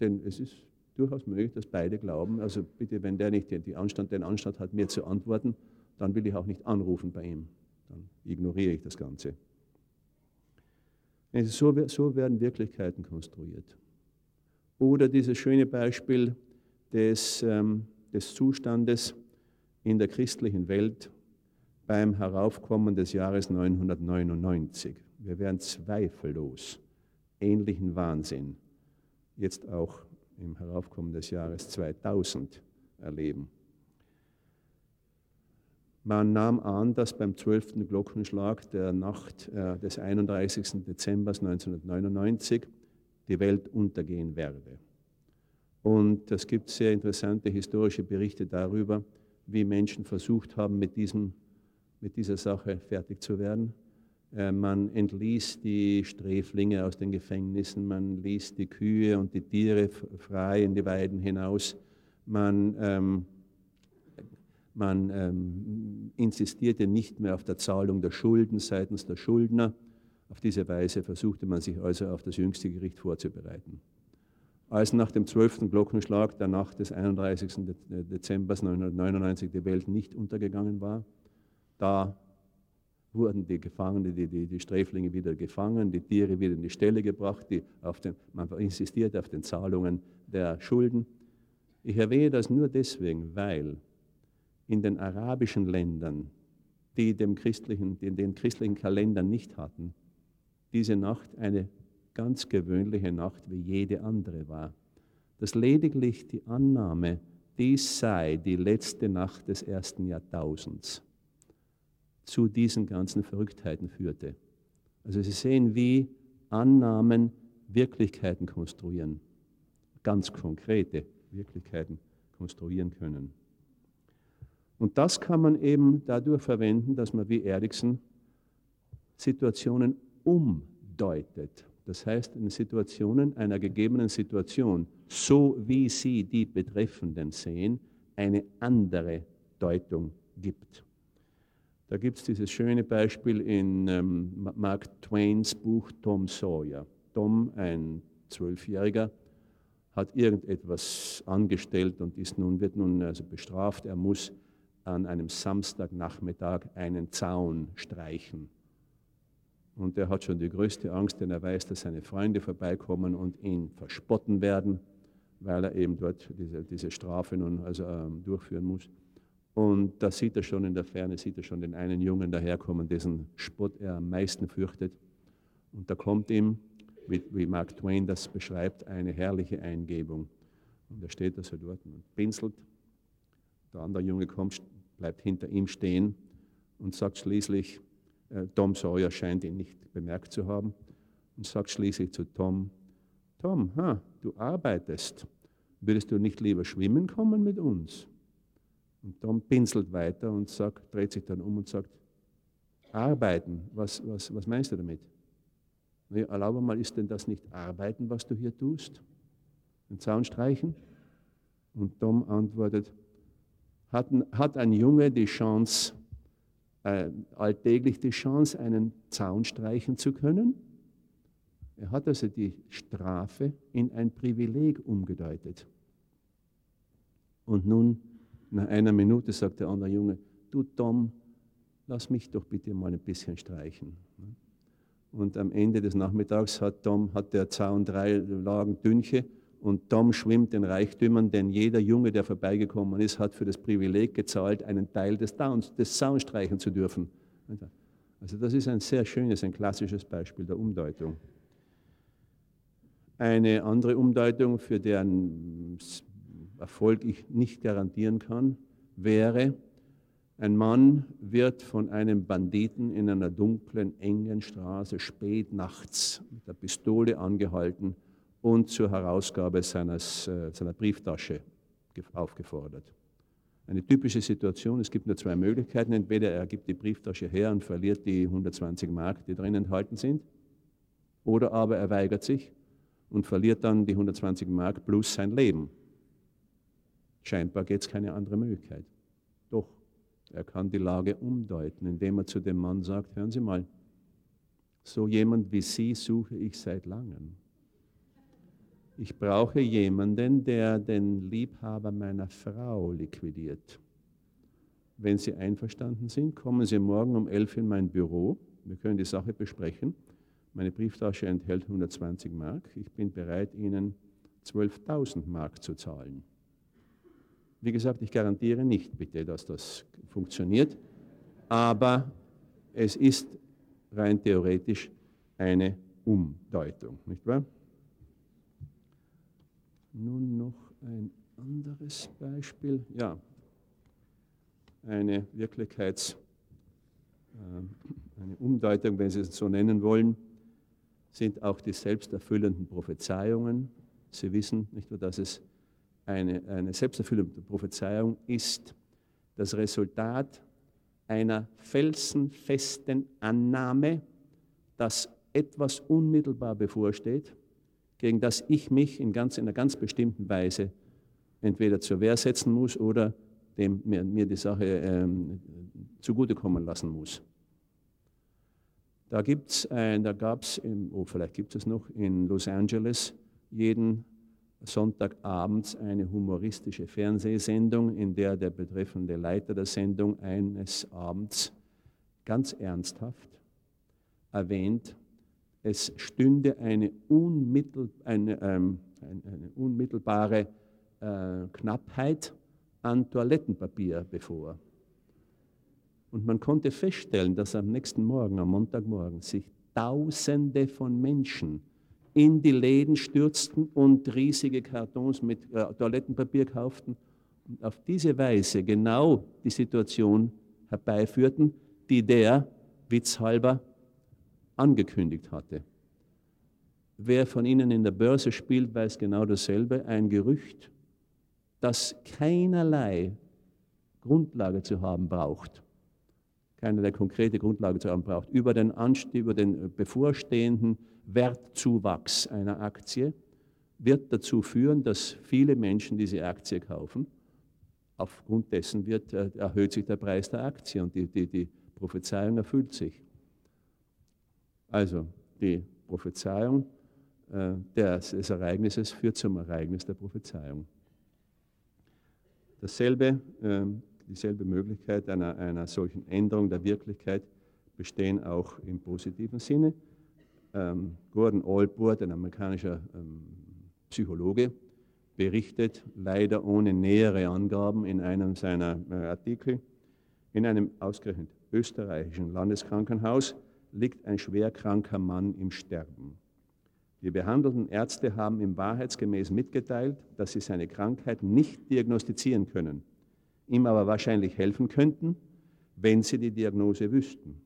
Denn es ist durchaus möglich, dass beide glauben, also bitte, wenn der nicht den Anstand, den Anstand hat, mir zu antworten, dann will ich auch nicht anrufen bei ihm. Dann ignoriere ich das Ganze. So, so werden Wirklichkeiten konstruiert. Oder dieses schöne Beispiel des, ähm, des Zustandes in der christlichen Welt beim Heraufkommen des Jahres 999. Wir werden zweifellos ähnlichen Wahnsinn jetzt auch im Heraufkommen des Jahres 2000 erleben. Man nahm an, dass beim 12. Glockenschlag der Nacht äh, des 31. Dezember 1999 die Welt untergehen werde. Und es gibt sehr interessante historische Berichte darüber, wie Menschen versucht haben, mit, diesem, mit dieser Sache fertig zu werden. Äh, man entließ die Sträflinge aus den Gefängnissen, man ließ die Kühe und die Tiere frei in die Weiden hinaus. Man ähm, man ähm, insistierte nicht mehr auf der Zahlung der Schulden seitens der Schuldner. Auf diese Weise versuchte man sich also auf das jüngste Gericht vorzubereiten. Als nach dem 12. Glockenschlag der Nacht des 31. Dezember 1999 die Welt nicht untergegangen war, da wurden die Gefangenen, die, die, die Sträflinge wieder gefangen, die Tiere wieder in die Stelle gebracht, die auf den, man insistierte auf den Zahlungen der Schulden. Ich erwähne das nur deswegen, weil in den arabischen Ländern, die, dem christlichen, die den christlichen Kalender nicht hatten, diese Nacht eine ganz gewöhnliche Nacht wie jede andere war. Dass lediglich die Annahme, dies sei die letzte Nacht des ersten Jahrtausends, zu diesen ganzen Verrücktheiten führte. Also Sie sehen, wie Annahmen Wirklichkeiten konstruieren, ganz konkrete Wirklichkeiten konstruieren können. Und das kann man eben dadurch verwenden, dass man wie Erikson Situationen umdeutet. Das heißt, in Situationen einer gegebenen Situation, so wie sie die Betreffenden sehen, eine andere Deutung gibt. Da gibt es dieses schöne Beispiel in ähm, Mark Twains Buch Tom Sawyer. Tom, ein Zwölfjähriger, hat irgendetwas angestellt und ist nun, wird nun also bestraft. Er muss an einem Samstagnachmittag einen Zaun streichen. Und er hat schon die größte Angst, denn er weiß, dass seine Freunde vorbeikommen und ihn verspotten werden, weil er eben dort diese, diese Strafe nun also ähm, durchführen muss. Und da sieht er schon in der Ferne, sieht er schon den einen Jungen daherkommen, dessen Spott er am meisten fürchtet. Und da kommt ihm, wie, wie Mark Twain das beschreibt, eine herrliche Eingebung. Und er steht also dort und pinselt. Der andere Junge kommt, bleibt hinter ihm stehen und sagt schließlich, Tom Sawyer scheint ihn nicht bemerkt zu haben, und sagt schließlich zu Tom, Tom, ha, du arbeitest, würdest du nicht lieber schwimmen kommen mit uns? Und Tom pinselt weiter und sagt, dreht sich dann um und sagt, arbeiten, was, was, was meinst du damit? Nee, erlaube mal, ist denn das nicht arbeiten, was du hier tust? Den Zaun streichen? Und Tom antwortet, hat, hat ein Junge die Chance, äh, alltäglich die Chance, einen Zaun streichen zu können. Er hat also die Strafe in ein Privileg umgedeutet. Und nun, nach einer Minute, sagt der andere Junge, du Tom, lass mich doch bitte mal ein bisschen streichen. Und am Ende des Nachmittags hat, Tom, hat der Zaun drei Lagen Dünche und Tom schwimmt den Reichtümern, denn jeder Junge, der vorbeigekommen ist, hat für das Privileg gezahlt, einen Teil des, Downs, des Sounds streichen zu dürfen. Also das ist ein sehr schönes, ein klassisches Beispiel der Umdeutung. Eine andere Umdeutung, für deren Erfolg ich nicht garantieren kann, wäre, ein Mann wird von einem Banditen in einer dunklen, engen Straße spät nachts mit der Pistole angehalten und zur Herausgabe seines, äh, seiner Brieftasche aufgefordert. Eine typische Situation, es gibt nur zwei Möglichkeiten. Entweder er gibt die Brieftasche her und verliert die 120 Mark, die drin enthalten sind, oder aber er weigert sich und verliert dann die 120 Mark plus sein Leben. Scheinbar geht es keine andere Möglichkeit. Doch. Er kann die Lage umdeuten, indem er zu dem Mann sagt, hören Sie mal, so jemand wie Sie suche ich seit langem. Ich brauche jemanden, der den Liebhaber meiner Frau liquidiert. Wenn Sie einverstanden sind, kommen Sie morgen um 11 in mein Büro. Wir können die Sache besprechen. Meine Brieftasche enthält 120 Mark. Ich bin bereit, Ihnen 12.000 Mark zu zahlen. Wie gesagt, ich garantiere nicht bitte, dass das funktioniert, aber es ist rein theoretisch eine Umdeutung, nicht wahr? Nun noch ein anderes Beispiel. Ja, eine Wirklichkeits-, äh, eine Umdeutung, wenn Sie es so nennen wollen, sind auch die selbsterfüllenden Prophezeiungen. Sie wissen nicht nur, dass es eine, eine selbsterfüllende Prophezeiung ist das Resultat einer felsenfesten Annahme, dass etwas unmittelbar bevorsteht, gegen das ich mich in, ganz, in einer ganz bestimmten Weise entweder zur Wehr setzen muss oder dem, mir, mir die Sache ähm, zugutekommen lassen muss. Da, da gab es, oh, vielleicht gibt es noch, in Los Angeles jeden Sonntagabends eine humoristische Fernsehsendung, in der der betreffende Leiter der Sendung eines Abends ganz ernsthaft erwähnt, es stünde eine, unmittel, eine, ähm, eine unmittelbare äh, Knappheit an Toilettenpapier bevor. Und man konnte feststellen, dass am nächsten Morgen, am Montagmorgen, sich Tausende von Menschen in die Läden stürzten und riesige Kartons mit äh, Toilettenpapier kauften und auf diese Weise genau die Situation herbeiführten, die der, witzhalber, angekündigt hatte. Wer von Ihnen in der Börse spielt, weiß genau dasselbe. Ein Gerücht, das keinerlei Grundlage zu haben braucht, keinerlei konkrete Grundlage zu haben braucht, über den, Anst über den bevorstehenden Wertzuwachs einer Aktie wird dazu führen, dass viele Menschen diese Aktie kaufen. Aufgrund dessen wird, äh, erhöht sich der Preis der Aktie und die, die, die Prophezeiung erfüllt sich. Also die Prophezeiung äh, des, des Ereignisses führt zum Ereignis der Prophezeiung. Dasselbe, äh, dieselbe Möglichkeit einer, einer solchen Änderung der Wirklichkeit bestehen auch im positiven Sinne ähm, Gordon Allport, ein amerikanischer ähm, Psychologe, berichtet, leider ohne nähere Angaben in einem seiner äh, Artikel, in einem ausgerechnet österreichischen Landeskrankenhaus liegt ein schwerkranker Mann im Sterben. Die behandelnden Ärzte haben ihm wahrheitsgemäß mitgeteilt, dass sie seine Krankheit nicht diagnostizieren können, ihm aber wahrscheinlich helfen könnten, wenn sie die Diagnose wüssten.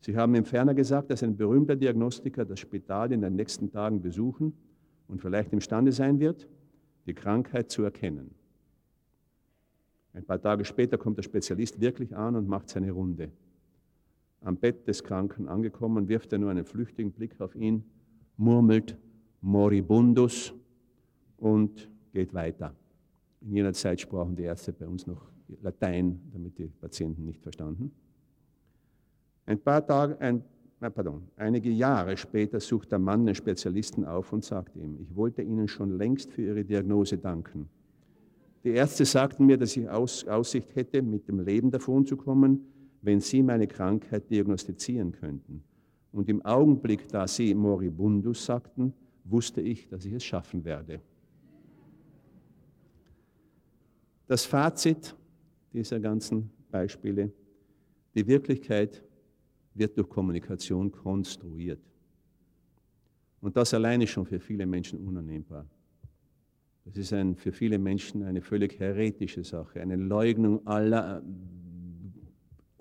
Sie haben ihm ferner gesagt, dass ein berühmter Diagnostiker das Spital in den nächsten Tagen besuchen und vielleicht imstande sein wird, die Krankheit zu erkennen. Ein paar Tage später kommt der Spezialist wirklich an und macht seine Runde. Am Bett des Kranken angekommen, wirft er nur einen flüchtigen Blick auf ihn, murmelt moribundus und geht weiter. In jener Zeit sprachen die Ärzte bei uns noch Latein, damit die Patienten nicht verstanden. Ein paar Tage, ein, pardon, einige Jahre später sucht der Mann den Spezialisten auf und sagt ihm, ich wollte Ihnen schon längst für Ihre Diagnose danken. Die Ärzte sagten mir, dass ich Aus, Aussicht hätte, mit dem Leben davon zu kommen, wenn Sie meine Krankheit diagnostizieren könnten. Und im Augenblick, da Sie moribundus sagten, wusste ich, dass ich es schaffen werde. Das Fazit dieser ganzen Beispiele, die Wirklichkeit wird durch Kommunikation konstruiert. Und das alleine schon für viele Menschen unannehmbar. Das ist ein, für viele Menschen eine völlig heretische Sache, eine Leugnung aller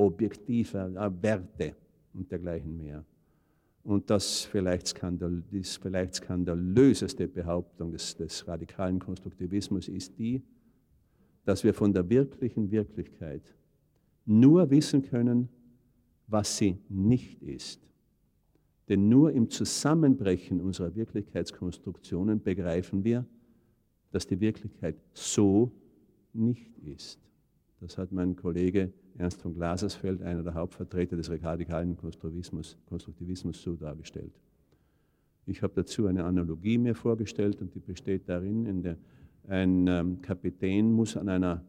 objektiver äh, Werte und dergleichen mehr. Und das vielleicht, die vielleicht skandalöseste Behauptung des, des radikalen Konstruktivismus ist die, dass wir von der wirklichen Wirklichkeit nur wissen können, was sie nicht ist. Denn nur im Zusammenbrechen unserer Wirklichkeitskonstruktionen begreifen wir, dass die Wirklichkeit so nicht ist. Das hat mein Kollege Ernst von Glasersfeld, einer der Hauptvertreter des radikalen Konstruktivismus, Konstruktivismus so dargestellt. Ich habe dazu eine Analogie mir vorgestellt und die besteht darin, der, ein ähm, Kapitän muss an einer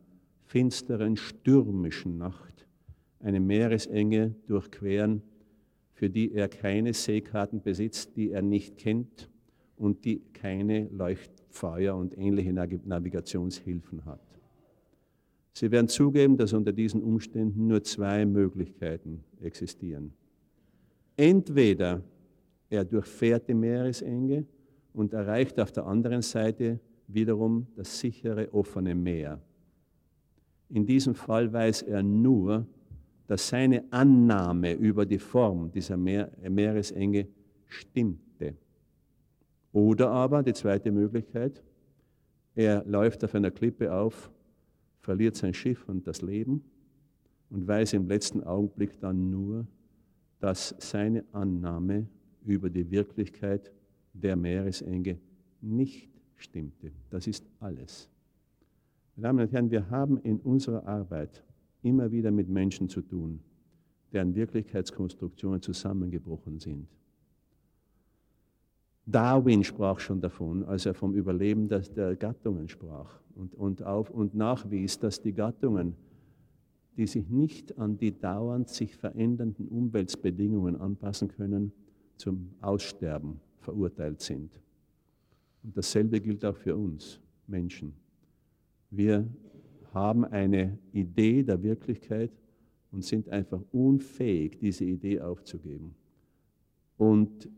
finsteren, stürmischen Nacht eine Meeresenge durchqueren, für die er keine Seekarten besitzt, die er nicht kennt und die keine Leuchtfeuer und ähnliche Navigationshilfen hat. Sie werden zugeben, dass unter diesen Umständen nur zwei Möglichkeiten existieren. Entweder er durchfährt die Meeresenge und erreicht auf der anderen Seite wiederum das sichere, offene Meer. In diesem Fall weiß er nur, dass seine Annahme über die Form dieser Meer Meeresenge stimmte. Oder aber die zweite Möglichkeit, er läuft auf einer Klippe auf verliert sein Schiff und das Leben und weiß im letzten Augenblick dann nur, dass seine Annahme über die Wirklichkeit der Meeresenge nicht stimmte. Das ist alles. Meine Damen und Herren, wir haben in unserer Arbeit immer wieder mit Menschen zu tun, deren Wirklichkeitskonstruktionen zusammengebrochen sind. Darwin sprach schon davon, als er vom Überleben der Gattungen sprach und, und, auf, und nachwies, dass die Gattungen, die sich nicht an die dauernd sich verändernden Umweltbedingungen anpassen können, zum Aussterben verurteilt sind. Und dasselbe gilt auch für uns Menschen. Wir haben eine Idee der Wirklichkeit und sind einfach unfähig, diese Idee aufzugeben. Und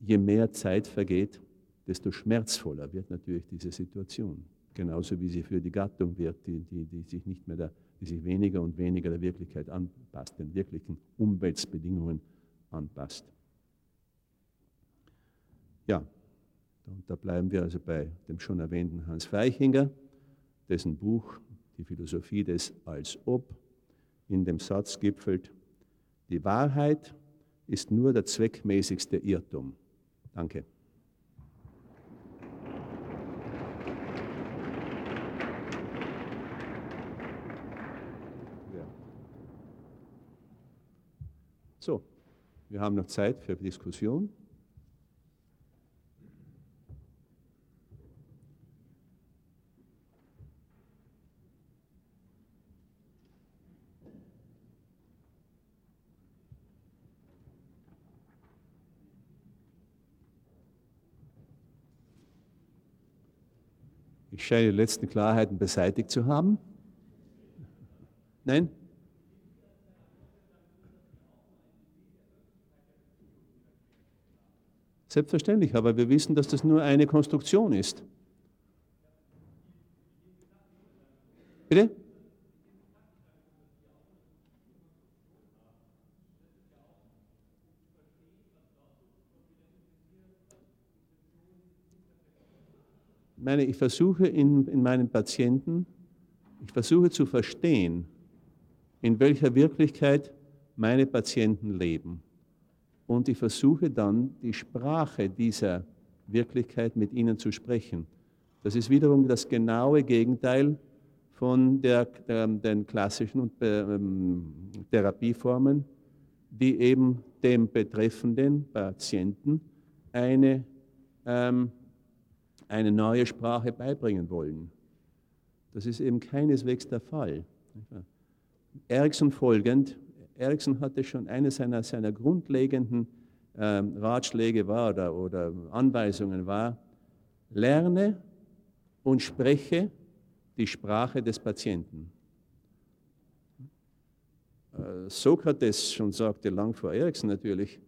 je mehr Zeit vergeht, desto schmerzvoller wird natürlich diese Situation. Genauso wie sie für die Gattung wird, die, die, die sich nicht mehr der, die sich weniger und weniger der Wirklichkeit anpasst, den wirklichen Umweltbedingungen anpasst. Ja, und da bleiben wir also bei dem schon erwähnten Hans Weichinger, dessen Buch Die Philosophie des Als ob in dem Satz gipfelt, die Wahrheit ist nur der zweckmäßigste Irrtum. Danke. So, wir haben noch Zeit für Diskussion. Ich scheine die letzten Klarheiten beseitigt zu haben. Nein? Selbstverständlich, aber wir wissen, dass das nur eine Konstruktion ist. Bitte? Meine, ich versuche in, in meinen Patienten, ich versuche zu verstehen, in welcher Wirklichkeit meine Patienten leben und ich versuche dann die Sprache dieser Wirklichkeit mit ihnen zu sprechen. Das ist wiederum das genaue Gegenteil von der, der, den klassischen ähm, Therapieformen, die eben dem betreffenden Patienten eine, ähm, eine neue Sprache beibringen wollen. Das ist eben keineswegs der Fall. Erikson folgend Erikson hatte schon eine seiner, seiner grundlegenden äh, Ratschläge war oder, oder Anweisungen war, lerne und spreche die Sprache des Patienten. äh, Sokrates schon sagte, lang vor Erikson natürlich,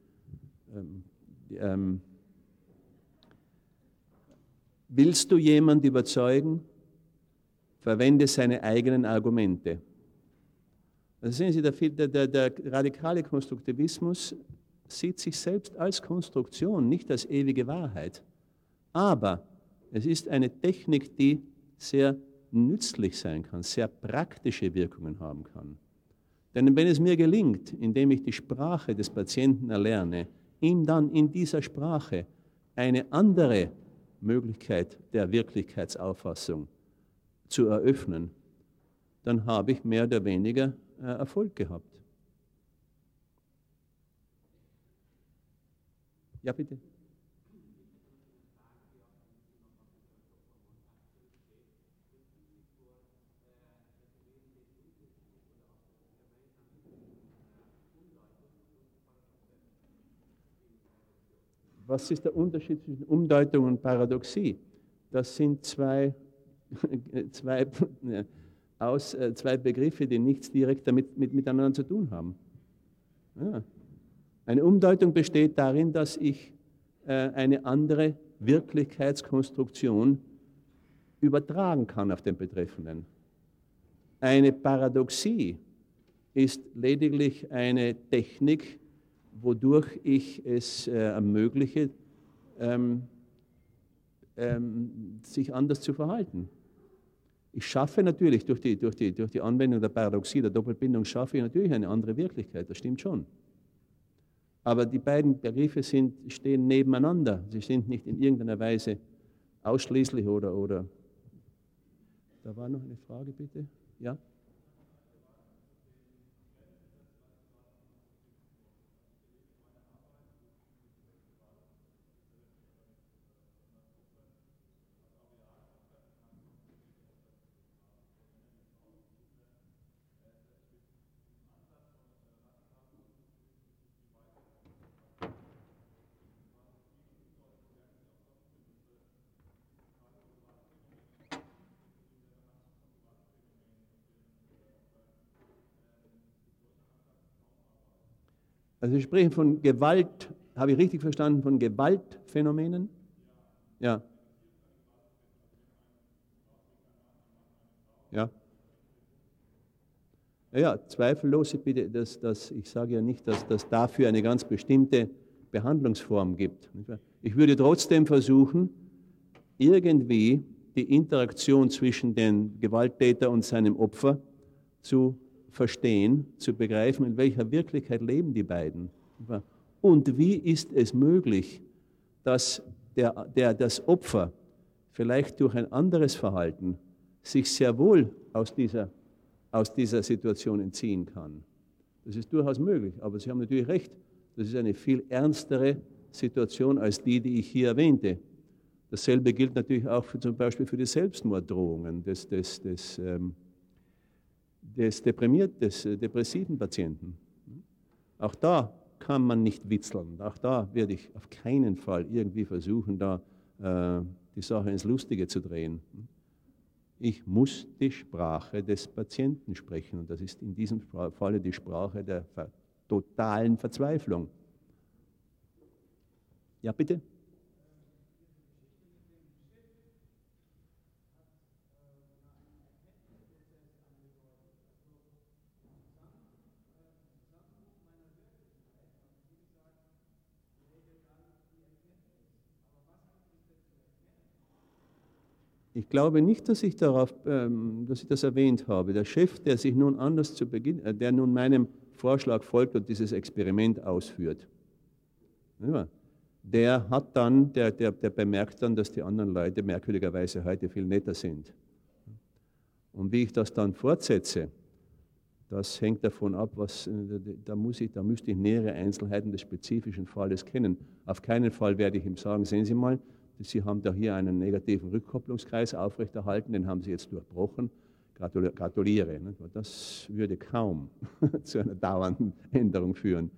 ähm, ähm, willst du jemand überzeugen, verwende seine eigenen Argumente. Also sehen Sie, der, der, der radikale Konstruktivismus sieht sich selbst als Konstruktion, nicht als ewige Wahrheit. Aber es ist eine Technik, die sehr nützlich sein kann, sehr praktische Wirkungen haben kann. Denn wenn es mir gelingt, indem ich die Sprache des Patienten erlerne, ihm dann in dieser Sprache eine andere Möglichkeit der Wirklichkeitsauffassung zu eröffnen, dann habe ich mehr oder weniger äh, Erfolg gehabt. Ja, bitte. Was ist der Unterschied zwischen Umdeutung und Paradoxie? Das sind zwei, zwei, aus, äh, zwei Begriffe, die nichts direkt damit mit, miteinander zu tun haben. Ja. Eine Umdeutung besteht darin, dass ich äh, eine andere Wirklichkeitskonstruktion übertragen kann auf den Betreffenden. Eine Paradoxie ist lediglich eine Technik, wodurch ich es äh, ermögliche, ähm, ähm, sich anders zu verhalten. Ich schaffe natürlich durch die, durch, die, durch die Anwendung der Paradoxie, der Doppelbindung, schaffe ich natürlich eine andere Wirklichkeit, das stimmt schon. Aber die beiden Begriffe sind, stehen nebeneinander. Sie sind nicht in irgendeiner Weise ausschließlich oder, oder. Da war noch eine Frage, bitte. Ja? Also Sie sprechen von Gewalt, habe ich richtig verstanden, von Gewaltphänomenen? Ja. Ja. Ja, zweifellos, bitte, dass, dass, ich sage ja nicht, dass das dafür eine ganz bestimmte Behandlungsform gibt. Ich würde trotzdem versuchen, irgendwie die Interaktion zwischen dem Gewalttäter und seinem Opfer zu verstehen, zu begreifen, in welcher Wirklichkeit leben die beiden. Und wie ist es möglich, dass der, der, das Opfer vielleicht durch ein anderes Verhalten sich sehr wohl aus dieser, aus dieser Situation entziehen kann. Das ist durchaus möglich, aber Sie haben natürlich recht, das ist eine viel ernstere Situation als die, die ich hier erwähnte. Dasselbe gilt natürlich auch für, zum Beispiel für die Selbstmorddrohungen des, des, des ähm, des, deprimiert, des äh, depressiven Patienten. Auch da kann man nicht witzeln. Auch da werde ich auf keinen Fall irgendwie versuchen, da äh, die Sache ins Lustige zu drehen. Ich muss die Sprache des Patienten sprechen und das ist in diesem Falle die Sprache der totalen Verzweiflung. Ja, bitte? Ich glaube nicht, dass ich, darauf, ähm, dass ich das erwähnt habe. Der Chef, der sich nun anders zu Beginn, äh, der nun meinem Vorschlag folgt und dieses Experiment ausführt, der hat dann, der, der, der bemerkt dann, dass die anderen Leute merkwürdigerweise heute viel netter sind. Und wie ich das dann fortsetze, das hängt davon ab, was, äh, da, muss ich, da müsste ich nähere Einzelheiten des spezifischen Falles kennen. Auf keinen Fall werde ich ihm sagen, sehen Sie mal, Sie haben da hier einen negativen Rückkopplungskreis aufrechterhalten, den haben Sie jetzt durchbrochen. Gratuliere. Das würde kaum zu einer dauernden Änderung führen.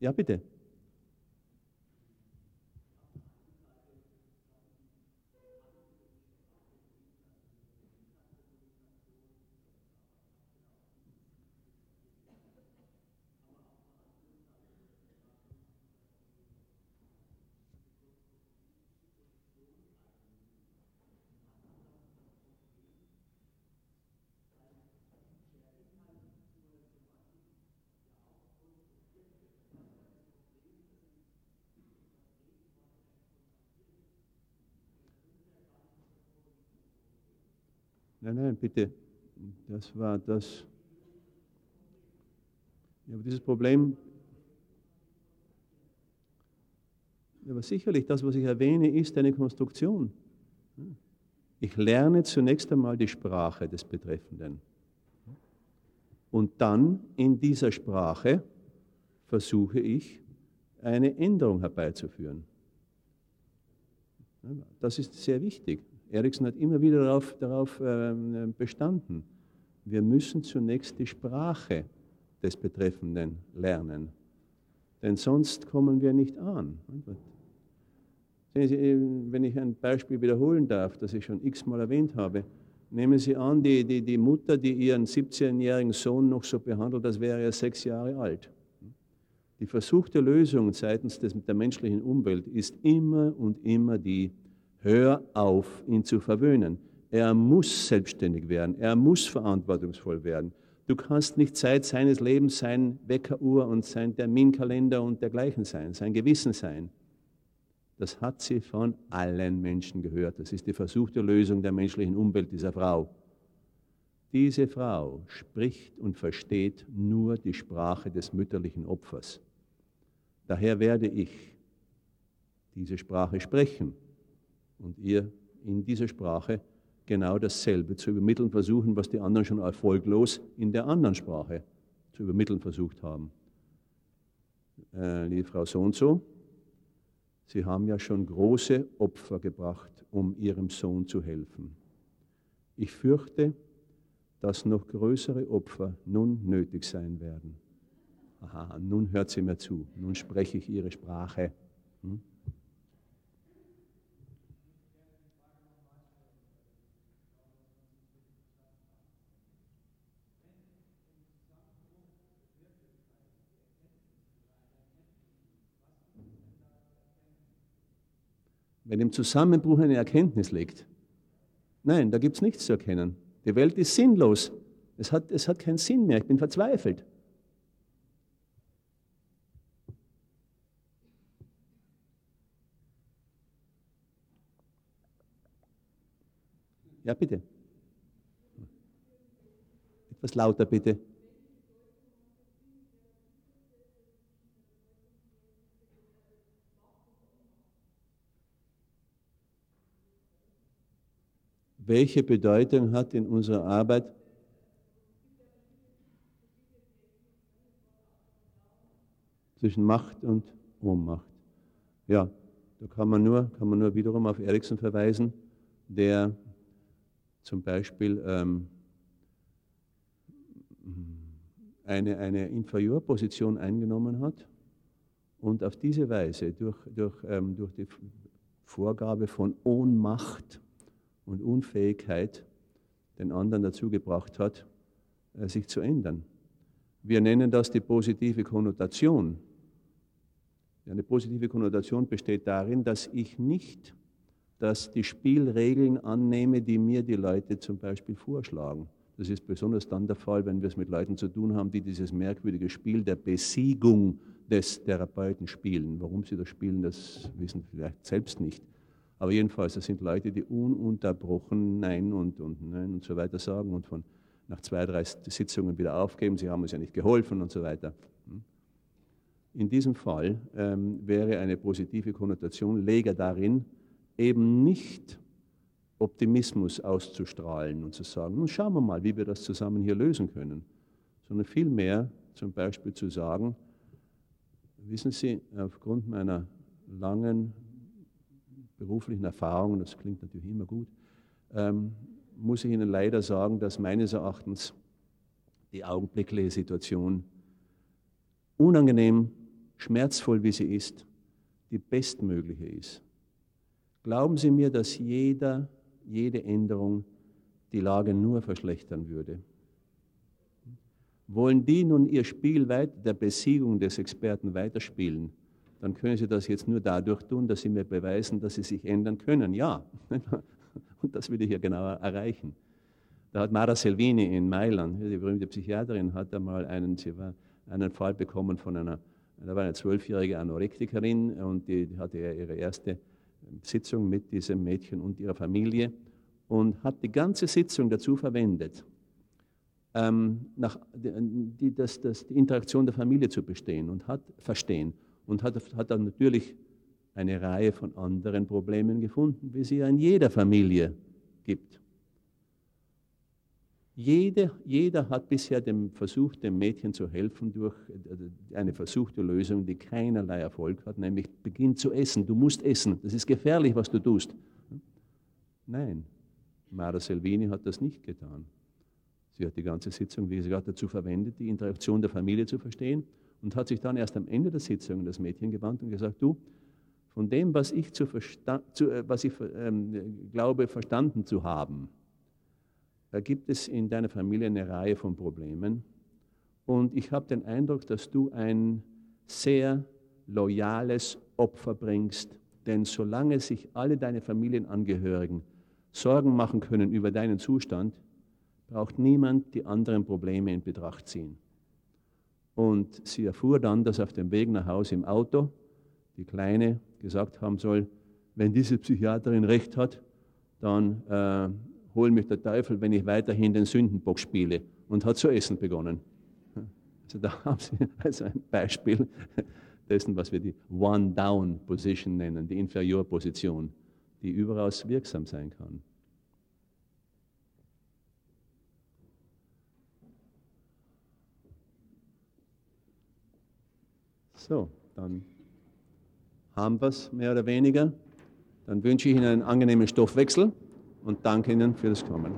Ja, bitte. Nein, nein, bitte. Das war das. Ja, aber dieses Problem, aber sicherlich, das, was ich erwähne, ist eine Konstruktion. Ich lerne zunächst einmal die Sprache des Betreffenden. Und dann in dieser Sprache versuche ich, eine Änderung herbeizuführen. Das ist sehr wichtig. Erikson hat immer wieder darauf, darauf ähm, bestanden. Wir müssen zunächst die Sprache des Betreffenden lernen, denn sonst kommen wir nicht an. Wenn ich ein Beispiel wiederholen darf, das ich schon x-mal erwähnt habe, nehmen Sie an, die, die, die Mutter, die ihren 17-jährigen Sohn noch so behandelt, als wäre er sechs Jahre alt. Die versuchte Lösung seitens des, der menschlichen Umwelt ist immer und immer die, hör auf, ihn zu verwöhnen. Er muss selbstständig werden, er muss verantwortungsvoll werden. Du kannst nicht Zeit seines Lebens sein Weckeruhr und sein Terminkalender und dergleichen sein, sein Gewissen sein. Das hat sie von allen Menschen gehört. Das ist die versuchte Lösung der menschlichen Umwelt dieser Frau. Diese Frau spricht und versteht nur die Sprache des mütterlichen Opfers. Daher werde ich diese Sprache sprechen und ihr in dieser Sprache genau dasselbe zu übermitteln versuchen, was die anderen schon erfolglos in der anderen Sprache zu übermitteln versucht haben. Äh, liebe Frau so und so, Sie haben ja schon große Opfer gebracht, um Ihrem Sohn zu helfen. Ich fürchte, dass noch größere Opfer nun nötig sein werden. Aha, nun hört sie mir zu, nun spreche ich ihre Sprache. Hm? Wenn im Zusammenbruch eine Erkenntnis liegt, nein, da gibt es nichts zu erkennen. Die Welt ist sinnlos. Es hat, es hat keinen Sinn mehr. Ich bin verzweifelt. Ja, bitte. Etwas lauter, bitte. Welche Bedeutung hat in unserer Arbeit zwischen Macht und Ohnmacht? Ja, da kann man nur, kann man nur wiederum auf Erikson verweisen, der zum Beispiel ähm, eine, eine Inferiorposition eingenommen hat und auf diese Weise durch, durch, ähm, durch die Vorgabe von Ohnmacht und Unfähigkeit den anderen dazu gebracht hat, äh, sich zu ändern. Wir nennen das die positive Konnotation. Eine positive Konnotation besteht darin, dass ich nicht dass die Spielregeln annehme, die mir die Leute zum Beispiel vorschlagen. Das ist besonders dann der Fall, wenn wir es mit Leuten zu tun haben, die dieses merkwürdige Spiel der Besiegung des Therapeuten spielen. Warum sie das spielen, das wissen sie vielleicht selbst nicht. Aber jedenfalls, das sind Leute, die ununterbrochen Nein und, und Nein und so weiter sagen und von nach zwei, drei Sitzungen wieder aufgeben, sie haben uns ja nicht geholfen und so weiter. Hm? In diesem Fall ähm, wäre eine positive Konnotation leger darin, eben nicht Optimismus auszustrahlen und zu sagen, nun schauen wir mal, wie wir das zusammen hier lösen können, sondern vielmehr zum Beispiel zu sagen, wissen Sie, aufgrund meiner langen beruflichen Erfahrung, das klingt natürlich immer gut, ähm, muss ich Ihnen leider sagen, dass meines Erachtens die augenblickliche Situation unangenehm, schmerzvoll wie sie ist, die bestmögliche ist. Glauben Sie mir, dass jeder, jede Änderung die Lage nur verschlechtern würde. Wollen die nun ihr Spiel weit, der Besiegung des Experten weiterspielen, dann können sie das jetzt nur dadurch tun, dass sie mir beweisen, dass sie sich ändern können. Ja, und das will ich ja genauer erreichen. Da hat Mara Selvini in Mailand, die berühmte Psychiaterin, hat einmal einen, sie war, einen Fall bekommen von einer, da war eine zwölfjährige Anorektikerin und die hatte ihre erste Sitzung mit diesem Mädchen und ihrer Familie. und hat die ganze Sitzung dazu verwendet, ähm, nach, die, das, das, die Interaktion der Familie zu bestehen und hat verstehen und hat, hat dann natürlich eine Reihe von anderen Problemen gefunden, wie sie in jeder Familie gibt. Jede, jeder hat bisher dem versucht, dem Mädchen zu helfen durch äh, eine versuchte Lösung, die keinerlei Erfolg hat, nämlich beginn zu essen. Du musst essen. Das ist gefährlich, was du tust. Nein, Mara Selvini hat das nicht getan. Sie hat die ganze Sitzung, wie gesagt, dazu verwendet, die Interaktion der Familie zu verstehen und hat sich dann erst am Ende der Sitzung an das Mädchen gewandt und gesagt, du, von dem, was ich, zu zu, äh, was ich ähm, glaube, verstanden zu haben, da gibt es in deiner Familie eine Reihe von Problemen. Und ich habe den Eindruck, dass du ein sehr loyales Opfer bringst. Denn solange sich alle deine Familienangehörigen Sorgen machen können über deinen Zustand, braucht niemand die anderen Probleme in Betracht ziehen. Und sie erfuhr dann, dass auf dem Weg nach Hause im Auto die Kleine gesagt haben soll, wenn diese Psychiaterin recht hat, dann äh, hol mich der Teufel, wenn ich weiterhin den Sündenbock spiele. Und hat zu essen begonnen. Also da haben Sie also ein Beispiel dessen, was wir die One-Down-Position nennen, die Inferiorposition, die überaus wirksam sein kann. So, dann haben wir es mehr oder weniger. Dann wünsche ich Ihnen einen angenehmen Stoffwechsel und danke Ihnen für das Kommen.